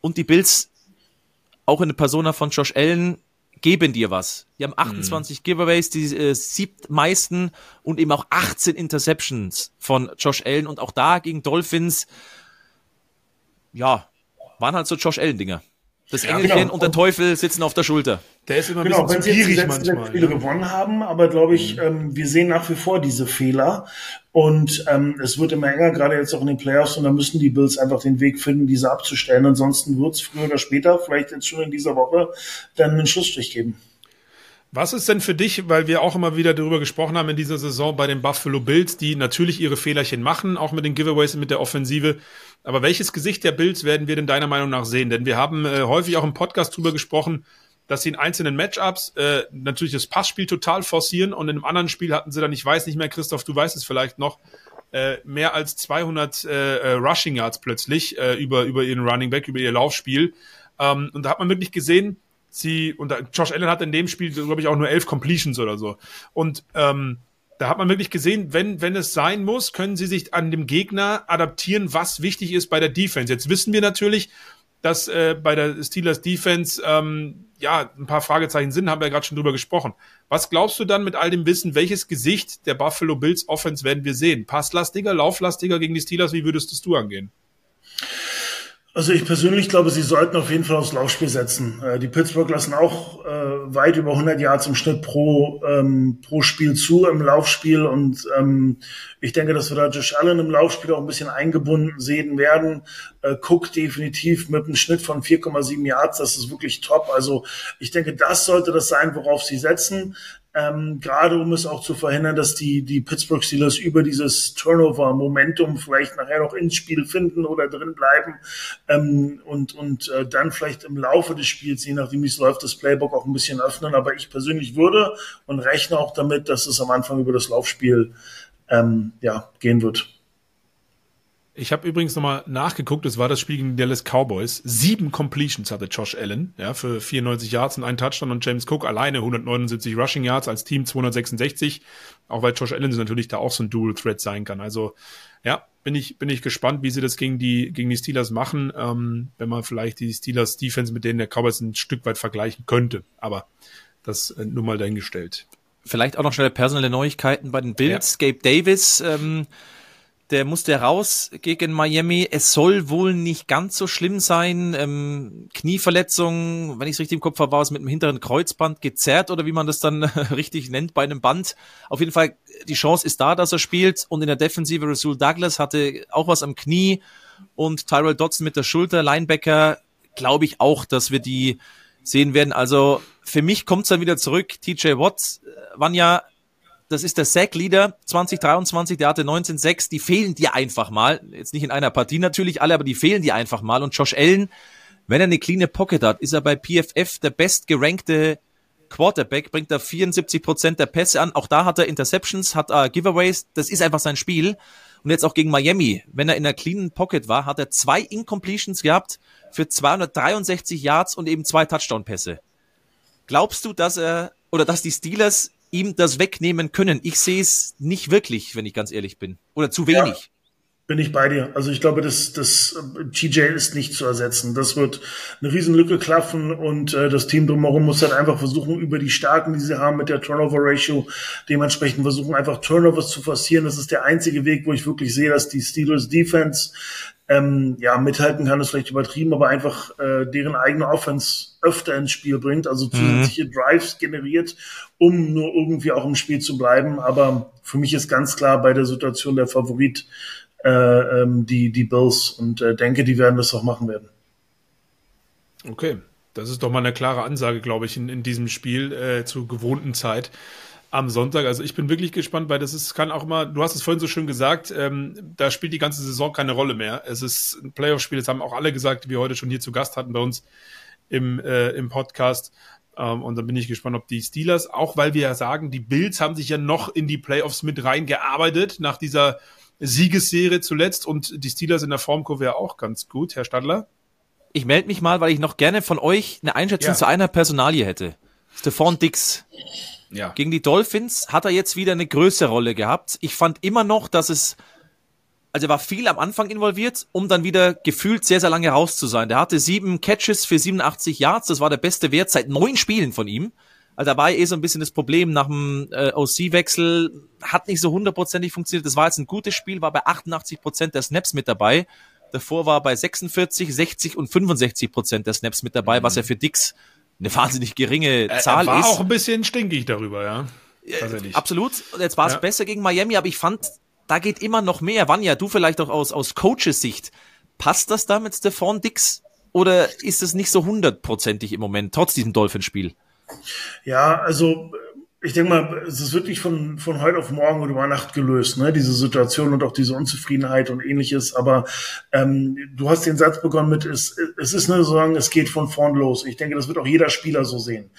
Und die Bills, auch in der Persona von Josh Allen, geben dir was. Die haben 28 mhm. Giveaways, die äh, siebtmeisten und eben auch 18 Interceptions von Josh Allen und auch da gegen Dolphins, ja, waren halt so Josh Allen-Dinger. Das Engelchen ja, genau. und der Teufel sitzen auf der Schulter. Der ist immer ein genau, bisschen zu gierig jetzt manchmal. Spiele ja. gewonnen haben, aber glaube ich, mhm. ähm, wir sehen nach wie vor diese Fehler und ähm, es wird immer enger, gerade jetzt auch in den Playoffs und da müssen die Bills einfach den Weg finden, diese abzustellen. Ansonsten wird es früher oder später, vielleicht jetzt schon in dieser Woche, dann einen Schlussstrich geben. Was ist denn für dich, weil wir auch immer wieder darüber gesprochen haben in dieser Saison bei den Buffalo Bills, die natürlich ihre Fehlerchen machen, auch mit den Giveaways und mit der Offensive. Aber welches Gesicht der Bills werden wir denn deiner Meinung nach sehen? Denn wir haben äh, häufig auch im Podcast drüber gesprochen, dass sie in einzelnen Matchups äh, natürlich das Passspiel total forcieren und in einem anderen Spiel hatten sie dann, ich weiß nicht mehr, Christoph, du weißt es vielleicht noch, äh, mehr als 200 äh, äh, Rushing Yards plötzlich äh, über, über ihren Running Back, über ihr Laufspiel. Ähm, und da hat man wirklich gesehen, sie, und Josh Allen hat in dem Spiel, glaube ich, auch nur elf Completions oder so. Und ähm, da hat man wirklich gesehen, wenn, wenn es sein muss, können sie sich an dem Gegner adaptieren, was wichtig ist bei der Defense. Jetzt wissen wir natürlich, dass äh, bei der Steelers Defense ähm, ja ein paar Fragezeichen sind, haben wir ja gerade schon drüber gesprochen. Was glaubst du dann mit all dem Wissen, welches Gesicht der Buffalo Bills Offense werden wir sehen? Passlastiger, lauflastiger gegen die Steelers, wie würdest du angehen? Also ich persönlich glaube, sie sollten auf jeden Fall aufs Laufspiel setzen. Äh, die Pittsburgh lassen auch äh, weit über 100 Yards im Schnitt pro, ähm, pro Spiel zu im Laufspiel und ähm, ich denke, dass wir da Josh Allen im Laufspiel auch ein bisschen eingebunden sehen werden. Äh, Cook definitiv mit einem Schnitt von 4,7 Yards, das ist wirklich top. Also ich denke, das sollte das sein, worauf sie setzen ähm, gerade um es auch zu verhindern, dass die, die Pittsburgh Steelers über dieses Turnover-Momentum vielleicht nachher noch ins Spiel finden oder drin bleiben ähm, und, und äh, dann vielleicht im Laufe des Spiels, je nachdem wie es läuft, das Playbook auch ein bisschen öffnen. Aber ich persönlich würde und rechne auch damit, dass es am Anfang über das Laufspiel ähm, ja, gehen wird. Ich habe übrigens nochmal nachgeguckt, es war das Spiel gegen die Dallas Cowboys. Sieben Completions hatte Josh Allen, ja, für 94 Yards und einen Touchdown und James Cook alleine 179 Rushing Yards, als Team 266. Auch weil Josh Allen natürlich da auch so ein Dual Threat sein kann. Also, ja, bin ich, bin ich gespannt, wie sie das gegen die, gegen die Steelers machen, ähm, wenn man vielleicht die Steelers Defense mit denen der Cowboys ein Stück weit vergleichen könnte. Aber das äh, nur mal dahingestellt. Vielleicht auch noch schnell personelle Neuigkeiten bei den Bills. Ja. Gabe Davis, ähm, der musste raus gegen Miami. Es soll wohl nicht ganz so schlimm sein. Ähm, Knieverletzung, wenn ich es richtig im Kopf habe, war es mit dem hinteren Kreuzband gezerrt oder wie man das dann richtig nennt bei einem Band. Auf jeden Fall, die Chance ist da, dass er spielt. Und in der Defensive, Rasul Douglas hatte auch was am Knie und Tyrell Dodson mit der Schulter. Linebacker, glaube ich auch, dass wir die sehen werden. Also für mich kommt es dann wieder zurück. TJ Watts, äh, ja das ist der Sack-Leader 2023, der hatte 19-6, die fehlen dir einfach mal. Jetzt nicht in einer Partie natürlich alle, aber die fehlen dir einfach mal. Und Josh Allen, wenn er eine cleane Pocket hat, ist er bei PFF der bestgerankte Quarterback, bringt er 74 Prozent der Pässe an. Auch da hat er Interceptions, hat er Giveaways. Das ist einfach sein Spiel. Und jetzt auch gegen Miami, wenn er in einer cleanen Pocket war, hat er zwei Incompletions gehabt für 263 Yards und eben zwei Touchdown-Pässe. Glaubst du, dass er oder dass die Steelers ihm das wegnehmen können. Ich sehe es nicht wirklich, wenn ich ganz ehrlich bin. Oder zu wenig. Ja, bin ich bei dir. Also ich glaube, das, das TJ ist nicht zu ersetzen. Das wird eine Riesenlücke klaffen und äh, das Team drumherum muss halt einfach versuchen, über die Stärken, die sie haben mit der Turnover-Ratio, dementsprechend versuchen, einfach Turnovers zu forcieren. Das ist der einzige Weg, wo ich wirklich sehe, dass die Steelers Defense ähm, ja, mithalten kann, ist vielleicht übertrieben, aber einfach äh, deren eigene Offense öfter ins Spiel bringt, also mhm. zusätzliche mhm. Drives generiert, um nur irgendwie auch im Spiel zu bleiben. Aber für mich ist ganz klar bei der Situation der Favorit äh, ähm, die, die Bills und äh, denke, die werden das auch machen werden. Okay, das ist doch mal eine klare Ansage, glaube ich, in, in diesem Spiel äh, zur gewohnten Zeit am Sonntag. Also ich bin wirklich gespannt, weil das ist, kann auch immer, du hast es vorhin so schön gesagt, ähm, da spielt die ganze Saison keine Rolle mehr. Es ist ein Playoff-Spiel, das haben auch alle gesagt, die wir heute schon hier zu Gast hatten bei uns im, äh, im Podcast. Ähm, und dann bin ich gespannt, ob die Steelers, auch weil wir ja sagen, die Bills haben sich ja noch in die Playoffs mit reingearbeitet nach dieser Siegesserie zuletzt und die Steelers in der Formkurve ja auch ganz gut. Herr Stadler? Ich melde mich mal, weil ich noch gerne von euch eine Einschätzung ja. zu einer Personalie hätte. Stefan Dix. Ja. Gegen die Dolphins hat er jetzt wieder eine größere Rolle gehabt. Ich fand immer noch, dass es, also er war viel am Anfang involviert, um dann wieder gefühlt sehr, sehr lange raus zu sein. Der hatte sieben Catches für 87 Yards, das war der beste Wert seit neun Spielen von ihm. Also da war eh so ein bisschen das Problem nach dem äh, OC-Wechsel, hat nicht so hundertprozentig funktioniert. Das war jetzt ein gutes Spiel, war bei 88 Prozent der Snaps mit dabei. Davor war bei 46, 60 und 65 Prozent der Snaps mit dabei, mhm. was ja für Dix eine wahnsinnig geringe Zahl er war ist. auch ein bisschen stinkig darüber, ja. Äh, absolut. Jetzt war es ja. besser gegen Miami, aber ich fand, da geht immer noch mehr. Vanja, du vielleicht auch aus, aus Coaches Sicht. Passt das da mit Stefan Dix? Oder ist es nicht so hundertprozentig im Moment, trotz diesem Dolphinspiel? Ja, also ich denke mal, es ist wirklich von, von heute auf morgen oder über Nacht gelöst, ne? diese Situation und auch diese Unzufriedenheit und ähnliches. Aber ähm, du hast den Satz begonnen mit, es, es ist nur so es geht von vorn los. Ich denke, das wird auch jeder Spieler so sehen.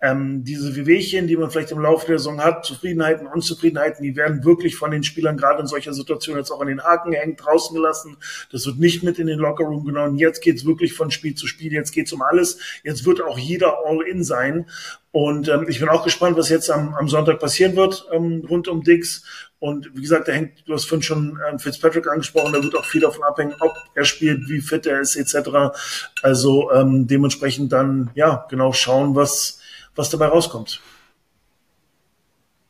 Ähm, diese Wehwehchen, die man vielleicht im Laufe der Saison hat, Zufriedenheiten, Unzufriedenheiten, die werden wirklich von den Spielern gerade in solcher Situation jetzt auch an den Haken gehängt, draußen gelassen. Das wird nicht mit in den Lockerroom genommen. Jetzt geht's wirklich von Spiel zu Spiel, jetzt geht's um alles. Jetzt wird auch jeder All-In sein. Und ähm, ich bin auch gespannt, was jetzt am, am Sonntag passieren wird ähm, rund um Dix. Und wie gesagt, da hängt, du hast vorhin schon ähm, Fitzpatrick angesprochen, da wird auch viel davon abhängen, ob er spielt, wie fit er ist, etc. Also ähm, dementsprechend dann ja genau schauen, was was dabei rauskommt.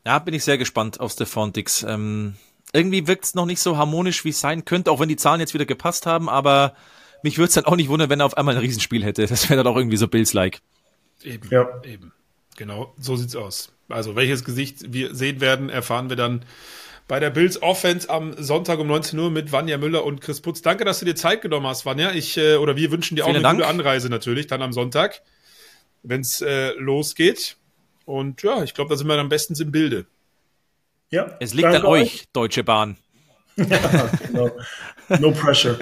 Ja, bin ich sehr gespannt auf Stefan Dix. Ähm, irgendwie wirkt es noch nicht so harmonisch, wie es sein könnte, auch wenn die Zahlen jetzt wieder gepasst haben, aber mich würde es dann auch nicht wundern, wenn er auf einmal ein Riesenspiel hätte. Das wäre dann auch irgendwie so Bills-like. Eben, ja. eben. Genau, so sieht's aus. Also welches Gesicht wir sehen werden, erfahren wir dann bei der Bills Offense am Sonntag um 19 Uhr mit Vanja Müller und Chris Putz. Danke, dass du dir Zeit genommen hast, Vanja. Ich äh, oder wir wünschen dir auch eine Dank. gute Anreise natürlich dann am Sonntag, wenn's äh, losgeht. Und ja, ich glaube, da sind wir am besten im Bilde. Ja. Es liegt an euch, euch, Deutsche Bahn. ja, no, no pressure.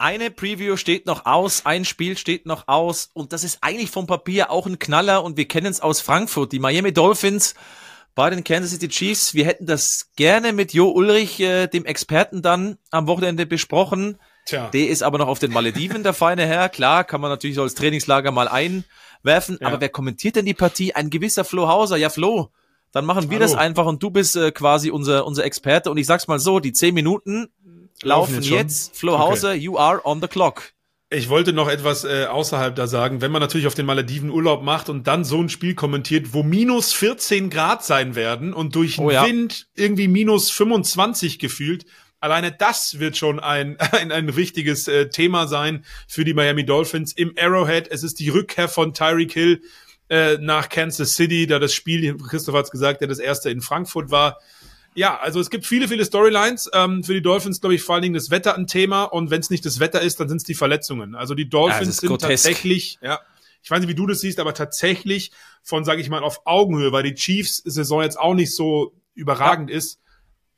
Eine Preview steht noch aus, ein Spiel steht noch aus und das ist eigentlich vom Papier auch ein Knaller und wir kennen es aus Frankfurt. Die Miami Dolphins bei den Kansas City Chiefs. Wir hätten das gerne mit Jo Ulrich, äh, dem Experten, dann am Wochenende besprochen. Tja. Der ist aber noch auf den Malediven, der feine Herr. Klar, kann man natürlich so als Trainingslager mal einwerfen. Ja. Aber wer kommentiert denn die Partie? Ein gewisser Flo Hauser. Ja, Flo, dann machen wir Hallo. das einfach und du bist äh, quasi unser, unser Experte. Und ich sag's mal so, die zehn Minuten laufen, jetzt. jetzt. Flo Hauser, okay. you are on the clock. Ich wollte noch etwas äh, außerhalb da sagen. Wenn man natürlich auf den Malediven Urlaub macht und dann so ein Spiel kommentiert, wo minus 14 Grad sein werden und durch oh, ja. Wind irgendwie minus 25 gefühlt, alleine das wird schon ein, ein, ein wichtiges äh, Thema sein für die Miami Dolphins im Arrowhead. Es ist die Rückkehr von Tyreek Hill äh, nach Kansas City, da das Spiel, Christoph hat es gesagt, der das erste in Frankfurt war ja, also es gibt viele, viele Storylines. Ähm, für die Dolphins, glaube ich, vor allen Dingen das Wetter ein Thema. Und wenn es nicht das Wetter ist, dann sind es die Verletzungen. Also die Dolphins ja, sind grotesk. tatsächlich, ja, ich weiß nicht, wie du das siehst, aber tatsächlich von, sage ich mal, auf Augenhöhe, weil die Chiefs-Saison jetzt auch nicht so überragend ja. ist,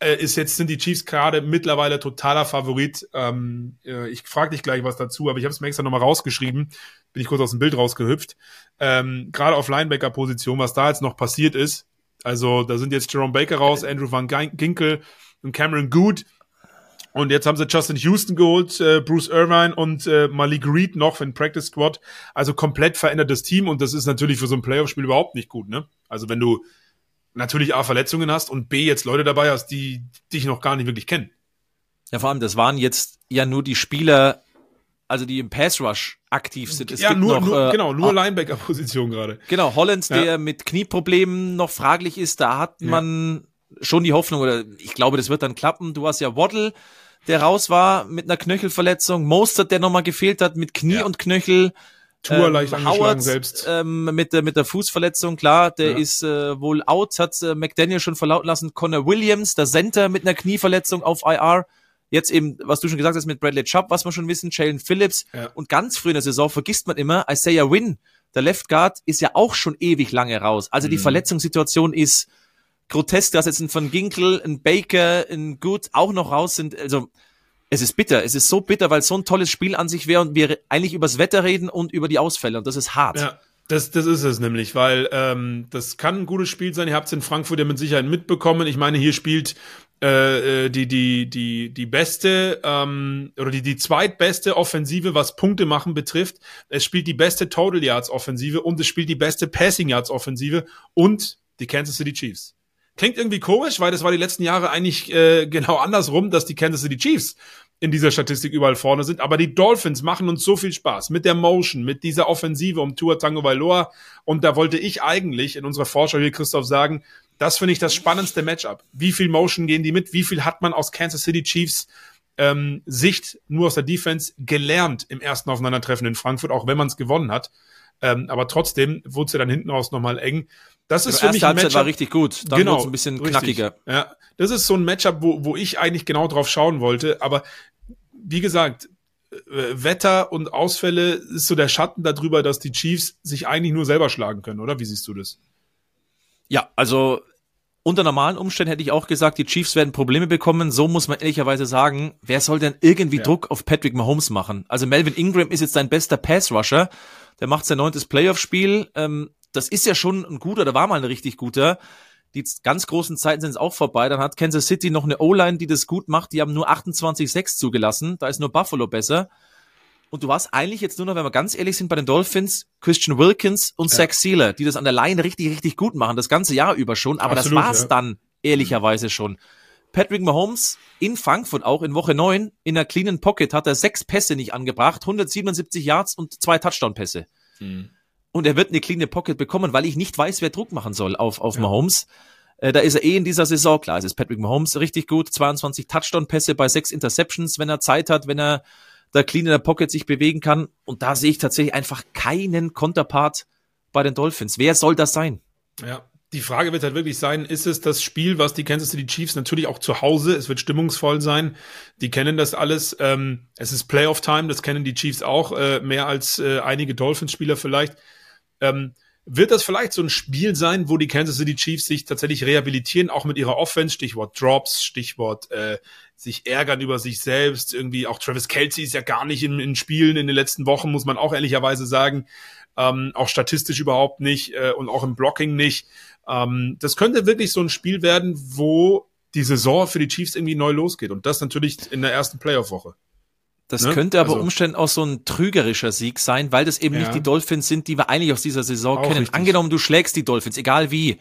ist jetzt sind die Chiefs gerade mittlerweile totaler Favorit. Ähm, äh, ich frage dich gleich was dazu, aber ich habe es mir extra nochmal rausgeschrieben. Bin ich kurz aus dem Bild rausgehüpft. Ähm, gerade auf Linebacker-Position, was da jetzt noch passiert ist, also da sind jetzt Jerome Baker raus, Andrew Van Ginkel und Cameron Good. Und jetzt haben sie Justin Houston geholt, äh, Bruce Irvine und äh, Malik Reed noch für den Practice Squad. Also komplett verändertes Team und das ist natürlich für so ein Playoff-Spiel überhaupt nicht gut, ne? Also wenn du natürlich A, Verletzungen hast und B, jetzt Leute dabei hast, die dich noch gar nicht wirklich kennen. Ja, vor allem, das waren jetzt ja nur die Spieler, also die im Pass Rush aktiv sind. Es ja, nur, noch, nur, äh, genau, nur Linebacker-Position gerade. Genau, Hollands, ja. der mit Knieproblemen noch fraglich ist, da hat man ja. schon die Hoffnung, oder ich glaube, das wird dann klappen. Du hast ja Waddle, der raus war mit einer Knöchelverletzung, Mostert, der nochmal gefehlt hat mit Knie ja. und Knöchel. Tour ähm, leicht Howard, selbst. Ähm, mit, der, mit der Fußverletzung, klar, der ist äh, wohl out, hat äh, McDaniel schon verlauten lassen. Connor Williams, der Center mit einer Knieverletzung auf IR. Jetzt eben, was du schon gesagt hast mit Bradley Chubb, was wir schon wissen, Jalen Phillips. Ja. Und ganz früh in der Saison vergisst man immer, Isaiah Wynn, der Left Guard, ist ja auch schon ewig lange raus. Also die mhm. Verletzungssituation ist grotesk, dass jetzt ein Van Ginkel, ein Baker, ein Good auch noch raus sind. Also es ist bitter. Es ist so bitter, weil so ein tolles Spiel an sich wäre und wir eigentlich übers Wetter reden und über die Ausfälle. Und das ist hart. Ja. Das, das ist es nämlich, weil ähm, das kann ein gutes Spiel sein. Ihr habt es in Frankfurt ja mit Sicherheit mitbekommen. Ich meine, hier spielt äh, äh, die die die die beste ähm, oder die die zweitbeste Offensive, was Punkte machen betrifft. Es spielt die beste Total Yards Offensive und es spielt die beste Passing Yards Offensive und die Kansas City Chiefs. Klingt irgendwie komisch, weil das war die letzten Jahre eigentlich äh, genau andersrum, dass die Kansas City Chiefs in dieser Statistik überall vorne sind. Aber die Dolphins machen uns so viel Spaß mit der Motion, mit dieser Offensive um Tua Tango Vailoa. Und da wollte ich eigentlich in unserer Vorschau hier, Christoph, sagen, das finde ich das spannendste Matchup. Wie viel Motion gehen die mit? Wie viel hat man aus Kansas City Chiefs ähm, Sicht nur aus der Defense gelernt im ersten Aufeinandertreffen in Frankfurt, auch wenn man es gewonnen hat? Ähm, aber trotzdem wurde es ja dann hinten raus nochmal eng. Das ist für mich ein Matchup, war richtig gut. Dann genau, ein bisschen knackiger. Richtig. Ja, das ist so ein Matchup, wo, wo ich eigentlich genau drauf schauen wollte. Aber wie gesagt, äh, Wetter und Ausfälle ist so der Schatten darüber, dass die Chiefs sich eigentlich nur selber schlagen können, oder? Wie siehst du das? Ja, also unter normalen Umständen hätte ich auch gesagt, die Chiefs werden Probleme bekommen. So muss man ehrlicherweise sagen, wer soll denn irgendwie ja. Druck auf Patrick Mahomes machen? Also Melvin Ingram ist jetzt sein bester Pass-Rusher. Der macht sein neuntes Playoff-Spiel. Ähm, das ist ja schon ein guter, da war mal ein richtig guter. Die ganz großen Zeiten sind auch vorbei. Dann hat Kansas City noch eine O-Line, die das gut macht. Die haben nur 28-6 zugelassen. Da ist nur Buffalo besser. Und du warst eigentlich jetzt nur noch, wenn wir ganz ehrlich sind, bei den Dolphins, Christian Wilkins und ja. Zach Sealer, die das an der Line richtig, richtig gut machen, das ganze Jahr über schon. Aber Absolut, das war's ja. dann ehrlicherweise schon. Patrick Mahomes in Frankfurt auch in Woche 9 in der cleanen Pocket hat er sechs Pässe nicht angebracht, 177 Yards und zwei Touchdown-Pässe. Hm. Und er wird eine cleane Pocket bekommen, weil ich nicht weiß, wer Druck machen soll auf, auf ja. Mahomes. Äh, da ist er eh in dieser Saison, klar, es ist Patrick Mahomes richtig gut, 22 Touchdown-Pässe bei sechs Interceptions, wenn er Zeit hat, wenn er da clean in der Pocket sich bewegen kann. Und da sehe ich tatsächlich einfach keinen Konterpart bei den Dolphins. Wer soll das sein? Ja, die Frage wird halt wirklich sein, ist es das Spiel, was die Kansas City Chiefs natürlich auch zu Hause, es wird stimmungsvoll sein, die kennen das alles, ähm, es ist Playoff-Time, das kennen die Chiefs auch, äh, mehr als äh, einige Dolphins-Spieler vielleicht. Ähm, wird das vielleicht so ein Spiel sein, wo die Kansas City Chiefs sich tatsächlich rehabilitieren, auch mit ihrer Offense, Stichwort Drops, Stichwort äh, sich ärgern über sich selbst, irgendwie auch Travis Kelsey ist ja gar nicht in, in Spielen in den letzten Wochen, muss man auch ehrlicherweise sagen, ähm, auch statistisch überhaupt nicht äh, und auch im Blocking nicht. Ähm, das könnte wirklich so ein Spiel werden, wo die Saison für die Chiefs irgendwie neu losgeht und das natürlich in der ersten Playoff-Woche. Das ne? könnte aber also, Umständen auch so ein trügerischer Sieg sein, weil das eben ja. nicht die Dolphins sind, die wir eigentlich aus dieser Saison auch kennen. Richtig. Angenommen, du schlägst die Dolphins, egal wie,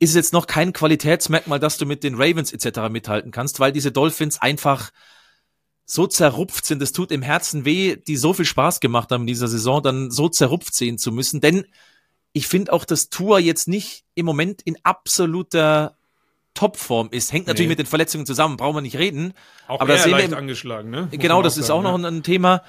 ist es jetzt noch kein Qualitätsmerkmal, dass du mit den Ravens etc. mithalten kannst, weil diese Dolphins einfach so zerrupft sind, es tut im Herzen weh, die so viel Spaß gemacht haben in dieser Saison, dann so zerrupft sehen zu müssen. Denn ich finde auch, dass Tour jetzt nicht im Moment in absoluter Topform ist. Hängt natürlich nee. mit den Verletzungen zusammen, brauchen wir nicht reden. Auch aber er leicht angeschlagen, ne? Muss genau, das ist auch noch ein, ein Thema.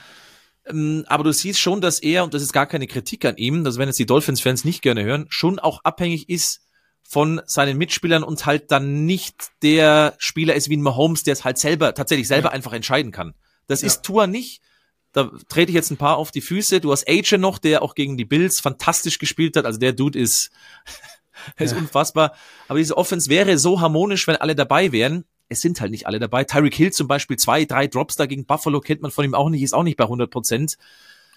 Ähm, aber du siehst schon, dass er, und das ist gar keine Kritik an ihm, das werden jetzt die Dolphins-Fans nicht gerne hören, schon auch abhängig ist von seinen Mitspielern und halt dann nicht der Spieler ist wie ein Mahomes, der es halt selber, tatsächlich selber ja. einfach entscheiden kann. Das ja. ist Tua nicht. Da trete ich jetzt ein paar auf die Füße. Du hast Age noch, der auch gegen die Bills fantastisch gespielt hat. Also der Dude ist ist ja. unfassbar. Aber diese Offense wäre so harmonisch, wenn alle dabei wären. Es sind halt nicht alle dabei. Tyreek Hill zum Beispiel, zwei, drei Drops da gegen Buffalo kennt man von ihm auch nicht, ist auch nicht bei 100 Prozent.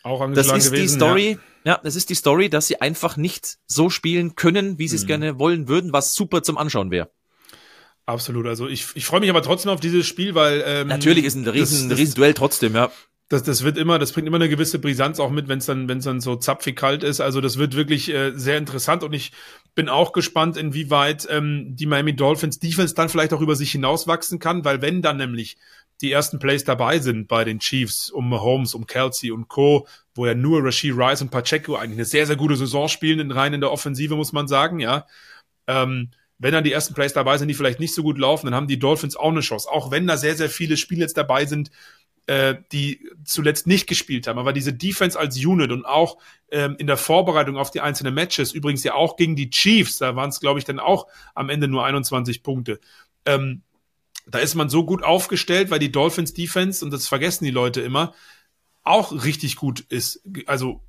Auch das ist gewesen, die Story, ja. ja. das ist die Story, dass sie einfach nicht so spielen können, wie sie es mhm. gerne wollen würden, was super zum Anschauen wäre. Absolut. Also ich, ich freue mich aber trotzdem auf dieses Spiel, weil ähm, natürlich ist ein riesen, das, das, riesen Duell trotzdem, ja das, das wird immer, das bringt immer eine gewisse Brisanz auch mit, wenn es dann, wenn es dann so zapfig kalt ist. Also das wird wirklich äh, sehr interessant und ich bin auch gespannt, inwieweit ähm, die Miami Dolphins Defense dann vielleicht auch über sich hinauswachsen kann, weil wenn dann nämlich die ersten Plays dabei sind bei den Chiefs um Mahomes, um Kelsey und Co., wo ja nur Rashid Rice und Pacheco eigentlich eine sehr, sehr gute Saison spielen, rein in der Offensive, muss man sagen, ja. Ähm, wenn dann die ersten Plays dabei sind, die vielleicht nicht so gut laufen, dann haben die Dolphins auch eine Chance. Auch wenn da sehr, sehr viele Spiele jetzt dabei sind, äh, die zuletzt nicht gespielt haben. Aber diese Defense als Unit und auch ähm, in der Vorbereitung auf die einzelnen Matches, übrigens ja auch gegen die Chiefs, da waren es, glaube ich, dann auch am Ende nur 21 Punkte. Ähm, da ist man so gut aufgestellt, weil die Dolphins Defense, und das vergessen die Leute immer, auch richtig gut ist. Also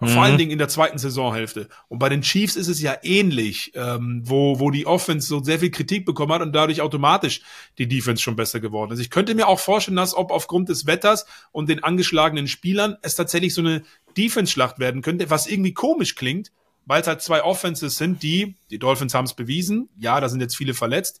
Mhm. Vor allen mhm. Dingen in der zweiten Saisonhälfte. Und bei den Chiefs ist es ja ähnlich, ähm, wo, wo die Offense so sehr viel Kritik bekommen hat und dadurch automatisch die Defense schon besser geworden ist. Ich könnte mir auch vorstellen, dass ob aufgrund des Wetters und den angeschlagenen Spielern es tatsächlich so eine Defense-Schlacht werden könnte, was irgendwie komisch klingt, weil es halt zwei Offenses sind, die, die Dolphins haben es bewiesen, ja, da sind jetzt viele verletzt,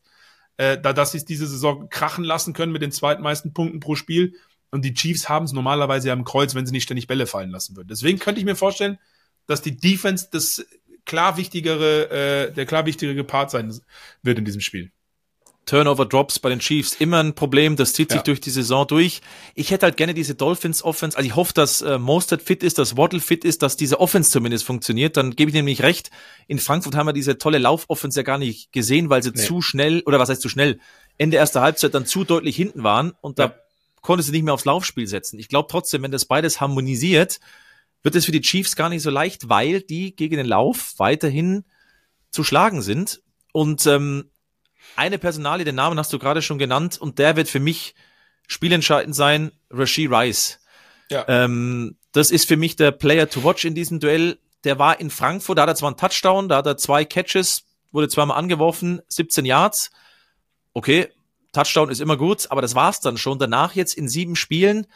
äh, da dass sie diese Saison krachen lassen können mit den zweitmeisten Punkten pro Spiel und die Chiefs haben es normalerweise ja im Kreuz, wenn sie nicht ständig Bälle fallen lassen würden. Deswegen könnte ich mir vorstellen, dass die Defense das klar wichtigere, äh, der klar wichtigere Part sein wird in diesem Spiel. Turnover Drops bei den Chiefs immer ein Problem, das zieht sich ja. durch die Saison durch. Ich hätte halt gerne diese Dolphins Offense, also ich hoffe, dass äh, Mostert fit ist, dass Waddle fit ist, dass diese Offense zumindest funktioniert, dann gebe ich nämlich recht. In Frankfurt haben wir diese tolle Lauf-Offense ja gar nicht gesehen, weil sie nee. zu schnell, oder was heißt zu schnell, Ende erster Halbzeit dann zu deutlich hinten waren und da konnte sie nicht mehr aufs Laufspiel setzen. Ich glaube trotzdem, wenn das beides harmonisiert, wird es für die Chiefs gar nicht so leicht, weil die gegen den Lauf weiterhin zu schlagen sind. Und ähm, eine Personalie, den Namen hast du gerade schon genannt, und der wird für mich spielentscheidend sein, Rashid Rice. Ja. Ähm, das ist für mich der Player to watch in diesem Duell. Der war in Frankfurt, da hat er zwar einen Touchdown, da hat er zwei Catches, wurde zweimal angeworfen, 17 Yards. Okay, Touchdown ist immer gut, aber das war's dann schon. Danach jetzt in sieben Spielen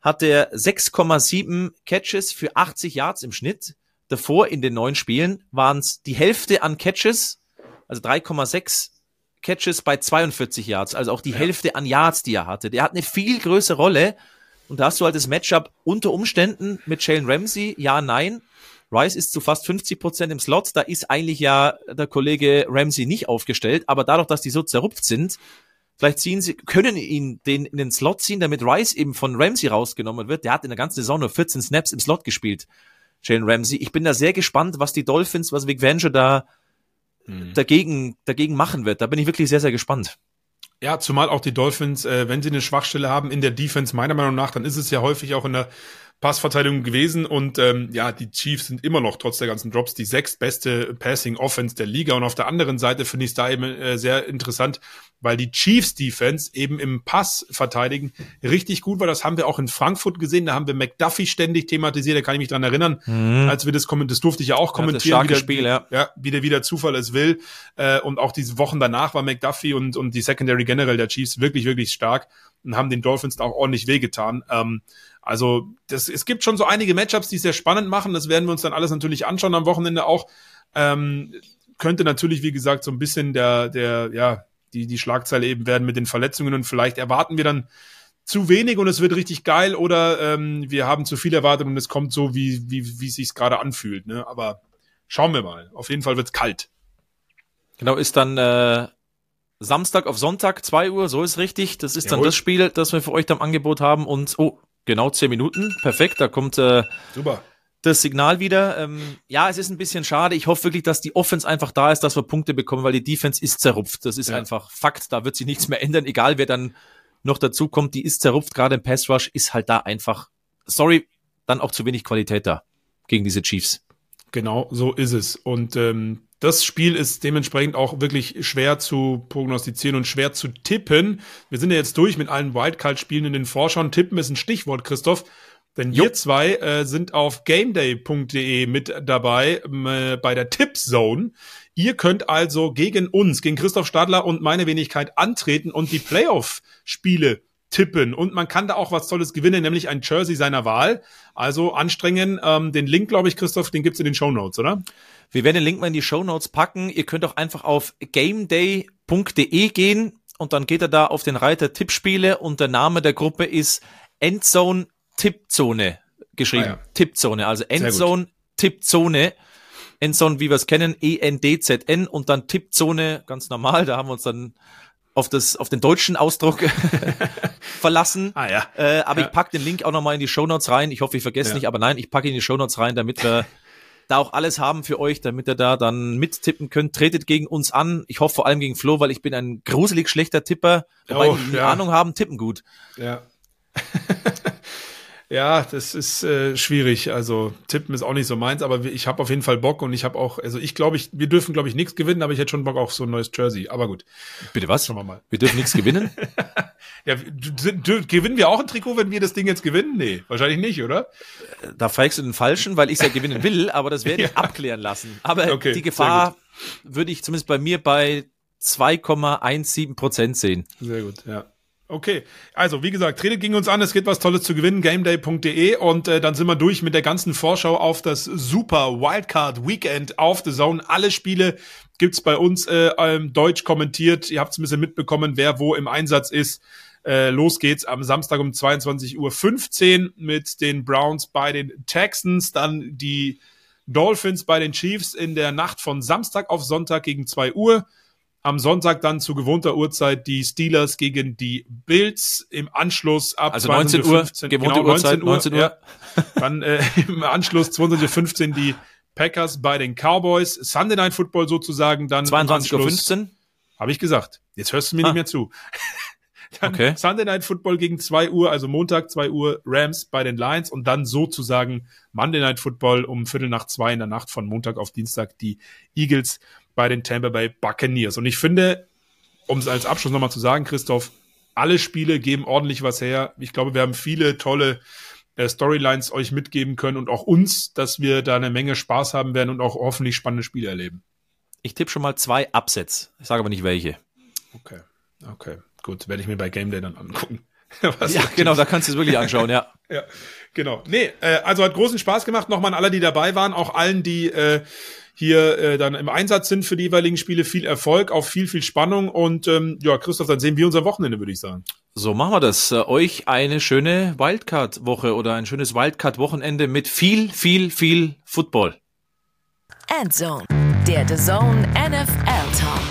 hat er 6,7 Catches für 80 Yards im Schnitt. Davor in den neun Spielen waren es die Hälfte an Catches, also 3,6 Catches bei 42 Yards, also auch die ja. Hälfte an Yards, die er hatte. Der hat eine viel größere Rolle und da hast du halt das Matchup unter Umständen mit Jalen Ramsey, ja, nein. Rice ist zu fast 50 Prozent im Slot, da ist eigentlich ja der Kollege Ramsey nicht aufgestellt, aber dadurch, dass die so zerrupft sind, Vielleicht ziehen sie, können ihn den in den Slot ziehen, damit Rice eben von Ramsey rausgenommen wird. Der hat in der ganzen Saison nur 14 Snaps im Slot gespielt. Jalen Ramsey. Ich bin da sehr gespannt, was die Dolphins, was Vic Venger da hm. dagegen, dagegen machen wird. Da bin ich wirklich sehr, sehr gespannt. Ja, zumal auch die Dolphins, äh, wenn sie eine Schwachstelle haben in der Defense, meiner Meinung nach, dann ist es ja häufig auch in der Passverteidigung gewesen und ähm, ja, die Chiefs sind immer noch trotz der ganzen Drops die sechstbeste Passing Offense der Liga und auf der anderen Seite finde ich es da eben äh, sehr interessant, weil die Chiefs Defense eben im Pass verteidigen richtig gut war. Das haben wir auch in Frankfurt gesehen. Da haben wir McDuffie ständig thematisiert. Da kann ich mich dran erinnern, mhm. als wir das kommentieren. Das durfte ich ja auch kommentieren. Ja, wie der, Spiel, ja. ja, wie der, wie der Zufall es will. Äh, und auch diese Wochen danach war McDuffie und, und die Secondary generell der Chiefs wirklich, wirklich stark und haben den Dolphins da auch ordentlich wehgetan. Ähm, also das, es gibt schon so einige Matchups, die sehr spannend machen. Das werden wir uns dann alles natürlich anschauen am Wochenende auch. Ähm, könnte natürlich, wie gesagt, so ein bisschen der, der, ja, die, die Schlagzeile eben werden mit den Verletzungen und vielleicht erwarten wir dann zu wenig und es wird richtig geil oder ähm, wir haben zu viel erwartet und es kommt so, wie, wie, wie es sich gerade anfühlt. Ne? Aber schauen wir mal. Auf jeden Fall wird's kalt. Genau, ist dann äh, Samstag auf Sonntag, zwei Uhr, so ist richtig. Das ist Jawohl. dann das Spiel, das wir für euch am Angebot haben. Und oh, genau zehn Minuten. Perfekt, da kommt äh, Super das Signal wieder. Ähm, ja, es ist ein bisschen schade. Ich hoffe wirklich, dass die Offense einfach da ist, dass wir Punkte bekommen, weil die Defense ist zerrupft. Das ist ja. einfach Fakt. Da wird sich nichts mehr ändern, egal wer dann noch dazu kommt. Die ist zerrupft. Gerade im Pass Rush ist halt da einfach, sorry, dann auch zu wenig Qualität da gegen diese Chiefs. Genau, so ist es. Und ähm, das Spiel ist dementsprechend auch wirklich schwer zu prognostizieren und schwer zu tippen. Wir sind ja jetzt durch mit allen Wildcard-Spielen in den Vorschauen. Tippen ist ein Stichwort, Christoph. Denn wir zwei äh, sind auf gameday.de mit dabei äh, bei der Tipzone. Ihr könnt also gegen uns, gegen Christoph Stadler und meine Wenigkeit antreten und die Playoff-Spiele tippen. Und man kann da auch was Tolles gewinnen, nämlich ein Jersey seiner Wahl. Also anstrengen. Ähm, den Link, glaube ich, Christoph, den gibt's in den Show Notes, oder? Wir werden den Link mal in die Show Notes packen. Ihr könnt auch einfach auf gameday.de gehen und dann geht er da auf den Reiter Tippspiele und der Name der Gruppe ist Endzone Tippzone geschrieben. Ah, ja. Tippzone, also Endzone, Tippzone. Endzone, wie wir es kennen, E-N-D-Z-N und dann Tippzone, ganz normal. Da haben wir uns dann auf, das, auf den deutschen Ausdruck verlassen. Ah, ja. Äh, aber ja. ich pack den Link auch nochmal in die Shownotes rein. Ich hoffe, ich vergesse ja. nicht, aber nein, ich packe in die Shownotes rein, damit wir da auch alles haben für euch, damit ihr da dann mittippen könnt. Tretet gegen uns an. Ich hoffe vor allem gegen Flo, weil ich bin ein gruselig schlechter Tipper. Wobei oh, die ja. Ahnung haben, tippen gut. Ja. Ja, das ist äh, schwierig. Also tippen ist auch nicht so meins, aber ich habe auf jeden Fall Bock und ich habe auch, also ich glaube, ich, wir dürfen, glaube ich, nichts gewinnen, aber ich hätte schon Bock auf so ein neues Jersey. Aber gut. Bitte was? Schauen wir mal. Wir dürfen nichts gewinnen? ja, gewinnen wir auch ein Trikot, wenn wir das Ding jetzt gewinnen? Nee, wahrscheinlich nicht, oder? Da fragst du den Falschen, weil ich ja gewinnen will, aber das werde ich ja. abklären lassen. Aber okay, die Gefahr würde ich zumindest bei mir bei 2,17 Prozent sehen. Sehr gut, ja. Okay, also wie gesagt, tretet gegen uns an, es gibt was Tolles zu gewinnen, gameday.de und äh, dann sind wir durch mit der ganzen Vorschau auf das Super Wildcard Weekend auf The Zone. Alle Spiele gibt's bei uns äh, ähm, deutsch kommentiert. Ihr habt ein bisschen mitbekommen, wer wo im Einsatz ist. Äh, los geht's am Samstag um 22.15 Uhr mit den Browns bei den Texans, dann die Dolphins bei den Chiefs in der Nacht von Samstag auf Sonntag gegen 2 Uhr. Am Sonntag dann zu gewohnter Uhrzeit die Steelers gegen die Bills. Im Anschluss ab also 19 Uhr, 15, gewohnte genau, Uhrzeit, 19 Uhr. 19 Uhr. Ja. dann äh, im Anschluss 22.15 Uhr die Packers bei den Cowboys. Sunday Night Football sozusagen dann 22.15 Uhr. Habe ich gesagt. Jetzt hörst du mir ah. nicht mehr zu. dann okay. Sunday Night Football gegen 2 Uhr, also Montag 2 Uhr Rams bei den Lions und dann sozusagen Monday Night Football um Viertel nach zwei in der Nacht von Montag auf Dienstag die Eagles bei den Tampa Bay Buccaneers. Und ich finde, um es als Abschluss nochmal zu sagen, Christoph, alle Spiele geben ordentlich was her. Ich glaube, wir haben viele tolle äh, Storylines euch mitgeben können und auch uns, dass wir da eine Menge Spaß haben werden und auch hoffentlich spannende Spiele erleben. Ich tippe schon mal zwei Upsets. Ich sage aber nicht welche. Okay, okay, gut. Werde ich mir bei Game Day dann angucken. ja, genau, da kannst du es wirklich anschauen, ja. ja, genau. Nee, äh, also hat großen Spaß gemacht. Nochmal an alle, die dabei waren, auch allen, die äh, hier äh, dann im Einsatz sind für die jeweiligen Spiele. Viel Erfolg, auch viel, viel Spannung. Und ähm, ja, Christoph, dann sehen wir unser Wochenende, würde ich sagen. So machen wir das. Äh, euch eine schöne Wildcard-Woche oder ein schönes Wildcard-Wochenende mit viel, viel, viel Football. Endzone, der The Zone NFL Talk.